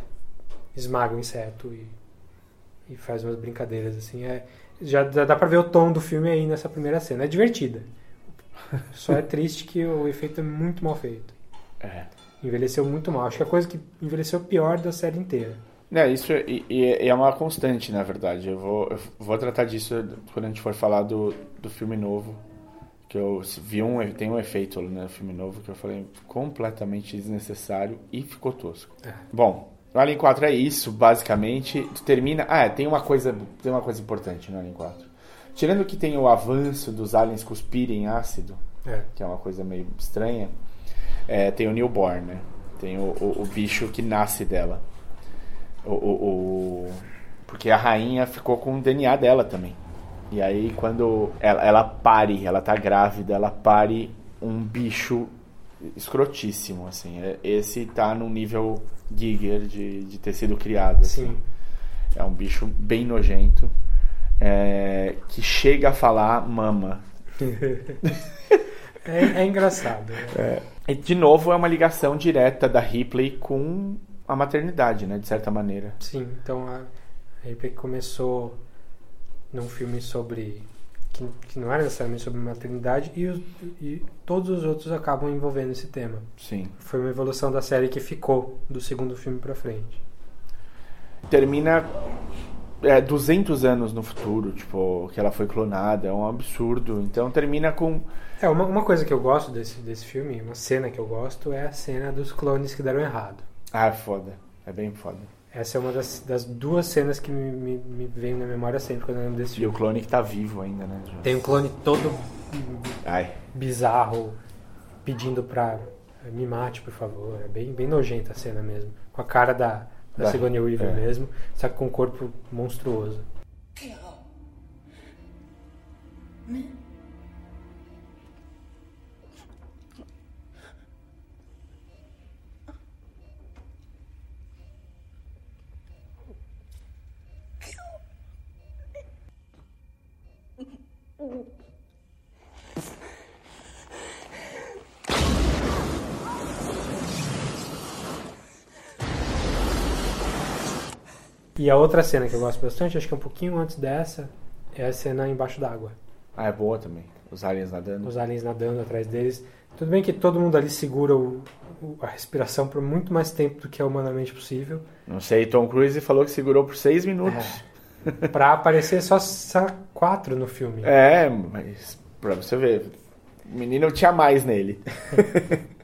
esmaga o inseto e, e faz umas brincadeiras assim. É, já já dá pra ver o tom do filme aí nessa primeira cena. É divertida. Só é triste que o efeito é muito mal feito. É. Envelheceu muito mal. Acho que é a coisa que envelheceu pior da série inteira. É, isso é, e- é uma constante, na verdade. Eu vou, eu vou tratar disso quando a gente for falar do, do filme novo. Que eu vi um, tem um efeito né, no filme novo que eu falei completamente desnecessário e ficou tosco. É. Bom, no Alien 4 é isso, basicamente. Tu termina. Ah, é, tem uma coisa, tem uma coisa importante no Alien 4. Tirando que tem o avanço dos aliens cuspirem ácido, É. que é uma coisa meio estranha, é, tem o newborn, né? Tem o, o, o bicho que nasce dela. O, o, porque a rainha ficou com o DNA dela também. E aí quando ela, ela pare, ela tá grávida, ela pare um bicho escrotíssimo, assim. É- Esse tá no nível Giger de, de ter sido criado. assim. Sim. É um bicho bem nojento. É, que chega a falar mama. é, é engraçado. né? É. E de novo é uma ligação direta da Ripley com a maternidade, né? De certa maneira. Sim, então a Ripley começou num filme sobre. Que, que não era necessariamente sobre maternidade, e, os- e todos os outros acabam envolvendo esse tema. Sim. Foi uma evolução da série que ficou do segundo filme pra frente. Termina é, 200 anos no futuro, tipo, que ela foi clonada, é um absurdo. Então termina com. É, uma, uma coisa que eu gosto desse, desse filme, uma cena que eu gosto, é a cena dos clones que deram errado. Ah, é foda. É bem foda. Essa é uma das, das duas cenas que me, me, me vem na memória sempre quando eu lembro desse E filme. o clone que tá vivo ainda, né? Tem um clone todo Ai. bizarro pedindo pra "Eh, me mate, por favor. É bem, bem nojenta a cena mesmo. Com a cara da, da Da- Sigourney Weaver é. mesmo, só que com um corpo monstruoso. E a outra cena que eu gosto bastante, acho que é um pouquinho antes dessa, é a cena embaixo d'água. Ah, é boa também. Os aliens nadando. Os aliens nadando atrás deles. Tudo bem que todo mundo ali segura o, o, a respiração por muito mais tempo do que é humanamente possível. Não sei, Tom Cruise falou que segurou por seis minutos. É. pra aparecer só, só quatro no filme. É, mas pra você ver, o menino tinha mais nele.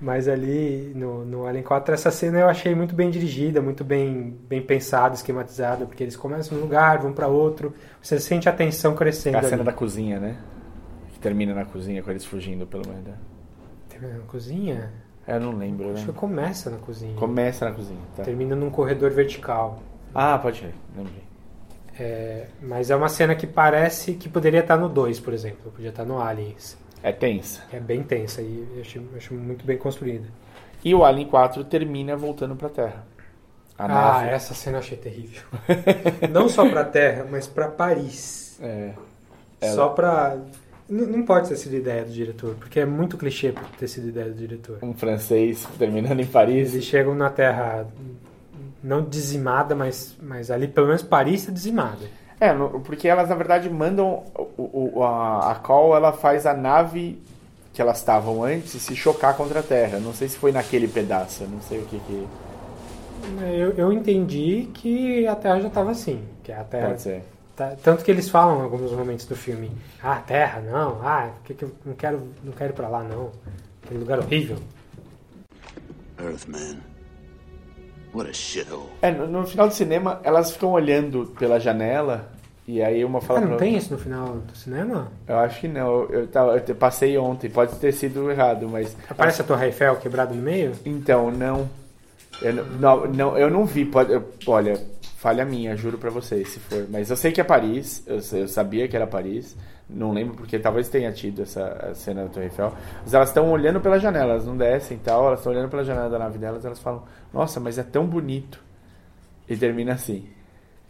Mas ali no, no Alien 4, essa cena eu achei muito bem dirigida, muito bem, bem pensada, esquematizada, porque eles começam num lugar, vão para outro, você sente a tensão crescendo. A cena ali. da cozinha, né? Que termina na cozinha com eles fugindo pelo meio da. Termina na cozinha? É, eu não lembro, Acho né? que começa na cozinha. Começa na cozinha, tá. Termina num corredor vertical. Ah, pode ser, lembrei. É, mas é uma cena que parece que poderia estar no 2, por exemplo. Podia estar no Aliens. É tensa. É bem tensa e eu acho, acho muito bem construída. E o Alien 4 termina voltando pra Terra. A ah, nave. essa cena eu achei terrível. Não só pra Terra, mas pra Paris. É. Só pra. N- Não pode ter sido ideia do diretor, porque é muito clichê ter sido ideia do diretor. Um francês terminando em Paris. Eles chegam na Terra não dizimada, mas, mas ali pelo menos Paris está dizimada. É, no- porque elas na verdade mandam o, o- a, a Call ela faz a nave que elas estavam antes se chocar contra a Terra. Não sei se foi naquele pedaço, não sei o que que Eu, eu entendi que a Terra já estava assim. Que a Terra, pode ser. tá- tanto que eles falam em alguns momentos do filme: Ah, Terra, não, ah, que que eu não quero, não quero ir pra lá, não. Aquele lugar horrível. Earthman. What a shithole. É, no, final do cinema elas ficam olhando pela janela e aí uma fala Ah, não pra tem outra- isso no final do cinema? Eu acho que não. Eu, tava, eu passei ontem, pode ter sido errado, mas. Aparece a Torre Eiffel quebrada no meio? Então, não. Eu não, não, não, eu não vi. Pode, eu- olha, falha minha, juro pra vocês, se for. Mas eu sei que é Paris, eu, eu sabia que era Paris. Não lembro porque talvez tenha tido essa cena da Torre Eiffel. Mas elas estão olhando pela janela, elas não descem e tal. Elas estão olhando pela janela da nave delas elas falam: Nossa, mas é tão bonito. E termina assim.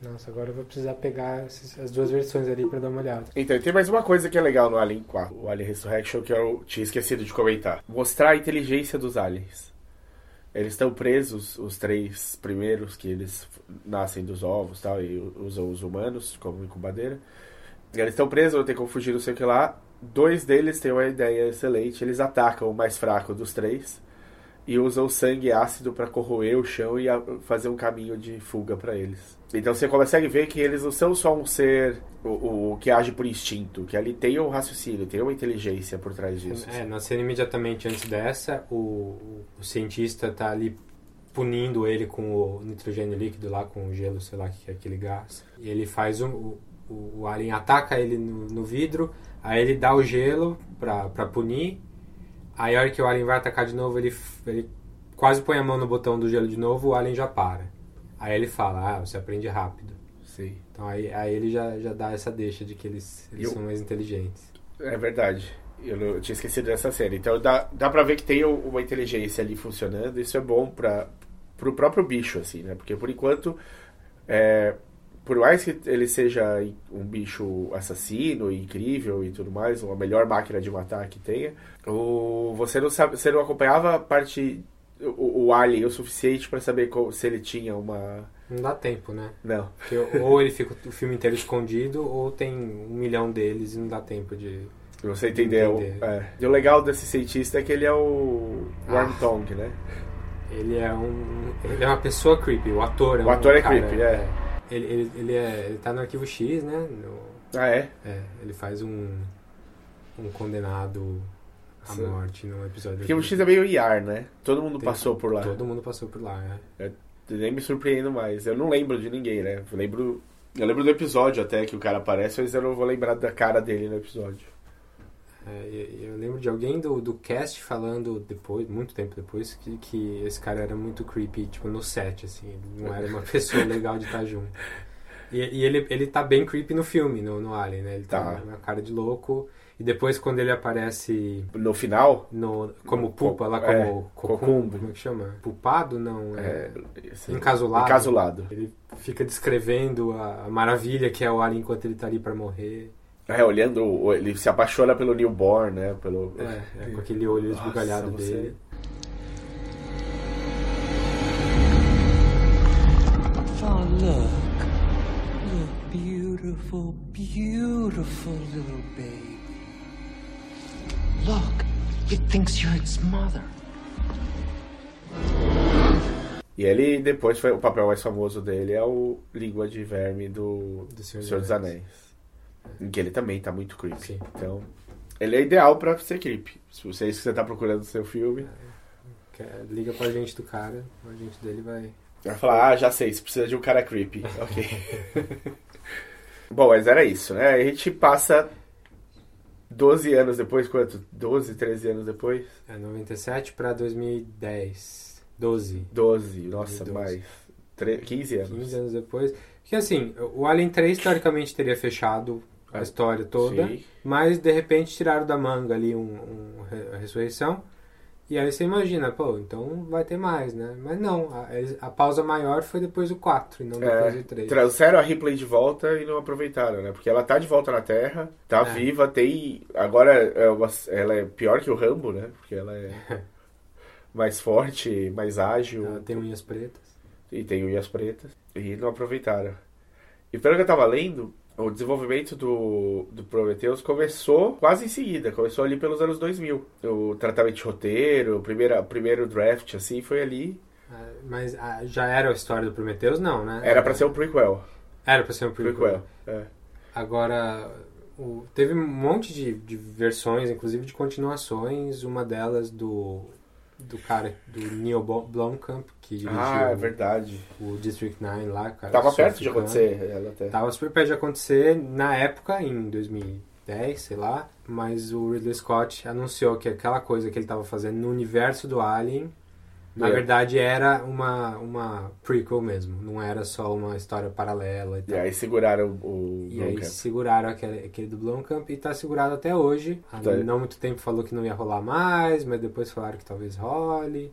Nossa, agora eu vou precisar pegar esses- as duas versões ali pra dar uma olhada. Então, tem mais uma coisa que é legal no Alien 4, o Alien Resurrection, que eu tinha esquecido de comentar. Mostrar a inteligência dos aliens. Eles estão presos, os três primeiros, que eles nascem dos ovos tal, e usam os humanos como incubadeira. Eles estão presos, vão ter como fugir, não sei o que lá. Dois deles têm uma ideia excelente, eles atacam o mais fraco dos três e usam sangue ácido para corroer o chão e fazer um caminho de fuga para eles. Então você consegue ver que eles não são só um ser o, o que age por instinto, que ali tem um raciocínio, tem uma inteligência por trás disso. É, na cena imediatamente antes dessa, o, o, cientista tá ali punindo ele com o nitrogênio líquido lá, com o gelo, sei lá que é aquele gás. E ele faz um, o, o, alien ataca ele no, no vidro, aí ele dá o gelo pra, pra punir. Aí a hora que o alien vai atacar de novo, ele, ele quase põe a mão no botão do gelo de novo, o alien já para. Aí ele fala, ah, você aprende rápido. Sim. Então aí, aí ele já, já dá essa deixa de que eles, eles Eu- são mais inteligentes. É verdade. Eu, não- eu tinha esquecido dessa cena. Então dá, dá pra ver que tem um- uma inteligência ali funcionando. Isso é bom para pro próprio bicho, assim, né? Porque por enquanto, é, por mais que ele seja um bicho assassino, incrível e tudo mais, uma melhor máquina de matar que tenha, o, você não sabe, você não acompanhava a parte o, o alien o suficiente pra saber qual- se ele tinha uma Não dá tempo, né? não. Porque ou ele fica o filme inteiro escondido, ou tem um milhão deles e não dá tempo de. Você entendeu? Entender. É. E o legal desse cientista é que ele é o Worm Ah. Tongue, né? Ele é um. Ele é uma pessoa creepy, o ator é O um ator é cara, creepy, é. Ele, ele, ele, é, ele tá no arquivo X, né? No- Ah, é? é, ele faz um. Um condenado à Sim. morte num episódio. Porque o arquivo X é meio IAR, né? Todo mundo Tem- passou por lá. Todo mundo passou por lá, né? Eu nem me surpreendo mais. Eu não lembro de ninguém, né? Eu lembro, eu lembro do episódio até que o cara aparece, mas eu não vou lembrar da cara dele no episódio. É, eu lembro de alguém do, do cast falando depois, muito tempo depois, que, que esse cara era muito creepy, tipo, no set, assim. Ele não era uma pessoa legal de estar junto. E, e ele, ele tá bem creepy no filme, no, no Alien, né? Ele tá, Tá. uma cara de louco. E depois, quando ele aparece No final, no, como pupa, lá É, como cocumbo. cocumbo, como é que chama? Pupado? Não, é... é, Encasulado. Encasulado. Ele fica descrevendo a, a maravilha que é o Alien enquanto ele tá ali pra morrer. É, olhando, ele se apaixona pelo newborn, né? Pelo... É, é, com aquele olho Nossa, esbugalhado você- dele. Oh, look. Look, beautiful, beautiful little baby. Look, it thinks you're its mother. E ele depois foi o papel mais famoso dele é o Língua de Verme do, Do Senhor, Senhor dos dos Anéis. Em que ele também tá muito creepy. Sim. Então, ele é ideal pra ser creepy. Se você é isso que você tá procurando no seu filme, Quer- Liga pra gente do cara, o agente dele vai. vai falar, ah, já sei, você precisa de um cara creepy. ok. Bom, mas era isso, né? A gente passa 12 anos depois, quanto? 12, 13 anos depois? É 97 pra 2010. 12. 12, nossa, 2012. mais. Tre- 15 anos. 15 anos depois. Que assim, o Alien 3 teoricamente teria fechado a história toda, É, Sim. mas de repente tiraram da manga ali um, um a ressurreição. E aí você imagina, pô, então vai ter mais, né? Mas não, a, a pausa maior foi depois do 4 e não depois É, do 3. trouxeram a Ripley de volta e não aproveitaram, né? Porque ela tá de volta na Terra, tá É. viva, tem. Agora é uma- ela é pior que o Rambo, né? Porque ela é mais forte, mais ágil. Ela tem unhas pretas. E tem unhas pretas. E não aproveitaram. E pelo que eu tava lendo, o desenvolvimento do, do Prometheus começou quase em seguida. Começou ali pelos anos 2000. O tratamento de roteiro, o primeiro, o primeiro draft, assim, foi ali. Ah, Mas ah, já era a história do Prometheus? Não, né? Era pra ser um prequel. Era pra ser um prequel. Prequel, é. Agora, o- teve um monte de, de versões, inclusive de continuações. Uma delas do, do cara, do Neil Blomkamp, que dirigiu Ah, é verdade. o District 9 lá. Cara, Tava perto de acontecer, ela até. Tava super perto de acontecer na época, em 2010, sei lá. Mas o Ridley Scott anunciou que aquela coisa que ele tava fazendo no universo do Alien, na É. verdade era uma, uma prequel mesmo. Não era só uma história paralela e E tal. aí seguraram o E aí seguraram aquele, aquele do Blomkamp e tá segurado até hoje. Há Tá. não muito tempo falou que não ia rolar mais, mas depois falaram que talvez role.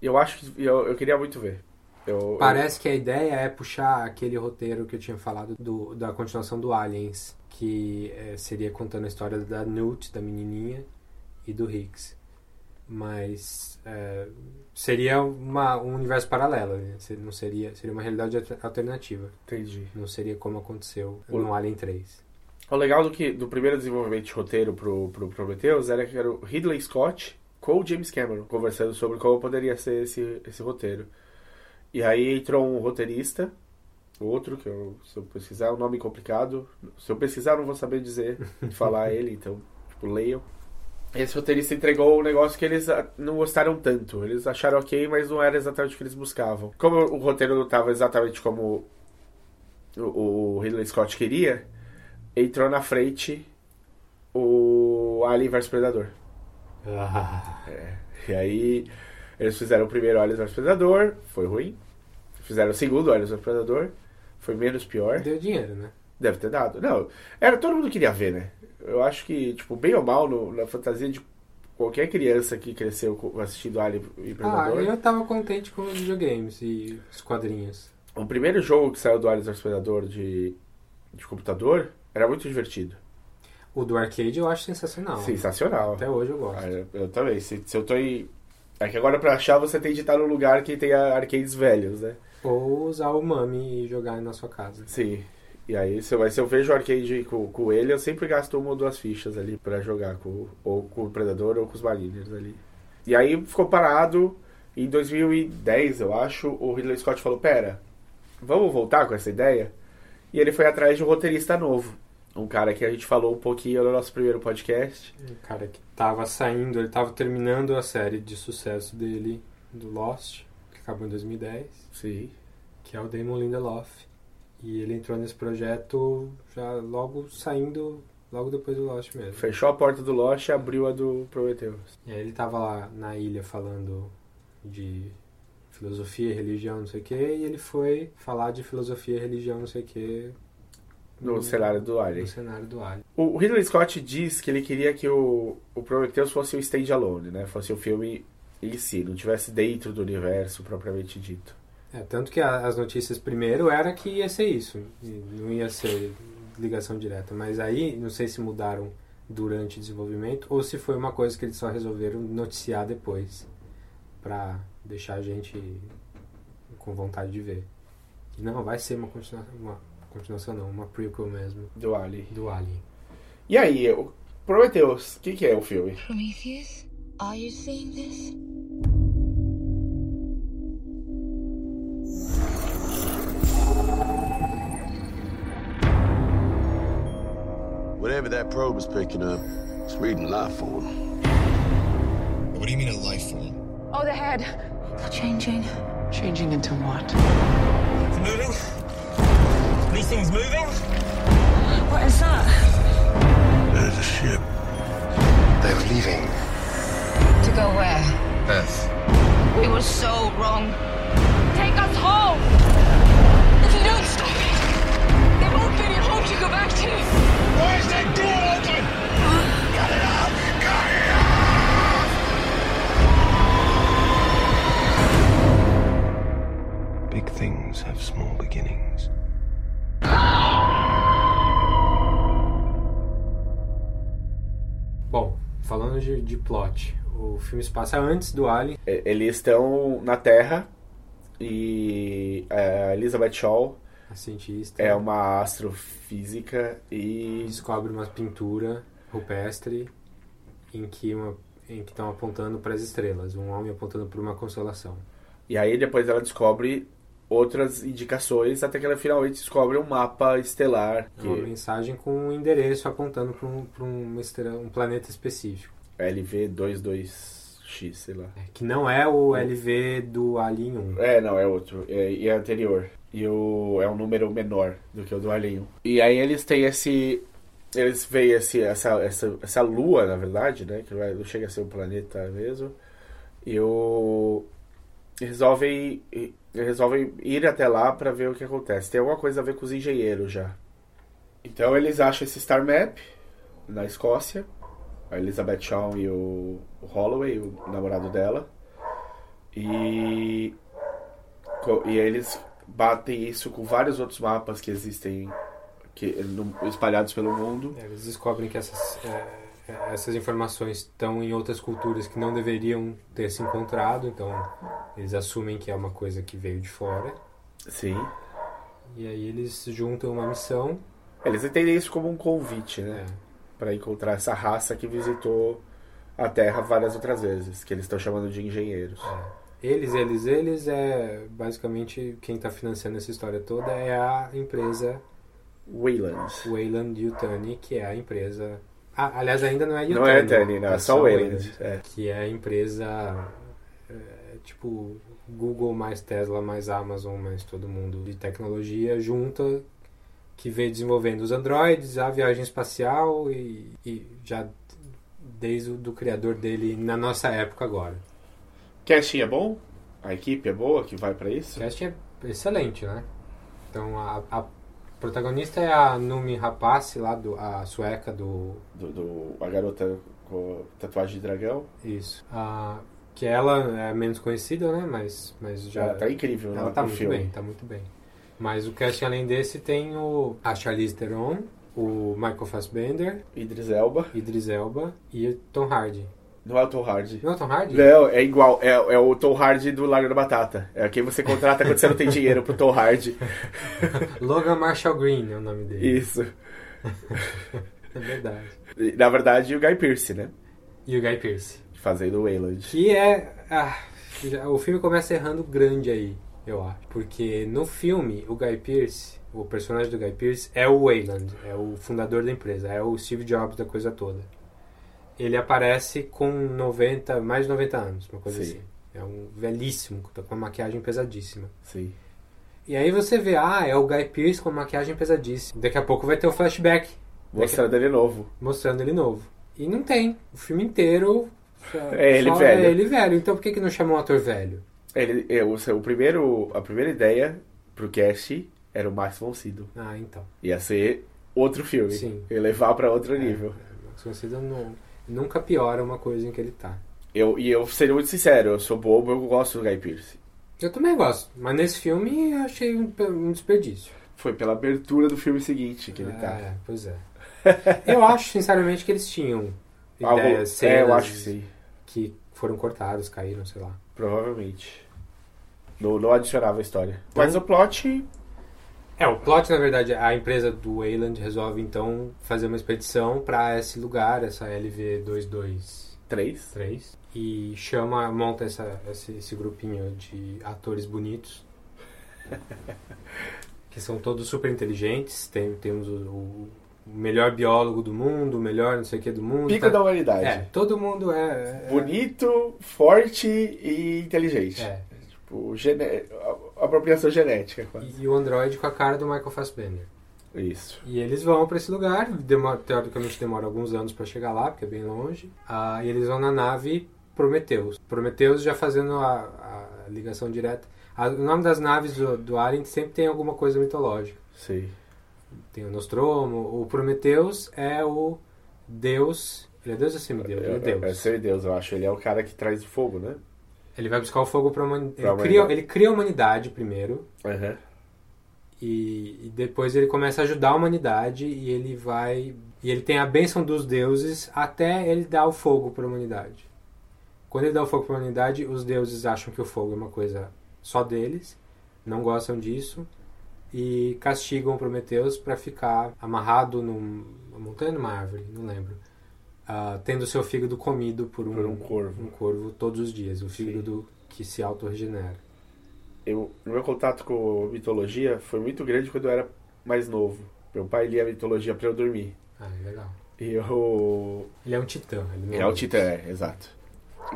Eu acho que eu, eu queria muito ver. Eu, Parece que a ideia é puxar aquele roteiro que eu tinha falado do, da continuação do Aliens, que eh, seria contando a história da Newt, da menininha, e do Higgs. Mas eh, seria uma, um universo paralelo, né? Não seria, seria uma realidade alter- alternativa. Entendi. Não seria como aconteceu O- no Alien 3. O legal do que do primeiro desenvolvimento de roteiro pro, pro Prometheus era que era o Ridley Scott com o James Cameron conversando sobre como poderia ser esse, esse roteiro. E aí entrou um roteirista, outro, que eu, se eu pesquisar, é um nome complicado. Se eu pesquisar, eu não vou saber dizer, falar ele, então, tipo, leiam. Esse roteirista entregou um negócio que eles ah, não gostaram tanto. Eles acharam ok, mas não era exatamente o que eles buscavam. Como o roteiro não estava exatamente como o, o Ridley Scott queria, entrou na frente o Alien vs Predador. É. E aí eles fizeram o primeiro Alien vs Predador, foi ruim. Fizeram o segundo Alien vs Predador, foi menos pior. Deu dinheiro, né? Deve ter dado. Não, era todo mundo queria ver, né? Eu acho que, tipo, bem ou mal, no- na fantasia de qualquer criança que cresceu assistindo Alien e Ah, Predador. eu tava contente com os videogames e os quadrinhos. O primeiro jogo que saiu do Alien vs Predador de, de computador era muito divertido. O do arcade eu acho sensacional. Sensacional. Até hoje eu gosto. Ah, eu, eu também. Se, se eu tô em. É que agora pra achar você tem de estar num lugar que tenha arcades velhos, né? Ou usar o Mami e jogar na sua casa. Sim. E aí, se eu, se eu vejo o arcade com, com ele, eu sempre gasto uma ou duas fichas ali pra jogar com, ou com o Predador ou com os Mariners ali. E aí ficou parado. Em 2010, eu acho, o Ridley Scott falou: Pera, vamos voltar com essa ideia? E ele foi atrás de um roteirista novo. Um cara que a gente falou um pouquinho no nosso primeiro podcast. Um cara que tava saindo, ele tava terminando a série de sucesso dele, do Lost, que acabou em 2010. Sim. Que é o Damon Lindelof. E ele entrou nesse projeto já logo saindo, logo depois do Lost mesmo. Fechou a porta do Lost e abriu a do Prometheus. E aí ele tava lá na ilha falando de filosofia, religião, não sei o que, e ele foi falar de filosofia, religião, não sei o que. No cenário do Alien. No cenário do Alien. O Ridley Scott diz que ele queria que o, o Prometheus fosse um stand-alone, né? Fosse um filme em si, não tivesse dentro do universo propriamente dito. É, tanto que a- as notícias primeiro era que ia ser isso, não ia ser ligação direta. Mas aí, não sei se mudaram durante o desenvolvimento ou se foi uma coisa que eles só resolveram noticiar depois, pra deixar a gente com vontade de ver. Não, vai ser uma continuação, uma continuação não, uma prequel mesmo. Do Alien. Do Alien. E aí, o, Prometheus, o que, que é o filme? Prometheus, are you seeing this? Whatever that probe is picking up, it's reading life form. What do you mean a life form? Oh, the head. Changing. Changing into what? It's moving. These things moving. What is that? There's a ship. They're leaving. To go where? Earth. We were so wrong. Take us home! If you don't stop it, there won't be any home to go back to. Bom, falando de, de plot, o filme se passa antes do Alien. E- Eles estão na Terra e a Elizabeth Shaw A cientista é uma astrofísica e descobre uma pintura rupestre em que uma em que estão apontando para as estrelas, um homem apontando para uma constelação. E aí depois ela descobre outras indicações até que ela finalmente descobre um mapa estelar É que uma mensagem com um endereço apontando para um, pra estrela- um planeta específico, é LV22X, sei lá. que não é o LV do Alien 1. É, não, é outro. É, é anterior. E o, é um número menor do que o do 1. E aí eles têm esse. Eles veem esse, essa, essa, essa lua, na verdade, né? Que não chega a ser um planeta mesmo. E o. Resolvem, resolvem ir até lá pra ver o que acontece. Tem alguma coisa a ver com os engenheiros já. Então eles acham esse Star Map na Escócia. A Elizabeth Shaw e o, Holloway, o namorado dela. E E eles batem isso com vários outros mapas que existem que, espalhados pelo mundo. É, Eles descobrem que essas, é, é, essas informações estão em outras culturas que não deveriam ter se encontrado, então eles assumem que é uma coisa que veio de fora. Sim. E aí eles juntam uma missão. Eles entendem isso como um convite, né? Pra encontrar essa raça que visitou a Terra várias outras vezes, que eles estão chamando de engenheiros. Eles, eles, eles é basicamente quem está financiando essa história toda é a empresa Wayland. Wayland Yutani, que é a empresa. Ah, aliás, ainda não é Yutani. Não é Yutani, não, é só Wayland, é. Que é a empresa é, tipo Google mais Tesla mais Amazon mais todo mundo de tecnologia junta que veio desenvolvendo os androids, a viagem espacial e, e já desde o do criador dele na nossa época agora. Casting é bom? A equipe é boa que vai pra isso? Casting é excelente, né? Então a, a protagonista é a Numi Rapace, lá do, a sueca do. Do, do- a garota com tatuagem de dragão. Isso. A, que ela é menos conhecida, né? Mas, mas já. Ela tá incrível Ela no- tá muito filme. bem, tá muito bem. Mas o casting além desse tem o, a Charlize Theron, o Michael Fassbender, Idris Elba. Idris Elba e Tom Hardy. Não é o Tom Hardy. Não é o Tom Hardy? Não, é igual. É, é o Tom Hardy do Lago da Batata. É quem você contrata quando você não tem dinheiro pro Tom Hardy. Logan Marshall Green é o nome dele. Isso. É verdade. Na verdade, o Guy Pearce, né? E o Guy Pearce. Fazendo o Wayland. Que é. ah, o filme começa errando grande aí, eu acho. Porque no filme, o Guy Pearce, o personagem do Guy Pearce, é o Wayland, é o fundador da empresa, é o Steve Jobs da coisa toda. Ele aparece com 90, mais de 90 anos, uma coisa Sim. assim. É um velhíssimo, tá com uma maquiagem pesadíssima. Sim. E aí você vê, ah, é o Guy Pearce com uma maquiagem pesadíssima. Daqui a pouco vai ter o flashback. Mostrando ele novo. Mostrando ele novo. E não tem. O filme inteiro. É ele velho. É ele velho. Então por que, que não chamou um ator velho? Ele, é, o, o primeiro, a primeira ideia pro cast era o Max von Sydow. Ah, então. Ia ser outro filme. Sim. Ia levar pra outro nível. Max von Sydow não- nunca piora uma coisa em que ele tá. Eu, e eu seria muito sincero, eu sou bobo, eu gosto do Guy Pearce. Eu também gosto. Mas nesse filme eu achei um, um desperdício. Foi pela abertura do filme seguinte que ele Ah, tá. é, pois é. Eu acho, sinceramente, que eles tinham Algo- ideias, é, cenas eu acho que sim. que foram cortados, caíram, sei lá. Provavelmente. Não, não adicionava a história. Mas o plot É, o plot, na verdade, a empresa do Wayland resolve então fazer uma expedição para esse lugar, essa LV223. 3. E chama, monta essa, esse, esse grupinho de atores bonitos. que são todos super inteligentes. Tem, temos o, o melhor biólogo do mundo, o melhor não sei o que do mundo. Pico da humanidade. É, todo mundo é. é Bonito, forte e inteligente. É. Tipo, gene... apropriação genética. Quase. E o androide com a cara do Michael Fassbender. Isso. E eles vão para esse lugar, demora, teoricamente demora alguns anos para chegar lá, porque é bem longe. Ah, e eles vão na nave Prometheus. Prometheus já fazendo a, a ligação direta. A, o nome das naves do, do Alien sempre tem alguma coisa mitológica. Sim. Tem o Nostromo. O Prometheus é o deus. Ele é deus ou semideus? Ele é Deus. É semideus, eu acho. Ele é o cara que traz o fogo, né? Ele vai buscar o fogo para humanidade. Ele, cria- humanidade. ele cria a humanidade primeiro. Uhum. E, e depois ele começa a ajudar a humanidade e ele vai. E ele tem a bênção dos deuses até ele dar o fogo para a humanidade. Quando ele dá o fogo para a humanidade, os deuses acham que o fogo é uma coisa só deles, não gostam disso e castigam Prometeus para ficar amarrado num- numa montanha, numa árvore, não lembro. Ah, tendo seu fígado comido por um, Por um corvo. um corvo todos os dias, o fígado do- que se autorregenera. Eu, o meu contato com mitologia foi muito grande quando eu era mais novo. Meu pai lia mitologia pra eu dormir. Ah, legal. E eu. Ele é um titã. Ele não É o Titã, é, exato.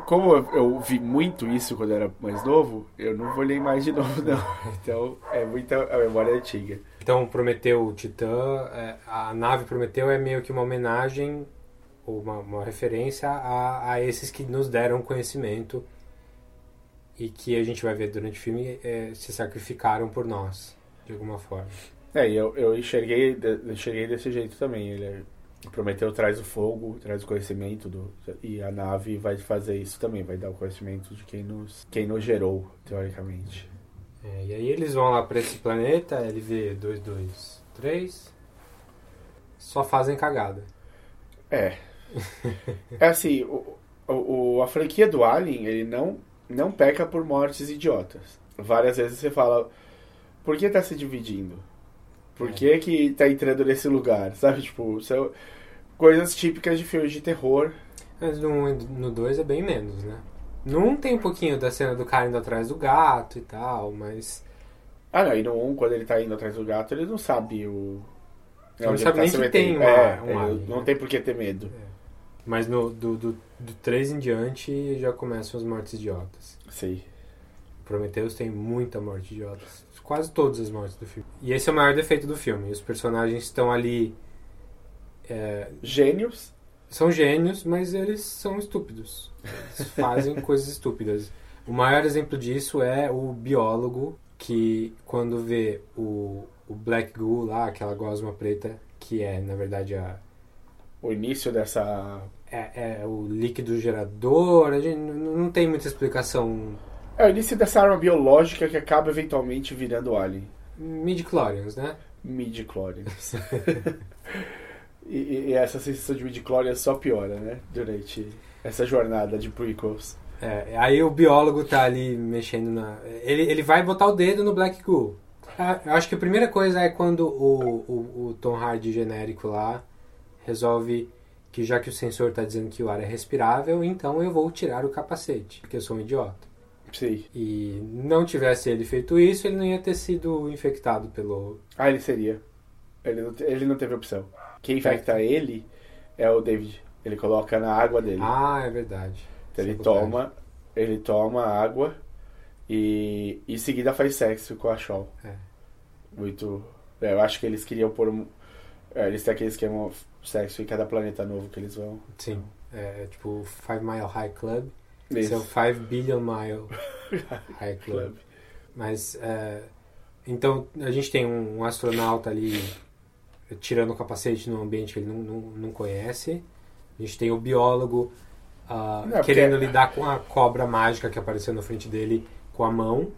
Como eu, eu vi muito isso quando eu era mais novo, eu não vou ler mais de novo, não. Então, é muita a memória antiga. Então, Prometeu Titã, é, a nave Prometeu é meio que uma homenagem uma, uma referência a, a esses que nos deram conhecimento e que a gente vai ver durante o filme é, se sacrificaram por nós, de alguma forma. É, e eu, eu enxerguei, enxerguei desse jeito também. Ele é- Prometeu traz o fogo, traz o conhecimento do, e a nave vai fazer isso também, vai dar o conhecimento de quem nos, quem nos gerou, teoricamente. É, e aí eles vão lá para esse planeta, LV223, só fazem cagada. É. É assim, o, o, a franquia do Alien, ele não, não peca por mortes idiotas. Várias vezes você fala, por que tá se dividindo? Por que que tá entrando nesse lugar? Sabe, tipo, são coisas típicas de filmes de terror. Mas no 1 e no 2 é bem menos, né? 1 tem um pouquinho da cena do cara indo atrás do gato e tal, mas Ah, não, e no 1, quando ele tá indo atrás do gato, ele não sabe o... Ele não onde sabe tá nem se que tem é, um ele alien, não né? tem por que ter medo. Mas no, do, do, do 3 em diante já começam as mortes idiotas. Sim. Prometheus tem muita morte idiota. Quase todas as mortes do filme. E esse é o maior defeito do filme. Os personagens estão ali. é, Gênios. são gênios, mas eles são estúpidos. Eles fazem coisas estúpidas. O maior exemplo disso é o biólogo que, quando vê o, o Black Goo lá, aquela gosma preta, que é, na verdade, a, O início dessa... é, é o líquido gerador, a gente não tem muita explicação. É o início dessa arma biológica que acaba eventualmente virando Alien. Midi-chlorians, né? midi-chlorians. e, e- e essa sensação de midi-chlorians só piora, né? Durante essa jornada de prequels. É, aí o biólogo tá ali mexendo na. Ele, ele vai botar o dedo no Black Goo. Ah, Eu acho que a primeira coisa é quando o, o, o Tom Hardy genérico lá resolve que já que o sensor tá dizendo que o ar é respirável, então eu vou tirar o capacete, porque eu sou um idiota. Sim. E não tivesse ele feito isso, ele não ia ter sido infectado pelo. Ah, ele seria. Ele não, ele não teve opção. Quem infecta ele é o David. Ele coloca na água dele. Ah, é verdade. Então ele Sabotagem. toma, ele toma água e em seguida faz sexo com a Shaw. É. Muito. é, eu acho que eles queriam pôr é, eles têm aquele esquema sexo em cada planeta novo que eles vão. Sim. É tipo o Five Mile High Club. Isso. Esse é o Five Billion Mile High Club. Mas, é, então, a gente tem um, um astronauta ali tirando o capacete num ambiente que ele não, não, não conhece. A gente tem o biólogo ah, Não, porque- querendo lidar com a cobra mágica que apareceu na frente dele com a mão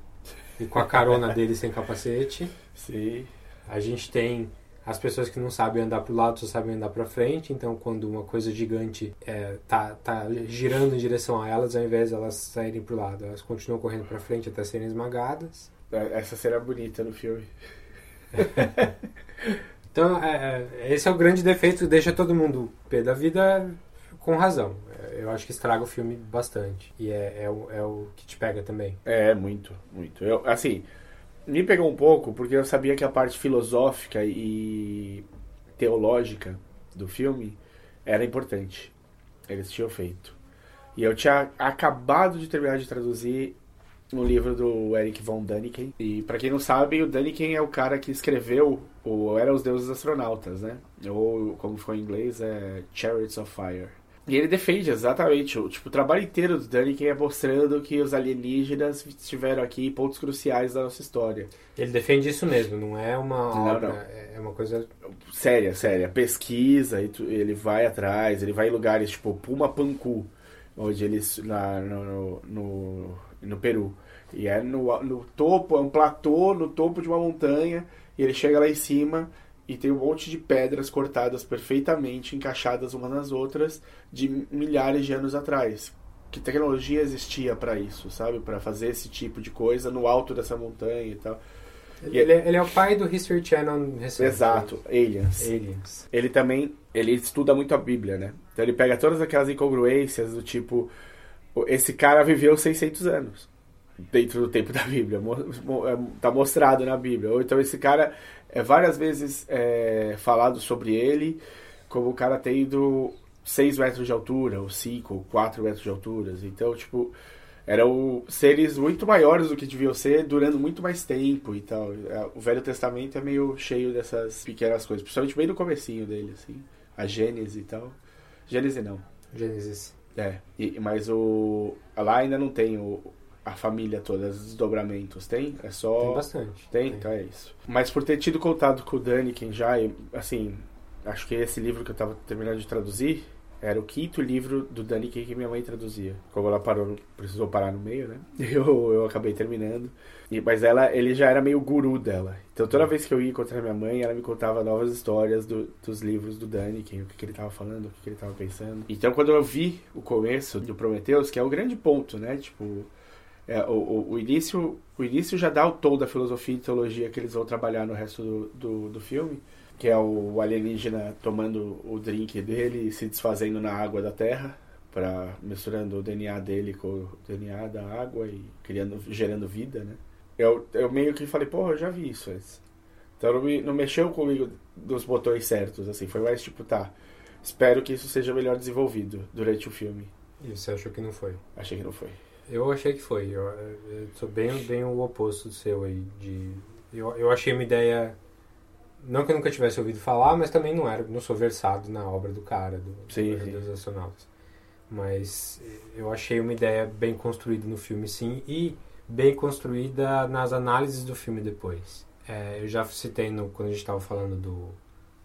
e com a carona dele sem capacete. Sim. A gente tem as pessoas que não sabem andar para o lado, só sabem andar para frente. Então, quando uma coisa gigante é, tá, tá girando em direção a elas, ao invés de elas saírem para o lado, elas continuam correndo para frente até serem esmagadas. É, Essa cena é bonita no filme. Então, é, é, esse é o grande defeito, deixa todo mundo pé da vida com razão. Eu acho que estraga o filme bastante. E é, é, o, é o que te pega também. É, muito, muito. Eu, assim, me pegou um pouco porque eu sabia que a parte filosófica e teológica do filme era importante. Eles tinham feito. E eu tinha acabado de terminar de traduzir um livro do Eric von Däniken. E pra quem não sabe, o Däniken é o cara que escreveu o Era os Deuses Astronautas, né? Ou, como ficou em inglês, é Chariots of Fire. E ele defende exatamente, o, tipo, o trabalho inteiro do Däniken é mostrando que os alienígenas estiveram aqui em pontos cruciais da nossa história. Ele defende isso mesmo, não é uma Não, obra, não. é uma coisa... Séria, séria. Pesquisa, e tu- ele vai atrás, ele vai em lugares tipo Puma Panku, onde eles. lá no, no, no Peru. E é no, no topo, é um platô no topo de uma montanha, e ele chega lá em cima e tem um monte de pedras cortadas perfeitamente, encaixadas umas nas outras, de milhares de anos atrás. Que tecnologia existia para isso, sabe? Para fazer esse tipo de coisa no alto dessa montanha e tal. E Ele, ele é o pai do History Channel recente. Exato, Aliens. Aliens. Ele também, ele estuda muito a Bíblia, né? Então ele pega todas aquelas incongruências do tipo, esse cara viveu 600 anos dentro do tempo da Bíblia, mo- é, mostrado na Bíblia. Ou então esse cara é várias vezes é, falado sobre ele como o cara tendo 6 metros de altura, ou 5, ou 4 metros de altura. Então, tipo, eram seres muito maiores do que deviam ser, durando muito mais tempo e tal. É, O Velho Testamento é meio cheio dessas pequenas coisas, principalmente bem no comecinho dele, assim. A Gênese e tal. Gênese não. Gênesis. É, e, mas o lá ainda não tem o, a família toda, os desdobramentos. Tem? É só. Tem bastante. Tem? Então é isso. Mas por ter tido contato com o Daniken já, assim, acho que esse livro que eu tava terminando de traduzir era o quinto livro do Daniken que minha mãe traduzia. Como ela parou, precisou parar no meio, né? Eu, eu acabei terminando. E, mas ela, ele já era meio guru dela. Então toda vez que eu ia encontrar minha mãe, ela me contava novas histórias do- dos livros do Daniken, o que, que ele tava falando, o que, que ele tava pensando. Então quando eu vi o começo do Prometheus, que é o grande ponto, né? Tipo, é, o, o, o início, o início já dá o tom da filosofia e teologia que eles vão trabalhar no resto do, do, do filme, que é o alienígena tomando o drink dele e se desfazendo na água da Terra, para misturando o DNA dele com o DNA da água e criando, gerando vida, né? Eu, eu meio que falei, eu já vi isso antes. Então não, me, não mexeu comigo dos botões certos, assim. Foi mais tipo, tá, espero que isso seja melhor desenvolvido durante o filme. E você achou que não foi? Achei que não foi. Eu achei que foi. Eu, eu sou bem, bem o oposto do seu aí. De, eu, eu achei uma ideia. Não que eu nunca tivesse ouvido falar, mas também não era, não sou versado na obra do cara, do, Sim, do- sim. dos astronautas. Mas eu achei uma ideia bem construída no filme, sim, e bem construída nas análises do filme depois. É, eu já citei no, quando a gente estava falando do,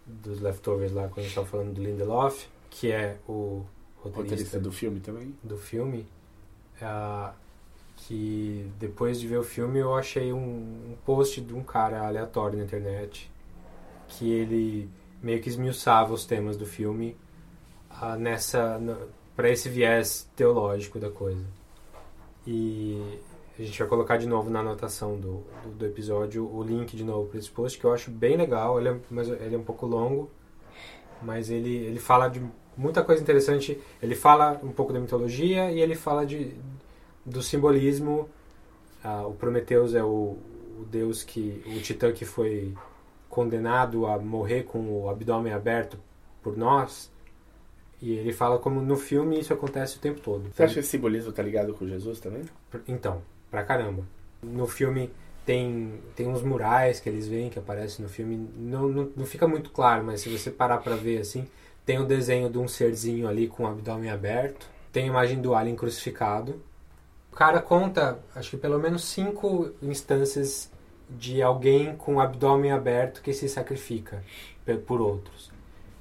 dos leftovers lá, quando a gente estava falando do Lindelof, que é o roteirista, Roteirista do filme também. do filme, ah, que depois de ver o filme eu achei um, um post de um cara aleatório na internet que ele meio que esmiuçava os temas do filme ah, nessa para esse viés teológico da coisa. E a gente vai colocar de novo na anotação do, do, do episódio o link de novo para esse post que eu acho bem legal. Ele é, mas ele é um pouco longo mas ele, ele fala de muita coisa interessante. Ele fala um pouco da mitologia e ele fala de, do simbolismo. Ah, o Prometheus é o, o deus que. o titã que foi condenado a morrer com o abdômen aberto por nós. E ele fala como no filme isso acontece o tempo todo. Você acha que esse simbolismo tá ligado com Jesus também? Então, pra caramba. No filme tem, tem uns murais que eles veem que aparecem no filme. Não, não, não fica muito claro, mas se você parar pra ver assim, tem o desenho de um serzinho ali com o abdômen aberto. Tem a imagem do alien crucificado. O cara conta, acho que pelo menos cinco instâncias de alguém com o abdômen aberto que se sacrifica por outros.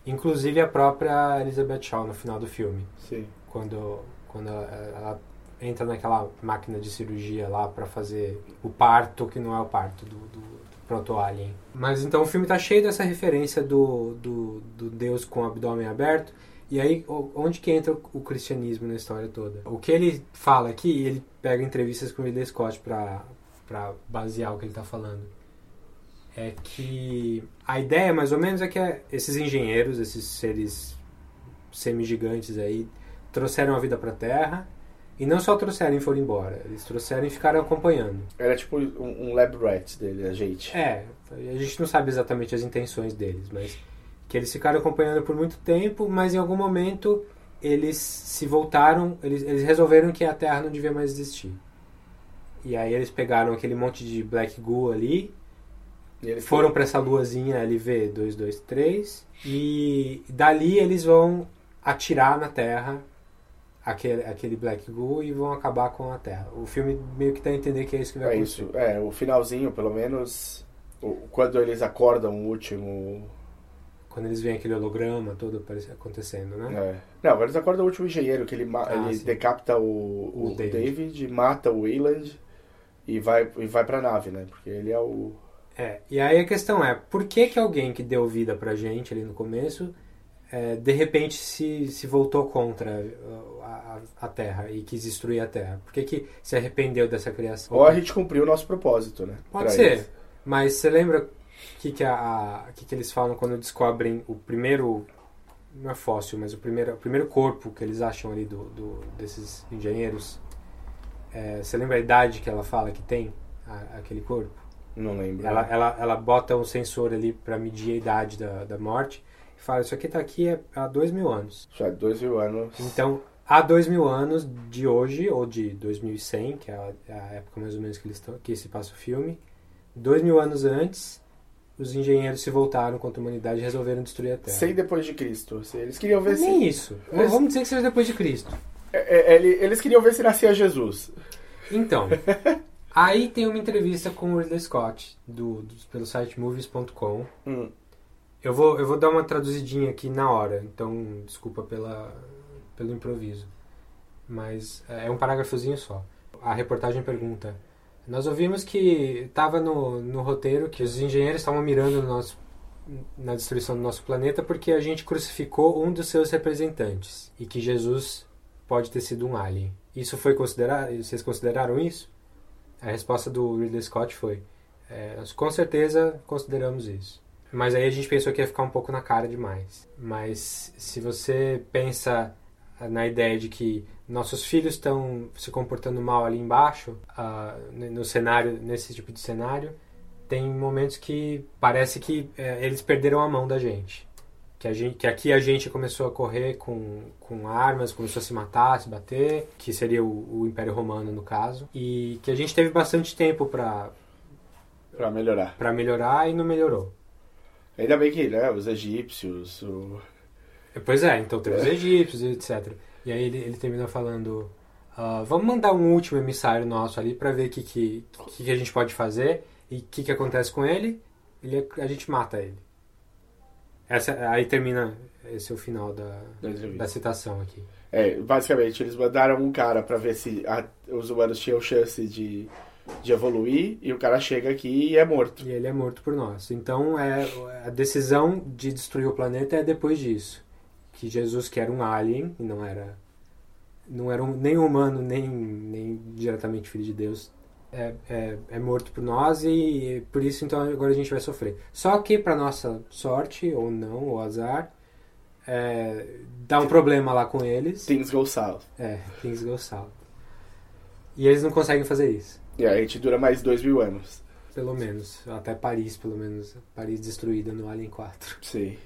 Inclusive a própria Elizabeth Shaw no final do filme. Sim. Quando, quando ela, ela entra naquela máquina de cirurgia lá pra fazer o parto, que não é o parto do, do proto-alien. Mas então o filme tá cheio dessa referência do, do, do Deus com o abdômen aberto. E aí, onde que entra o, cristianismo na história toda? O que ele fala aqui, ele pega entrevistas com o Ridley Scott pra basear o que ele tá falando. é que a ideia, mais ou menos, é que esses engenheiros, esses seres semi-gigantes aí, trouxeram a vida para a Terra e não só trouxeram e foram embora, eles trouxeram e ficaram acompanhando. Era tipo um, um lab rat dele, a gente. É, a gente não sabe exatamente as intenções deles, mas que eles ficaram acompanhando por muito tempo, mas em algum momento eles se voltaram, eles, eles resolveram que a Terra não devia mais existir. E aí eles pegaram aquele monte de black goo ali, foram para essa luazinha LV 223 e dali eles vão atirar na Terra aquele, aquele Black Goo e vão acabar com a Terra. O filme meio que dá a entender que é isso que vai É acontecer. isso, é, o finalzinho, pelo menos, o- quando eles acordam o último... Quando eles veem aquele holograma todo acontecendo, né? É. Não, eles acordam o último engenheiro, que ele, Ah, ele sim. decapita o, o, O David. David. mata o Wayland e vai, e vai pra nave, né? Porque ele é o... É, e aí a questão é, por que que alguém que deu vida pra gente ali no começo, é, de repente se, se voltou contra uh, a, a, a Terra e quis destruir a Terra? Por que que se arrependeu dessa criação? Ou a gente cumpriu o nosso propósito, né? Pode Pra ser, eles. mas você lembra o que, que, a, que, que eles falam quando descobrem o primeiro, não é fóssil, mas o primeiro, o primeiro corpo que eles acham ali do, do- desses engenheiros? É, você lembra a idade que ela fala que tem a- aquele corpo? Não lembro. Ela, ela, ela bota um sensor ali para medir a idade da, da morte fala: Isso aqui tá aqui é há dois mil anos. Isso é dois mil anos. Então, há dois mil anos de hoje, ou de 2100, que é a, é a época mais ou menos que, eles tão, que se passa o filme, dois mil anos antes, os engenheiros se voltaram contra a humanidade e resolveram destruir a Terra. Sem depois de Cristo. Eles queriam ver Nem se... isso. Eles- Vamos dizer que seja depois de Cristo. É, é, ele- Eles queriam ver se nascia Jesus. Então, aí tem uma entrevista com o Ridley Scott, do, do- pelo site movies.com. Hum. Eu vou, eu vou dar uma traduzidinha aqui na hora, então desculpa pela, pelo improviso. Mas é um parágrafozinho só. A reportagem pergunta: Nós ouvimos que estava no, no roteiro que os engenheiros estavam mirando no nosso, na destruição do nosso planeta porque a gente crucificou um dos seus representantes e que Jesus pode ter sido um alien. Isso foi considerado? Vocês consideraram isso? A resposta do Ridley Scott foi: é, nós com certeza consideramos isso. Mas aí a gente pensou que ia ficar um pouco na cara demais. Mas se você pensa na ideia de que nossos filhos estão se comportando mal ali embaixo, ah, no cenário, nesse tipo de cenário, tem momentos que parece que eh, eles perderam a mão da gente. Que, a gente. que aqui a gente começou a correr com, com armas, começou a se matar, se bater, que seria o, o Império Romano no caso, e que a gente teve bastante tempo para Pra melhorar. para melhorar e não melhorou. Ainda bem que, né, os egípcios, o... Pois é, então teve os egípcios etc. E aí ele, ele termina falando: ah, vamos mandar um último emissário nosso ali para ver o que, que, que, que a gente pode fazer e o que, que acontece com ele. ele. A gente mata ele. Essa, aí termina. Esse é o final da, Da citação aqui. É, basicamente, eles mandaram um cara pra ver se a- os humanos tinham chance de, de evoluir, e o cara chega aqui e é morto. E ele é morto por nós. Então é, a decisão de destruir o planeta é depois disso. Que Jesus, que era um alien, e não era. Não era um, nem humano, nem, nem diretamente filho de Deus, é, é, é morto por nós e por isso então agora a gente vai sofrer. Só que para nossa sorte, ou não, ou azar, é, dá um problema lá com eles. Things go south. É, things go south. E eles não conseguem fazer isso. E a gente dura mais dois mil anos. Pelo menos. Até Paris, pelo menos. Paris destruída no Alien 4. Sim.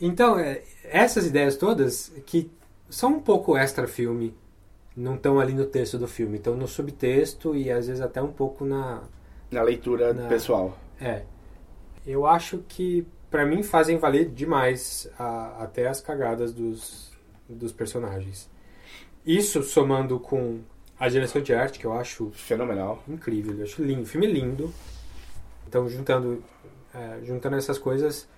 Então, é, essas ideias todas, que são um pouco extra-filme, não estão ali no texto do filme, estão no subtexto e às vezes até um pouco na. Na leitura Na- pessoal. É. Eu acho que, pra mim, fazem valer demais a- até as cagadas dos, dos personagens. Isso somando com a direção de arte, que eu acho Fenomenal. incrível, eu acho lindo, o filme lindo. Então, juntando, é, juntando essas coisas,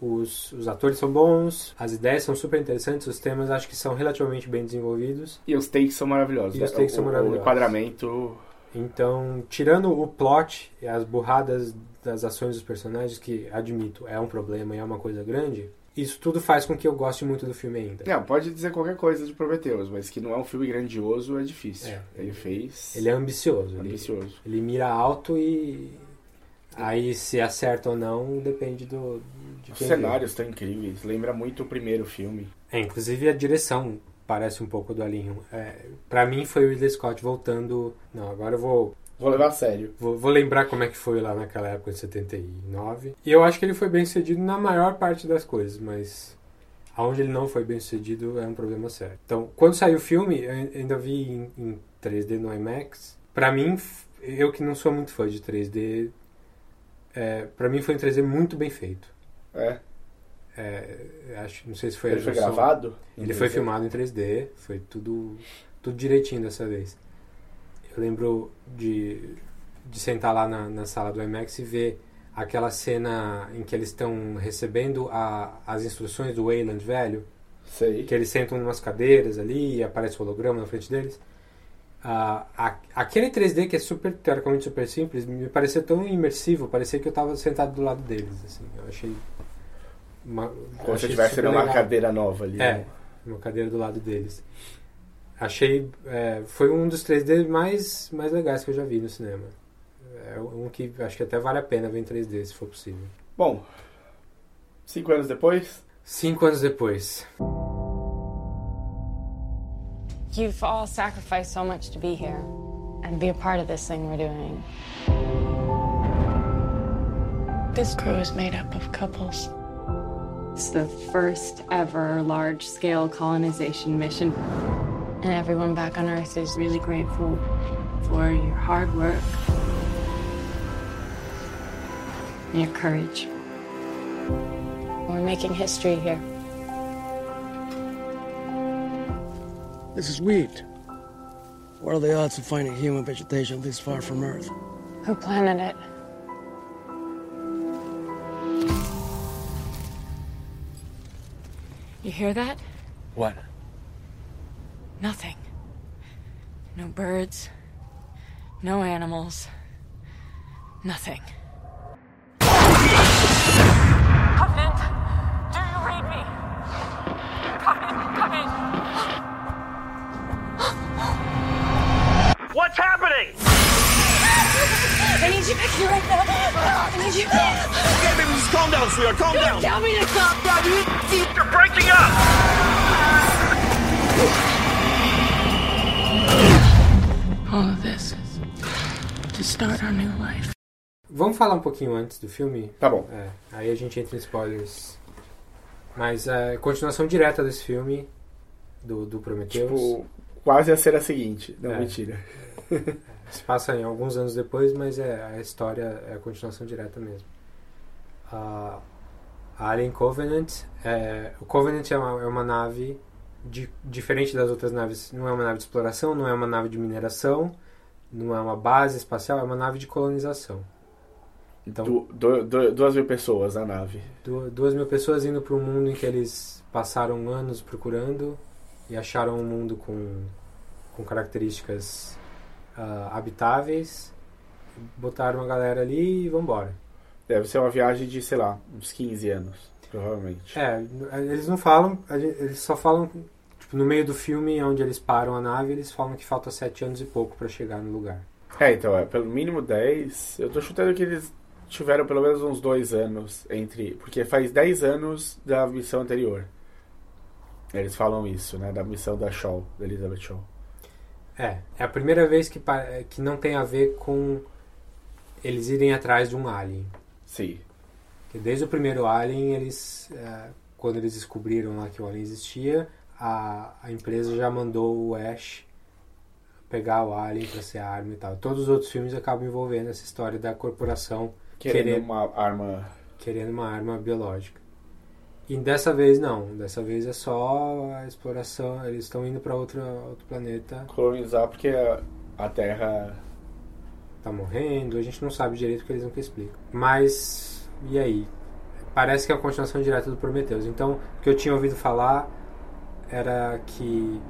os, os atores são bons, as ideias são super interessantes, os temas acho que são relativamente bem desenvolvidos. E os takes são maravilhosos. E os takes o, são o maravilhosos. enquadramento. Então, tirando o plot e as burradas das ações dos personagens, que admito, é um problema e é uma coisa grande, isso tudo faz com que eu goste muito do filme ainda. Não, pode dizer qualquer coisa de Prometheus, mas que não é um filme grandioso é difícil. É. Ele fez. Ele é ambicioso. ele- ambicioso. Ele, mira alto e Aí se acerta ou não depende do de Os cenários estão incríveis. Lembra muito o primeiro filme. É, inclusive a direção parece um pouco do Alien. É, para mim foi o Ridley Scott voltando. Não, agora eu vou Vou levar a sério. Vou, vou lembrar como é que foi lá naquela época de 79. E eu acho que ele foi bem sucedido na maior parte das coisas, mas aonde ele não foi bem sucedido é um problema sério. Então, quando saiu o filme, eu ainda vi em, em 3D no IMAX. Pra mim, eu que não sou muito fã de 3D, é, pra mim foi um 3D muito bem feito. É. É, acho, não sei se foi Ele a foi gravado Ele foi 3D? filmado em 3D, foi tudo, tudo direitinho dessa vez. Eu lembro de, de sentar lá na, na sala do IMAX e ver aquela cena em que eles estão recebendo a, as instruções do Wayland velho. Sei. Que eles sentam em umas cadeiras ali e aparece o holograma na frente deles. Ah, a- aquele 3D que é super, teoricamente super simples, me pareceu tão imersivo, parecia que eu estava sentado do lado deles. Assim, eu achei. Uma, Como se numa legal. cadeira nova ali. É, né? uma cadeira do lado deles. Achei. é, foi um dos 3D mais, mais legais que eu já vi no cinema. É um que acho que até vale a pena ver em 3D, se for possível. Bom, cinco anos depois, Cinco anos depois. You've all sacrificed so much to be here and be a part of this thing we're doing. This crew is made up of couples. It's the first ever large scale colonization mission. And everyone back on Earth is Really grateful for your hard work and your courage. we're making history here. This is wheat. What are the odds of finding human vegetation this far from Earth? Who planted it? You hear that? What? Nothing. No birds. No animals. Nothing. Covenant, do you read me? Covenant, come in. What's happening? I need you back here right now. I need you. Okay, baby, just calm down, sweetheart. Calm You down. Tell me to stop, Daddy. You're breaking up. All of this is to start our new life. Vamos falar um pouquinho antes do filme? Tá bom. É, aí a gente entra em spoilers. Mas é continuação direta desse filme, do, do Prometheus. tipo, quase a cena seguinte. Não, É. mentira. Se passa em alguns anos depois, mas é, a história é a continuação direta mesmo. A a Alien Covenant, é, o Covenant é uma, é uma nave di- diferente das outras naves. Não é uma nave de exploração, não é uma nave de mineração, não é uma base espacial, é uma nave de colonização. Então, Du- du- du- duas mil pessoas na nave. Du- duas mil pessoas indo para um mundo em que eles passaram anos procurando e acharam um mundo com, com características ah, habitáveis, botaram a galera ali e vambora. Deve ser uma viagem de, sei lá, uns 15 anos, provavelmente. É, eles não falam, eles só falam, tipo, no meio do filme onde eles param a nave, eles falam que falta sete anos e pouco para chegar no lugar. É, então, é pelo mínimo 10. Eu tô chutando que eles tiveram pelo menos uns dois anos entre. Porque faz 10 anos da missão anterior. Eles falam isso, né? Da missão da Shaw, da Elizabeth Shaw. É, é a primeira vez que, que não tem a ver com eles irem atrás de um alien. Sim. Porque desde o primeiro Alien, eles, é, quando eles descobriram lá que o Alien existia, a, a empresa já mandou o Ash pegar o Alien para ser arma e tal. Todos os outros filmes acabam envolvendo essa história da corporação Querendo uma arma. querendo uma arma biológica. E dessa vez não, dessa vez é só a exploração, eles estão indo para outro, outro planeta, colonizar porque a, a Terra. tá morrendo, a gente não sabe direito o que eles nunca explicam. Mas, e aí? Parece que é a continuação direta do Prometheus. Então, o que eu tinha ouvido falar era que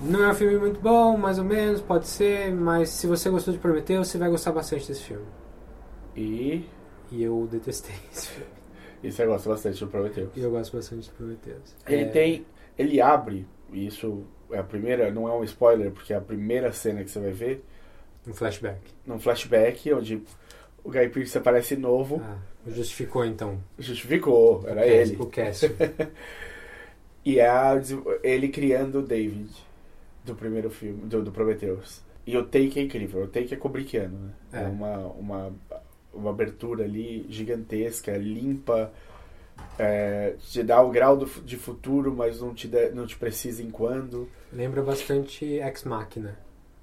não é um filme muito bom, mais ou menos, pode ser, mas se você gostou de Prometheus, você vai gostar bastante desse filme. E. E eu detestei esse filme. E você gosta bastante do Prometheus. E eu gosto bastante de Prometheus. Ele É, tem. Ele abre, e isso é a primeira, não é um spoiler, porque é a primeira cena que você vai ver, Um flashback. num flashback, onde O Guy Pearce aparece novo. Ah, justificou então. Justificou, era o ele. O Cassio. e é a, ele criando o David do primeiro filme, do, do Prometheus. E o take é incrível, o take é Kubrickiano, né? É, É. uma, uma, uma abertura ali gigantesca, limpa, é, te dá o grau do, de futuro, mas não te, dá- não te precisa em quando. Lembra bastante Ex Machina.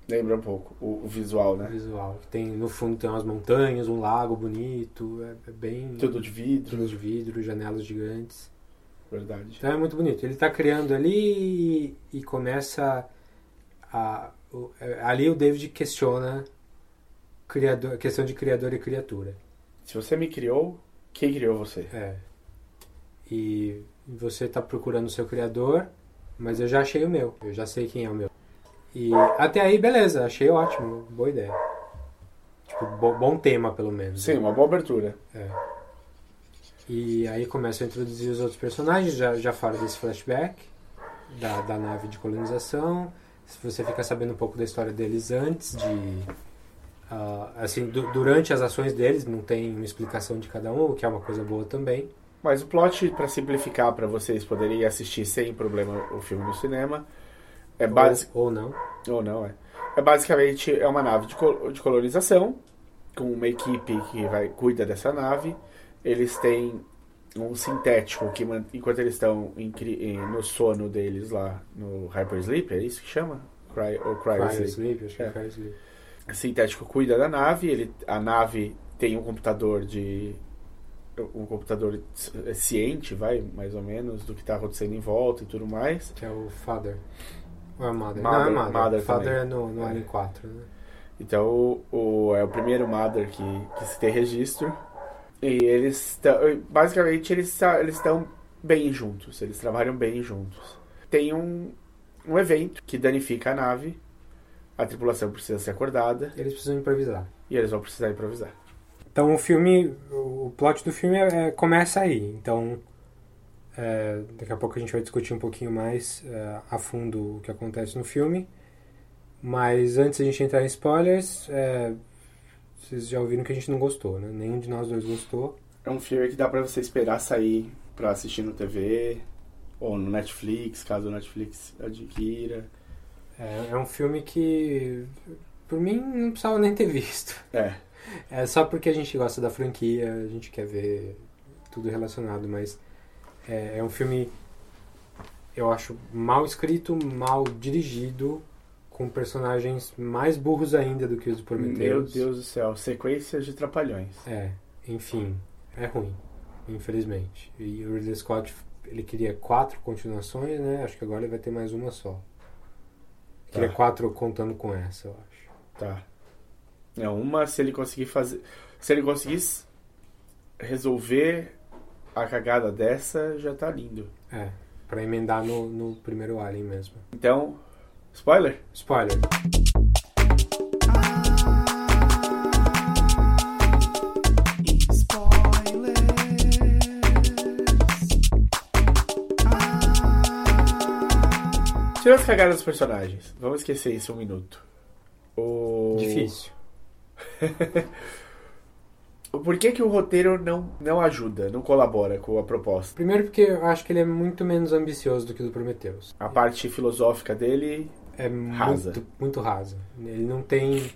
Lembra um pouco o, o visual, O né? visual. Tem, no fundo tem umas montanhas, um lago bonito. É, é bem. Tudo de vidro. Tudo de vidro, janelas gigantes. Verdade. Então é muito bonito. Ele está criando ali e, e começa a. o- é, ali o David questiona criador, a questão de criador e criatura. Se você me criou, quem criou você? É. E você está procurando o seu criador, mas eu já achei o meu. Eu já sei quem é o meu. E até aí, beleza, achei ótimo, boa ideia. Tipo, bo- bom tema, pelo menos. Sim, uma boa abertura. É. E aí começa a introduzir os outros personagens, já, já fala desse flashback da, da nave de colonização. Você fica sabendo um pouco da história deles antes de. ah, assim, du- durante as ações deles, não tem uma explicação de cada um, o que é uma coisa boa também. Mas o plot, pra simplificar, pra vocês poderem assistir sem problema o filme no cinema, é básico. Ou, ou não. Ou não, é. É basicamente é uma nave de, col- de colonização, com uma equipe que vai cuida dessa nave. Eles têm um sintético que, enquanto eles estão em em- no sono deles lá, no Hypersleep, é isso que chama? Cry, ou Cryosleep. Acho que é É. Cryosleep. O sintético cuida da nave, ele, a nave tem um computador de. um computador ci- ciente, vai, mais ou menos, do que está acontecendo em volta e tudo mais. Que é o Father. Ou é Mother? Mother- não, é Mother. Mother Father é no, no É. Alien 4, né? Então o, o- é o primeiro Mother que, que se tem registro. E eles estão. Basicamente eles estão bem juntos, eles trabalham bem juntos. Tem um, um evento que danifica a nave, a tripulação precisa ser acordada Eles precisam improvisar. e eles vão precisar improvisar. Então o filme, o plot do filme é- é- começa aí. Então é, daqui a pouco a gente vai discutir um pouquinho mais é, a fundo o que acontece no filme. Mas antes de a gente entrar em spoilers, é, vocês já ouviram que a gente não gostou, né? Nenhum de nós dois gostou. É um filme que dá pra você esperar sair pra assistir no TV ou no Netflix, caso o Netflix adquira. É, é um filme que, por mim, não precisava nem ter visto. É. É só porque a gente gosta da franquia, a gente quer ver tudo relacionado, mas é, é um filme, eu acho, mal escrito, mal dirigido, com personagens mais burros ainda do que os do Prometheus. Meu Deus do céu, sequências de trapalhões. É, enfim, é ruim, infelizmente. E o Ridley Scott, ele queria quatro continuações, né? Acho que agora ele vai ter mais uma só. Queria Tá. quatro contando com essa, eu acho. Tá. É uma se ele conseguir fazer. Se ele conseguir resolver a cagada dessa, já tá lindo. É, pra emendar no, no primeiro Alien mesmo. Então, spoiler? Spoiler. Tira as cagadas dos personagens. Vamos esquecer isso um minuto. O... Difícil. Por que, que o roteiro não, não ajuda, não colabora com a proposta? Primeiro porque eu acho que ele é muito menos ambicioso do que o do Prometheus. A parte filosófica dele É Rasa. muito, muito rasa. Ele não tem...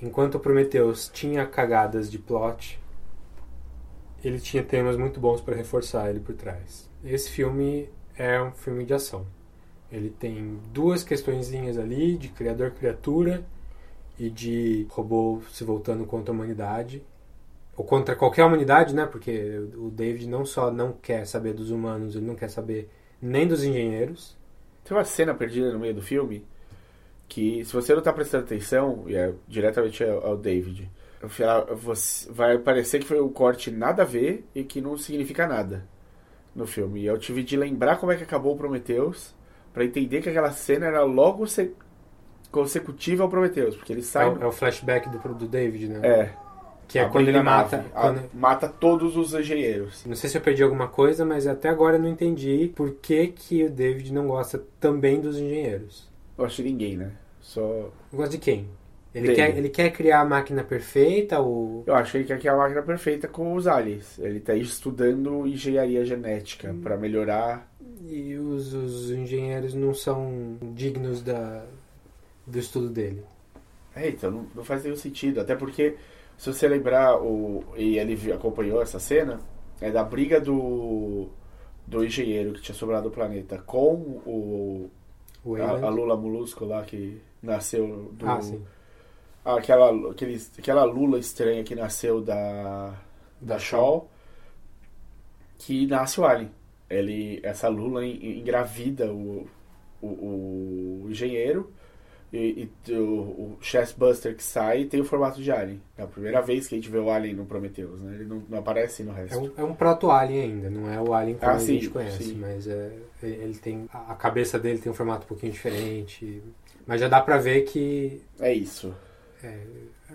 Enquanto o Prometheus tinha cagadas de plot, ele tinha temas muito bons para reforçar ele por trás. Esse filme é um filme de ação. Ele tem duas questõezinhas ali de criador-criatura e de robô se voltando contra a humanidade. Ou contra qualquer humanidade, né? Porque o David não só não quer saber dos humanos, ele não quer saber nem dos engenheiros. Tem uma cena perdida no meio do filme que, se você não tá prestando atenção, e é diretamente ao, David, vai parecer que foi um corte nada a ver e que não significa nada no filme. E eu tive de lembrar como é que acabou o Prometheus pra entender que aquela cena era logo se- consecutiva ao Prometheus, porque ele É sai. o, é o flashback do, do David, né? É. Que é quando ele mata. nave. A- quando- Mata todos os engenheiros. Não sei se eu perdi alguma coisa, mas até agora eu não entendi por que, que o David não gosta também dos engenheiros. Eu acho ninguém, né? Só. Gosta de quem? Ele dele. quer, ele quer criar a máquina perfeita, o... Eu acho que ele quer criar a máquina perfeita com os aliens. Ele tá estudando engenharia genética Hum. pra melhorar. e os, os engenheiros não são dignos da, do estudo dele. É, então não, não faz nenhum sentido. Até porque, se você lembrar, o, e ele acompanhou essa cena, é da briga do, do engenheiro que tinha sobrado do planeta com o. O a, a Lula Molusco lá que nasceu do. Ah, sim. Aquela, aquele, aquela Lula estranha que nasceu da. Da Shaw. Que nasce o Alien. Ele, essa Lula en- engravida o, o, o engenheiro. E, e o, o Chessbuster que sai tem o formato de Alien. É a primeira vez que a gente vê o Alien no Prometheus, né? Ele não, não aparece no resto. É um, é um proto-alien ainda, não é o alien como Ah, a sim, gente conhece, sim. mas é, ele ele tem a cabeça dele tem um formato um pouquinho diferente, mas já dá pra ver que É isso. é,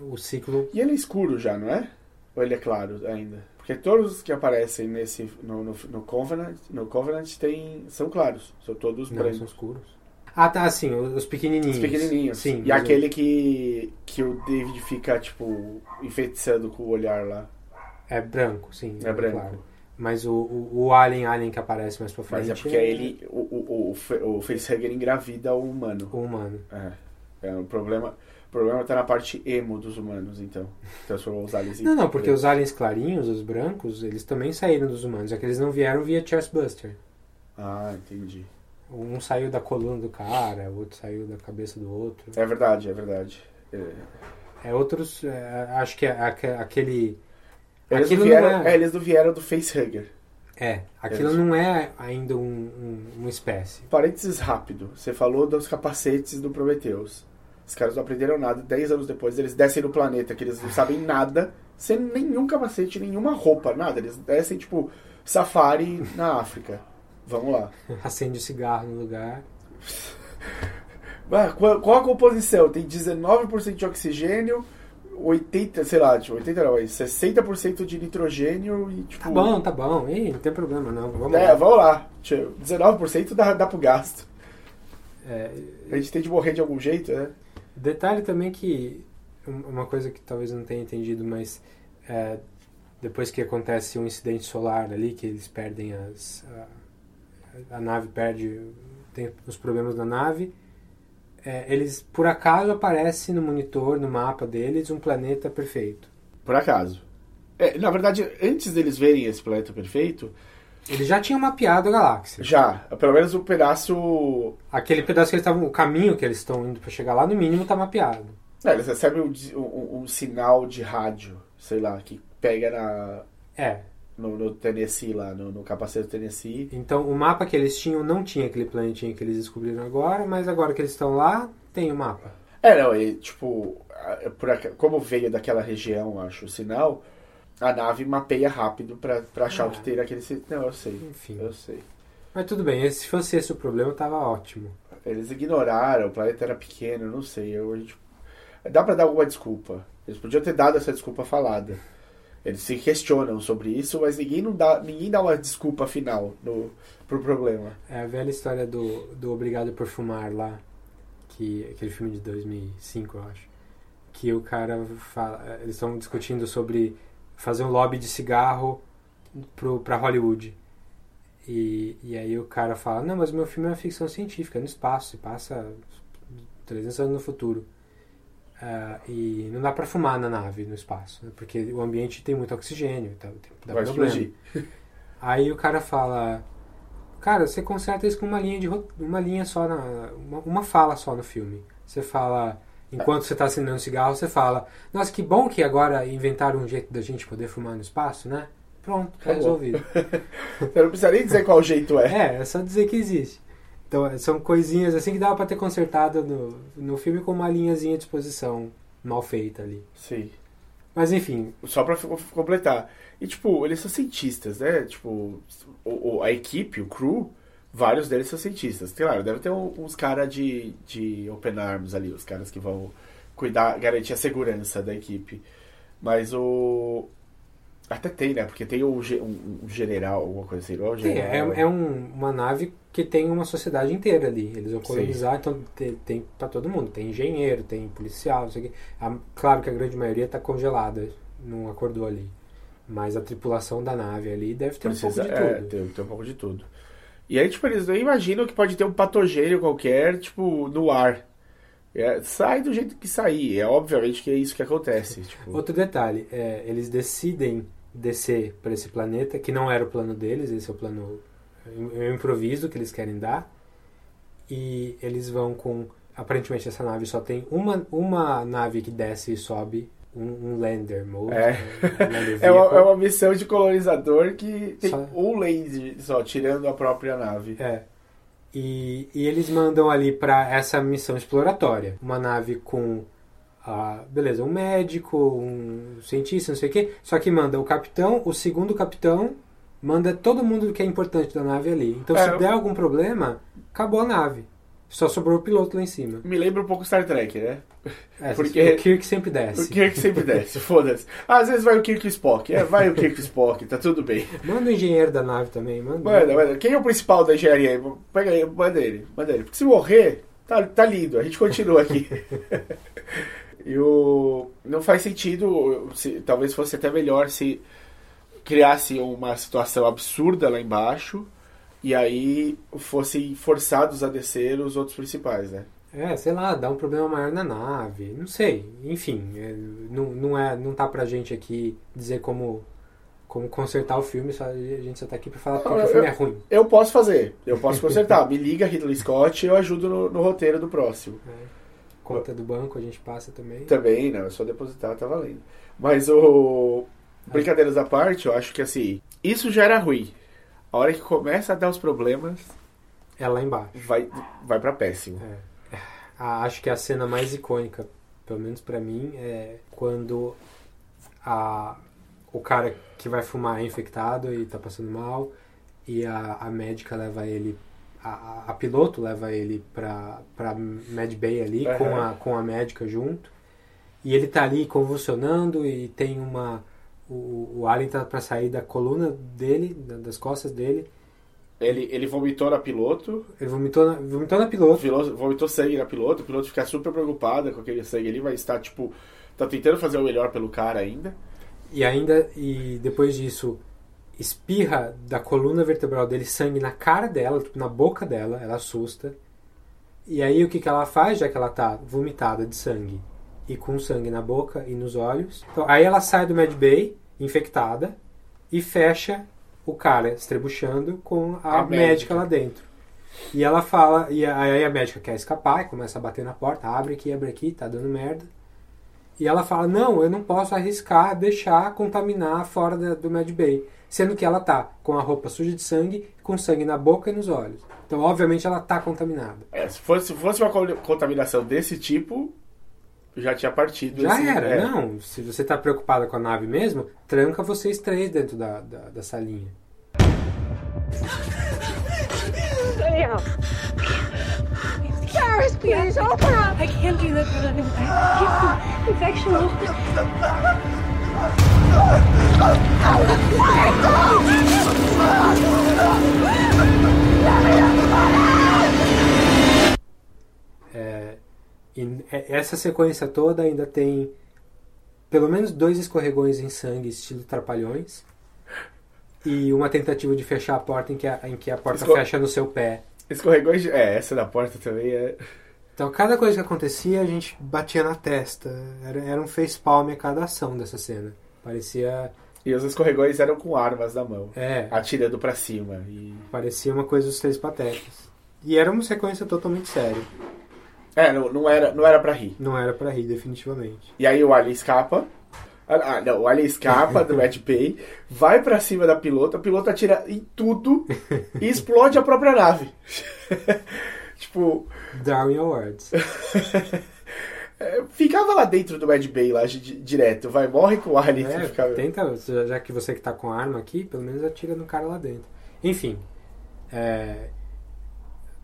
o ciclo E ele é escuro já, não é? Ou ele é claro ainda? Porque todos os que aparecem nesse no, no, no Covenant, no Covenant tem, são claros. São todos não brancos. são escuros. Ah, tá, sim, os os pequenininhos. Os pequenininhos. Sim, e aquele que, que o David fica, tipo, enfeitiçando com o olhar lá. é branco, sim. É branco. claro. Mas o, o, o alien alien que aparece mais pra frente Mas é porque ele, o, o, o, o Facehugger engravida o humano. o humano. É. É, o problema, o problema tá na parte emo dos humanos, então. Transformou os aliens Não, não, porque os aliens clarinhos, os brancos, eles também saíram dos humanos, é que eles não vieram via Chestbuster. Ah, entendi. Um saiu da coluna do cara, o outro saiu da cabeça do outro. É verdade, é verdade. É. É outros. é, acho que é aque- aquele. Eles, vieram, é, é, eles não vieram do Facehugger. é, aquilo Eles- não é ainda um, um- uma espécie. Parênteses rápido. Você falou dos capacetes do Prometheus. Os caras não aprenderam nada. Dez anos depois, eles descem no planeta, que eles não sabem nada, sem nenhum capacete, nenhuma roupa, nada. Eles descem, tipo, safari na África. Vamos lá. Acende o cigarro no lugar. Ah, qual, qual a composição? Tem 19% de oxigênio, 80, sei lá, tipo, 80 não, mas 60% de nitrogênio e, tipo... Tá bom, tá bom. Ih, não tem problema não. Vamos É, lá. vamos lá. Tio, 19% dá, dá pro gasto. É, A gente tem de morrer de algum jeito, né? Detalhe também que um- uma coisa que talvez não tenha entendido, mas é, depois que acontece um incidente solar ali, que eles perdem as. A, nave perde. tem os problemas da nave. é, eles, por acaso, aparece no monitor, no mapa deles, um planeta perfeito. Por acaso. É, na verdade, antes deles verem esse planeta perfeito, Eles já tinham mapeado a galáxia. já, pelo menos um pedaço. Aquele pedaço que eles estavam. O caminho que eles estão indo para chegar lá, no mínimo, tá mapeado. É, eles recebem um, um- um sinal de rádio, sei lá, que pega na, É. no, no Tennessee lá, no, no capacete do Tennessee. Então, o mapa que eles tinham não tinha aquele planetinha que eles descobriram agora, mas agora que eles estão lá, tem o mapa. É, não, e tipo, a- por como veio daquela região, acho, o sinal, a nave mapeia rápido pra, pra achar o que tem naquele. si- Não, eu sei. Enfim. Eu sei. Mas tudo bem, se fosse esse o problema, tava ótimo. Eles ignoraram, o planeta era pequeno, eu não sei. Eu, gente- dá pra dar alguma desculpa. Eles podiam ter dado essa desculpa falada. Eles se questionam sobre isso, mas ninguém, não dá, ninguém dá uma desculpa final no, pro problema. É a velha história do, do Obrigado por Fumar lá, que aquele filme de 2005, eu acho. Que o cara fala, eles estão discutindo sobre fazer um lobby de cigarro pro, pra Hollywood. E, e aí o cara fala, não, mas meu filme é uma ficção científica, é no espaço, se passa 300 anos no futuro. Ah, e não dá pra fumar na nave, no espaço, né? porque o ambiente tem muito oxigênio, então dá Vai problema. explodir. Aí o cara fala, cara, você conserta isso com uma linha de uma linha só na uma, uma fala só no filme. Você fala enquanto você está acendendo cigarro, você fala, nossa, que bom que agora inventaram um jeito da gente poder fumar no espaço, né? Pronto, tá resolvido. Eu não precisa nem dizer qual jeito é. É, é só dizer que existe. Então, são coisinhas assim que dava pra ter consertado no, no filme com uma linhazinha de exposição mal feita ali. Sim. Mas enfim, Só pra completar. E, tipo, eles são cientistas, né? Tipo, o, a equipe, o crew, vários deles são cientistas. Claro, deve ter uns caras de, de open arms ali, os caras que vão cuidar, garantir a segurança da equipe. Mas o. Até tem, né? Porque tem o, ge- um, um general, alguma coisa assim. Ou Sim, é, general. é um- uma nave que tem uma sociedade inteira ali. Eles vão Sim. colonizar, então tem, tem para todo mundo. Tem engenheiro, tem policial, não sei o quê. A- claro que a grande maioria está congelada, não acordou ali. Mas a tripulação da nave ali deve ter um Precisa, pouco de é, tudo. tem, tem um pouco de tudo. E aí, tipo, eles não imaginam que pode ter um patogênio qualquer, tipo, no ar. É, sai do jeito que sair. É obviamente que é isso que acontece. Tipo, Outro detalhe, é, eles decidem descer para esse planeta, que não era o plano deles, esse é o plano, é um improviso que eles querem dar. E eles vão com. Aparentemente essa nave só tem uma, uma nave que desce e sobe, um, um lander mode. É. um lander é, uma, é uma missão de colonizador que tem Só- um laser só, tirando a própria nave. É. E, e eles mandam ali para essa missão exploratória. Uma nave com. Ah, beleza, um médico, um cientista, não sei o quê. Só que manda o capitão, o segundo capitão, manda todo mundo que é importante da nave ali. Então É, se der algum problema, acabou a nave. Só sobrou o piloto lá em cima. Me lembra um pouco Star Trek, né? É, Porque- o Kirk sempre desce. O Kirk sempre desce, foda-se. Às vezes vai o Kirk e o Spock. É, vai o Kirk e o Spock, tá tudo bem. Manda o engenheiro da nave também, manda. Manda, manda. Quem é o principal da engenharia aí? Pega aí, manda ele, manda ele. Porque se morrer, tá, tá lindo, a gente continua aqui. e o. Não faz sentido, se, talvez fosse até melhor se criasse uma situação absurda lá embaixo e aí fossem forçados a descer os outros principais, né? É, sei lá, dá um problema maior na nave, não sei. Enfim, é, não, não, é, não tá pra gente aqui dizer como, como consertar o filme, só, a gente só tá aqui pra falar porque o filme é ruim. Eu posso fazer, eu posso consertar. Me liga Ridley Scott e eu ajudo no, no roteiro do próximo. Conta do banco a gente passa também. Também, não, é só depositar, tá valendo. Mas o. Brincadeiras à parte, eu acho que assim, isso já era ruim. A hora que começa a dar os problemas, É lá embaixo. vai, vai pra péssimo. A- acho que a cena mais icônica, pelo menos pra mim, é quando a, o cara que vai fumar é infectado e tá passando mal e a, a médica leva ele, a, a- piloto leva ele pra, pra Med Bay ali Aham. com, a, com a médica junto e ele tá ali convulsionando e tem uma... O, o alien tá pra sair da coluna dele, da- das costas dele Ele, ele vomitou na piloto, ele vomitou na, vomitou na piloto piloto- vomitou sangue na piloto, o piloto fica super preocupado com aquele sangue ali, vai estar tipo. Tá tentando fazer o melhor pelo cara ainda. E ainda, e depois disso, espirra da coluna vertebral dele sangue na cara dela, tipo, na boca dela, ela assusta. E aí o que, que ela faz, já que ela tá vomitada de sangue e com sangue na boca e nos olhos? Então, aí ela sai do Med Bay, infectada, e fecha o cara estrebuchando com a, A médica. médica. lá dentro. E ela fala, e aí a médica quer escapar, e começa a bater na porta, abre aqui, abre aqui, tá dando merda. E ela fala: Não, eu não posso arriscar deixar contaminar fora da- do Mad Bay. Sendo que ela tá com a roupa suja de sangue, com sangue na boca e nos olhos. Então, obviamente, ela tá contaminada. É, se fosse, se fosse uma co- contaminação desse tipo, já tinha partido. Já esse- era, é. não. Se você tá preocupada com a nave mesmo, tranca vocês três dentro da, da, da salinha. Danielle. Paris, please, open up. I can't do this. I can't. Infection. É, e essa sequência toda ainda tem pelo menos dois escorregões em sangue, estilo trapalhões. E uma tentativa de fechar a porta em que a, em que a porta Esco- fecha no seu pé. Escorregões. de- É, essa da porta também é. Então, cada coisa que acontecia, a gente batia na testa. Era, era um facepalm a cada ação dessa cena. Parecia, E os escorregões eram com armas na mão. É. Atirando pra cima. E... parecia uma coisa dos Três Patetas. E era uma sequência totalmente séria. É, não, não, era, não era pra rir. Não era pra rir, definitivamente. E aí o Alien escapa. Ah, não, o Alien escapa do Mad Bay, vai pra cima da pilota, a pilota atira em tudo e explode a própria nave. tipo, Darwin Awards. é, ficava lá dentro do Mad Bay, lá di- direto. Vai, morre com o Alien. É, tenta, já que você que tá com arma aqui, pelo menos atira no cara lá dentro. Enfim, é,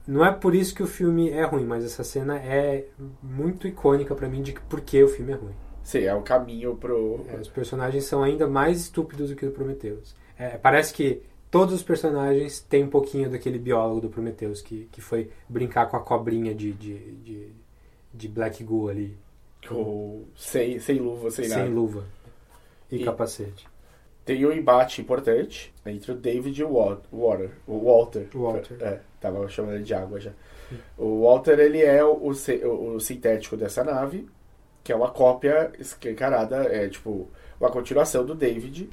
não é por isso que o filme é ruim, mas essa cena é muito icônica pra mim de por que o filme é ruim. Sim, é o caminho pro. É, os personagens são ainda mais estúpidos do que o Prometheus. É, parece que todos os personagens têm um pouquinho daquele biólogo do Prometheus que, que foi brincar com a cobrinha de, de, de, de Black Goo ali. Ou sem, sem luva, sem, Sem nada. luva e, E- capacete. Tem um embate importante entre o David e o Wa- Water. O Walter. Walter. É, tava chamando ele de água já. O Walter, ele é o, o- o sintético dessa nave, que é uma cópia escancarada, é tipo uma continuação do David.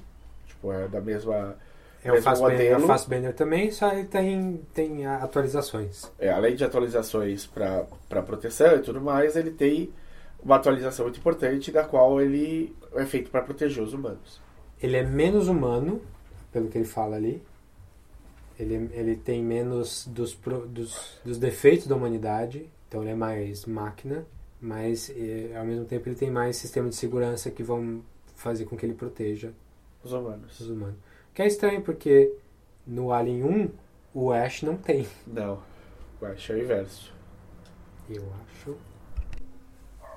Tipo, é da mesma. É o mesmo Fassbender, é o modelo. Fassbender também, só ele tem, tem atualizações. É, além de atualizações para proteção e tudo mais, ele tem uma atualização muito importante, da qual ele é feito para proteger os humanos. Ele é menos humano, pelo que ele fala ali. Ele, ele tem menos dos, dos, dos defeitos da humanidade, então ele é mais máquina, mas eh, ao mesmo tempo ele tem mais sistema de segurança que vão fazer com que ele proteja Os humanos. os humanos. Que é estranho porque no Alien 1 o Ash não tem. Não, eu acho é o inverso. Eu acho.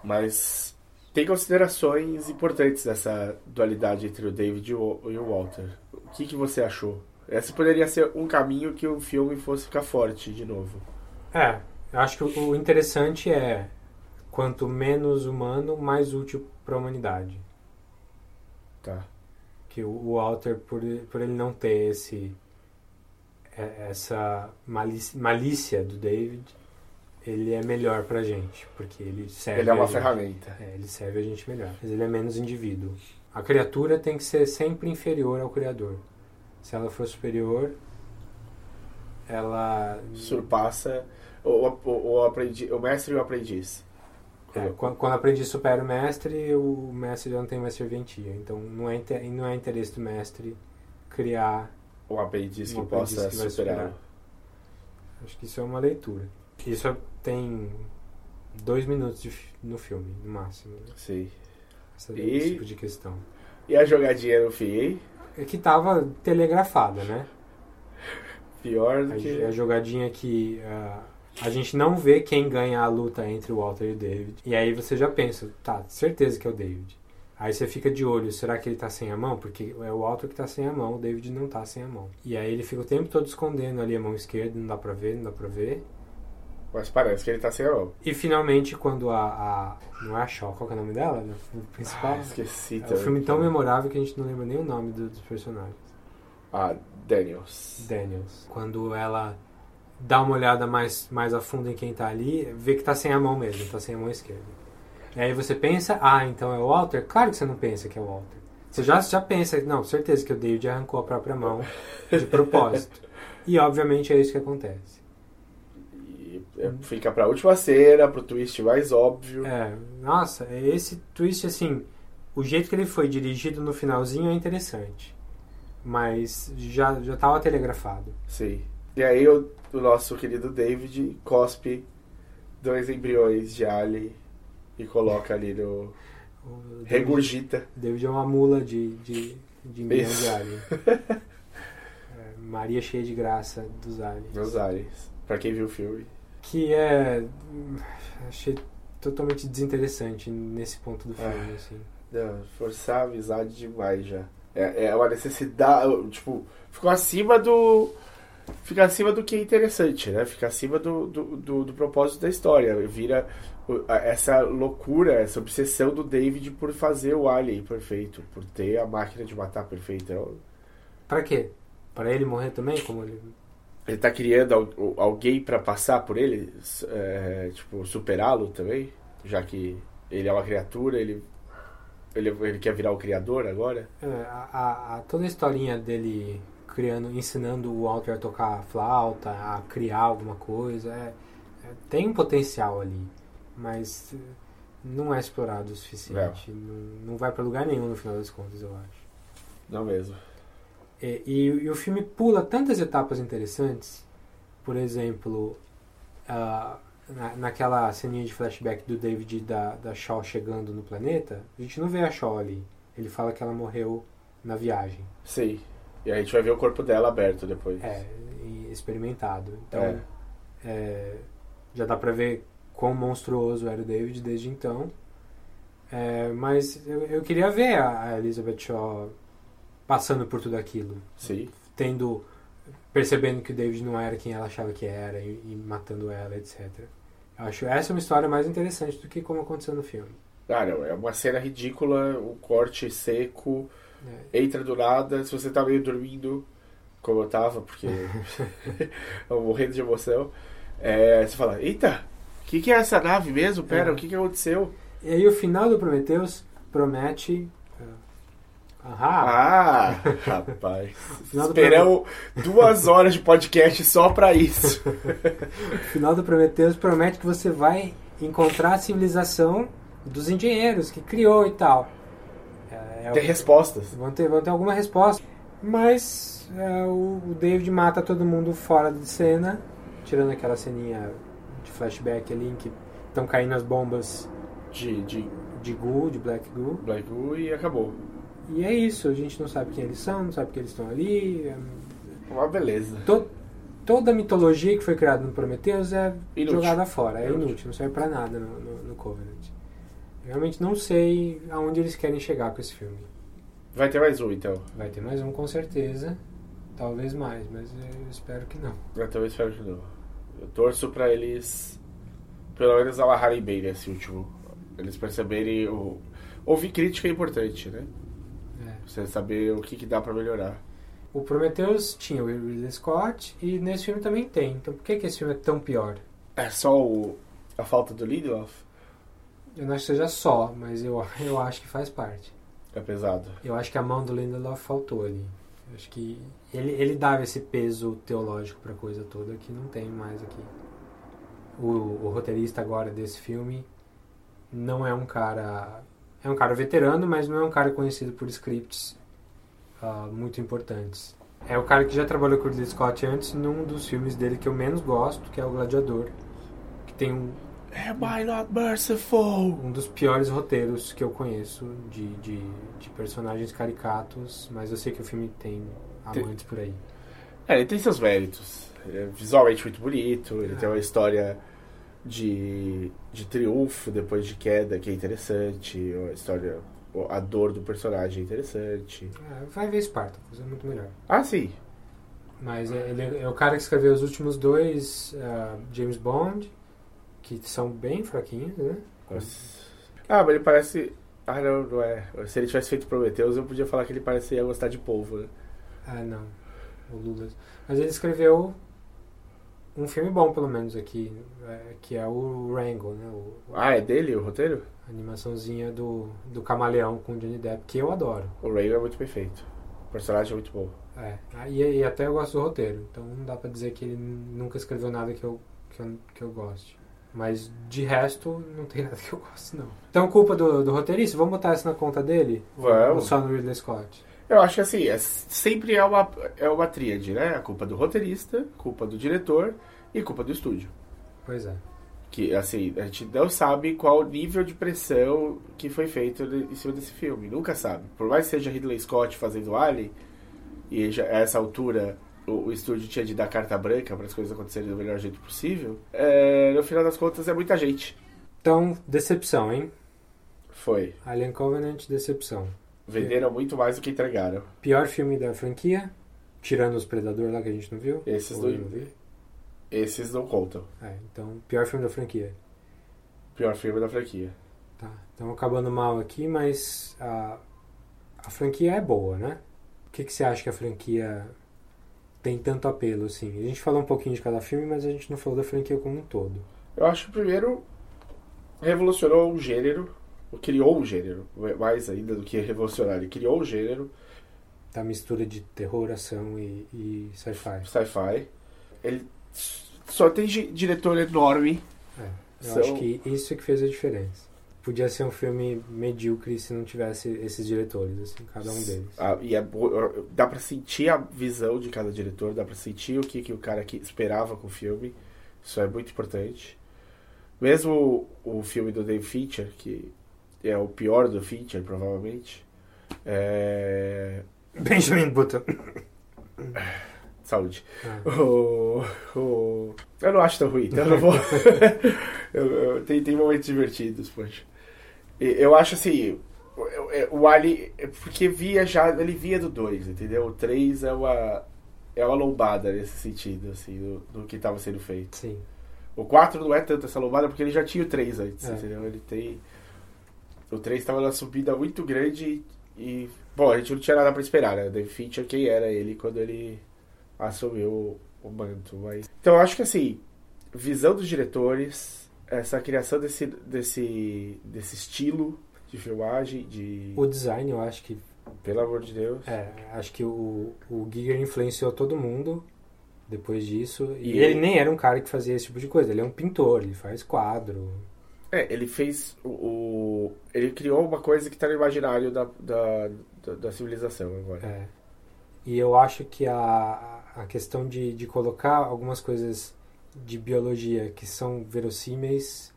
Mas tem considerações importantes dessa dualidade entre o David e o e o Walter. O que, que você achou? Esse poderia ser um caminho que o filme fosse ficar forte de novo. É, eu acho que o o interessante é quanto menos humano, mais útil para a humanidade. Tá. Que o o Walter, por, por ele não ter esse é- essa malícia, malícia do David, ele é melhor pra gente, porque ele serve Ele é uma a gente. ferramenta. É, ele serve a gente melhor. Mas ele é menos indivíduo. A criatura tem que ser sempre inferior ao criador. Se ela for superior, ela Surpassa o, o, o, aprendi, o mestre e o aprendiz. É, quando, quando o aprendiz supera o mestre, o mestre já não tem mais serventia. Então não é, não é interesse do mestre criar Um aprendiz que um aprendiz possa que vai superar. Acho que isso é uma leitura. Isso tem dois minutos de no filme, no máximo. né? Sim. Essa, E- Esse tipo de questão. E a jogadinha no fim? É que tava telegrafada, né? Pior do A, que. a jogadinha que ah, a gente não vê quem ganha a luta entre o Walter e o David. E aí você já pensa, tá, certeza que é o David. Aí você fica de olho, será que ele tá sem a mão? Porque é o Walter que tá sem a mão, o David não tá sem a mão. E aí ele fica o tempo todo escondendo ali a mão esquerda, não dá pra ver, não dá pra ver. Mas parece que ele tá sem a mão. E finalmente, quando a. a- não é a Shaw, qual que é o nome dela? né? O principal. Ah, esqueci É um filme tão memorável que a gente não lembra nem o nome do- dos personagens. Ah, Daniels. Daniels. Quando ela dá uma olhada mais, mais a fundo em quem tá ali, vê que tá sem a mão mesmo, tá sem a mão esquerda. E aí você pensa, ah, então é o Walter? Claro que você não pensa que é o Walter. Você já, já pensa, não, certeza que o David arrancou a própria mão de propósito. e obviamente é isso que acontece. E é, fica pra última cena, pro twist mais óbvio. É, nossa, esse twist, assim, o jeito que ele foi dirigido no finalzinho é interessante. Mas já, já tava telegrafado. Sim. E aí o, o nosso querido David cospe dois embriões de alien e coloca ali no. David- Regurgita. David é uma mula de, de, de embrião Isso. de alien. É, Maria cheia de graça dos aliens. Dos aliens. Pra quem viu o filme. Que é. hum, Achei totalmente desinteressante nesse ponto do filme, Ah. assim. Não, forçar a amizade demais já. É, é uma necessidade. Tipo, ficou acima do. Fica acima do que é interessante, né? Fica acima do, do, do, do propósito da história. Vira essa loucura, essa obsessão do David por fazer o alien perfeito, por ter a máquina de matar perfeita. Então, Pra quê? Pra ele morrer também? Como ele. Ele tá criando al- alguém pra passar por ele, é, tipo, superá-lo também, já que ele é uma criatura, ele, ele, ele quer virar o criador agora. É, a- a- toda a historinha dele criando, ensinando o Walter a tocar flauta, a criar alguma coisa, é- é- tem um potencial ali, mas eh, não é explorado o suficiente. Não, não vai pra lugar nenhum no final das contas, eu acho. Não mesmo. E, e- e o filme pula tantas etapas interessantes. Por exemplo, ah, na, naquela ceninha de flashback do David e da, da Shaw chegando no planeta, a gente não vê a Shaw ali. Ele fala que ela morreu na viagem. Sim. E a gente vai ver o corpo dela aberto depois. É, e experimentado. Então, É. é, já dá pra ver quão monstruoso era o David desde então. É, mas eu, eu queria ver a Elizabeth Shaw passando por tudo aquilo. Sim. Tendo. percebendo que o David não era quem ela achava que era e, e matando ela, etc. Eu acho essa uma história mais interessante do que como aconteceu no filme. Ah, não, é uma cena ridícula, um corte seco, entra do nada, se você tá meio dormindo, como eu tava, porque eu morrendo de emoção, é, você fala, eita, o que, que é essa nave mesmo? Pera, É. o que, que aconteceu? E aí o final do Prometheus promete. ah, Ahá! Ah, rapaz. Esperamos duas horas de podcast só pra isso. O final do Prometheus promete que você vai encontrar a civilização dos engenheiros que criou e tal. É, o- respostas. Vão ter, vão ter alguma resposta. Mas é, o, o David mata todo mundo fora de cena, tirando aquela ceninha de flashback ali em que estão caindo as bombas De, de de goo, de black goo. Black Goo e acabou. E é isso, a gente não sabe quem eles são, não sabe que eles estão ali. é- Uma beleza. To- toda a mitologia que foi criada no Prometheus é Inútil. jogada fora, é Inútil. inútil, não serve pra nada no, no, no Covenant. Realmente não sei aonde eles querem chegar com esse filme. Vai ter mais um, então. Vai ter mais um com certeza, talvez mais, mas eu espero que não. Eu também espero que não. Eu torço pra eles, pelo menos, amarrarem bem nesse último. Eles perceberem o... Ouvir crítica é importante, né? É. Você saber o que, que dá pra melhorar. O Prometheus tinha o Ridley Scott e nesse filme também tem. Então por que, que esse filme é tão pior? É só o... a falta do Lindelof? Eu não acho que seja só, mas eu, eu acho que faz parte. É pesado. Eu acho que a mão do Lindelof faltou ali. Eu acho que ele, ele dava esse peso teológico pra coisa toda que não tem mais aqui. O, o roteirista agora desse filme não é um cara. É um cara veterano, mas não é um cara conhecido por scripts ah, muito importantes. É o cara que já trabalhou com o Ridley Scott antes num dos filmes dele que eu menos gosto, que é O Gladiador. Que tem um, Am I not merciful? um dos piores roteiros que eu conheço de, de, de personagens caricatos, mas eu sei que o filme tem amantes por aí. É, ele tem seus méritos. Ele é visualmente muito bonito, ele tem uma história de, de triunfo depois de queda que é interessante, uma história... A dor do personagem é interessante. É, vai ver Spartacus, é muito melhor. Ah, sim. Mas é, ele é o cara que escreveu os últimos dois ah, James Bond, que são bem fraquinhos, né? Ah, mas ele parece... Ah, não, não é. Se ele tivesse feito Prometheus, eu podia falar que ele parecia gostar de polvo, né? Ah, não. O Lula. Mas ele escreveu um filme bom, pelo menos, aqui, é, que é o Rango, né? O, Ah, é dele o roteiro? a animaçãozinha do, do Camaleão com o Johnny Depp, que eu adoro. O Ray é muito perfeito. O personagem é muito bom. É, ah, e, e até eu gosto do roteiro, então não dá pra dizer que ele nunca escreveu nada que eu, que eu, que eu goste. Mas de resto, não tem nada que eu goste, não. Então, culpa do, do roteirista, vamos botar isso na conta dele? Vamos. Ou só no Ridley Scott? Eu acho que assim, é, sempre é uma, é uma tríade, né? A culpa do roteirista, culpa do diretor e culpa do estúdio. Pois é. Que, assim, a gente não sabe qual nível de pressão que foi feito em cima desse filme. Nunca sabe. Por mais que seja Ridley Scott fazendo Alien, e já, a essa altura o, o estúdio tinha de dar carta branca para as coisas acontecerem do melhor jeito possível, é, no final das contas é muita gente. Então, decepção, hein? Foi. Alien Covenant, decepção. Venderam muito mais do que entregaram. Pior filme da franquia, tirando os Predador lá que a gente não viu. Esses Ou não- vi. Esses não contam. É, então, pior filme da franquia. Pior filme da franquia. Tá, estamos acabando mal aqui, mas a, a franquia é boa, né? O que, que você acha que a franquia tem tanto apelo, assim? A gente falou um pouquinho de cada filme, mas a gente não falou da franquia como um todo. Eu acho que primeiro revolucionou um gênero, ou criou um gênero, mais ainda do que revolucionar, ele criou um gênero Da mistura de terror, ação e, e sci-fi. sci-fi. Ele só tem diretor enorme. É, eu São- acho que isso é que fez a diferença. Podia ser um filme medíocre se não tivesse esses diretores, assim, cada um deles. Ah, e é dá pra sentir a visão de cada diretor, dá pra sentir o que, que o cara que esperava com o filme. Isso é muito importante. Mesmo o, o filme do Dave Fincher, que é o pior do Fincher, provavelmente. É... Benjamin Button. Saúde. Ah. O, o... Eu não acho tão ruim, então eu não vou. eu, eu- tem, tem momentos divertidos, poxa. Eu acho assim, o, o Ali, porque via já, ele via do 2, entendeu? O 3 é uma, é uma lombada nesse sentido, assim, do, do que estava sendo feito. Sim. O 4 não é tanto essa lombada porque ele já tinha o 3 antes, É. entendeu? Ele tem. O 3 estava numa subida muito grande e. Bom, a gente não tinha nada pra esperar, né? David Fincher, quem era ele quando ele assumiu o, o manto. Mas... Então eu acho que assim, visão dos diretores, essa criação desse, desse, desse estilo de filmagem, de. O design, eu acho que. Pelo amor de Deus. É, acho que o, o Giger influenciou todo mundo depois disso. E, E ele ele- nem era um cara que fazia esse tipo de coisa. Ele é um pintor, ele faz quadro. É, ele fez o, o- Ele criou uma coisa que tá no imaginário da, da, da, da civilização agora. É. E eu acho que a, a questão de, de colocar algumas coisas de biologia que são verossímeis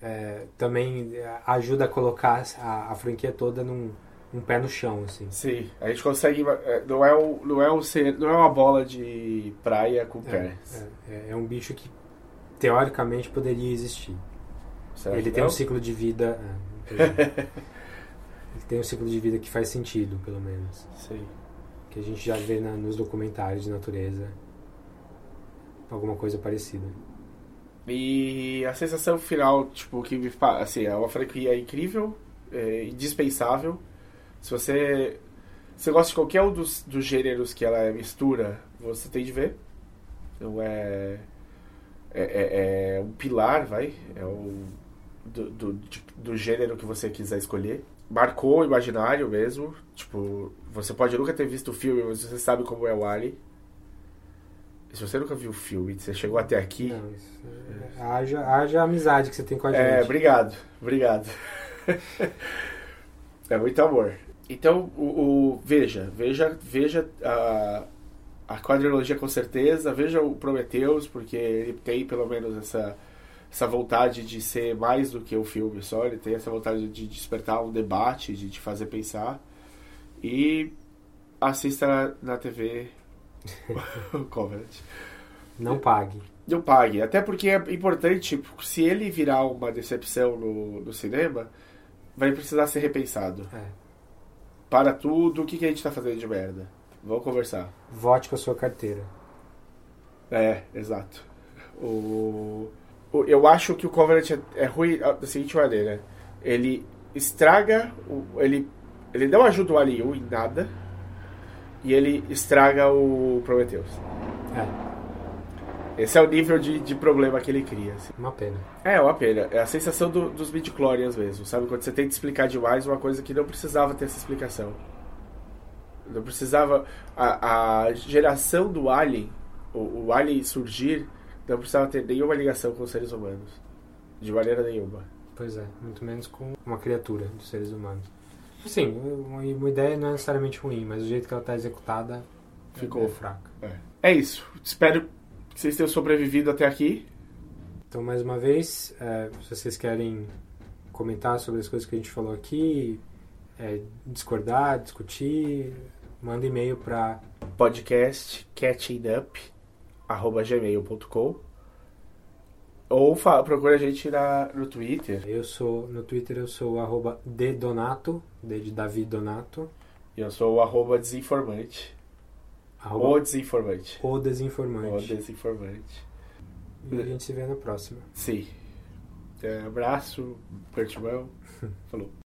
é, também é, ajuda a colocar a, a franquia toda num, um pé no chão, assim. Sim, a gente consegue. é, Não é, um, não, é um ser, não é uma bola de praia com É, pés. é, é um bicho que teoricamente poderia existir. Será ele tem um ciclo de vida. é, é. ele tem um ciclo de vida que faz sentido, pelo menos. Sim. Que a gente já vê na- nos documentários de natureza. Alguma coisa parecida. E a sensação final, tipo, que me assim, é uma franquia incrível, é, indispensável. Se você, se gosta de qualquer um dos, dos gêneros que ela mistura, você tem de ver. Então é. É, é- é um pilar, vai. É um. Do, do, do gênero que você quiser escolher. Marcou o imaginário mesmo. Tipo, você pode nunca ter visto o filme, mas você sabe como é o Ali. Se você nunca viu o filme, você chegou até aqui. Não, isso é- haja, haja amizade que você tem com a gente. É, obrigado, obrigado. é muito amor. Então, o, o- veja, veja, veja a, a quadrilogia com certeza, veja o Prometheus, porque ele tem pelo menos essa, essa vontade de ser mais do que o filme só, ele tem essa vontade de despertar um debate, de te fazer pensar. E assista na TV o Covenant. Não pague. Não pague. Até porque é importante, se ele virar uma decepção no, no cinema, vai precisar ser repensado. É. Para tudo, o que, que a gente tá fazendo de merda? Vamos conversar. Vote com a sua carteira. É, exato. O, o- eu acho que o Covenant é, é ruim da seguinte maneira. Ele estraga, ele, ele não ajuda o Alien em nada, e ele estraga o Prometheus. É, Esse é o nível de, de problema que ele cria. assim. uma pena. É, uma pena. É a sensação do- dos midi-chlorians mesmo, sabe? Quando você tenta explicar demais uma coisa que não precisava ter essa explicação. Não precisava... A, a geração do Alien, o, o Alien surgir, não precisava ter nenhuma ligação com os seres humanos. De maneira nenhuma. Pois é, muito menos com uma criatura dos seres humanos. Sim, uma, uma ideia não é necessariamente ruim, mas o jeito que ela está executada Ficou é fraca. É. É isso. Espero que vocês tenham sobrevivido até aqui. Então, mais uma vez, é, se vocês querem comentar sobre as coisas que a gente falou aqui, é, discordar, discutir, manda e-mail para Podcast catchingup arroba gmail.com ou fa- procura a gente na, no Twitter. Eu sou, no Twitter eu sou arroba ddonato, D de Davi Donato, E eu sou o arroba desinformante. arroba O desinformante. o O desinformante. desinformante. E a gente se vê na próxima. Sim. É, abraço, Pertimão. Falou.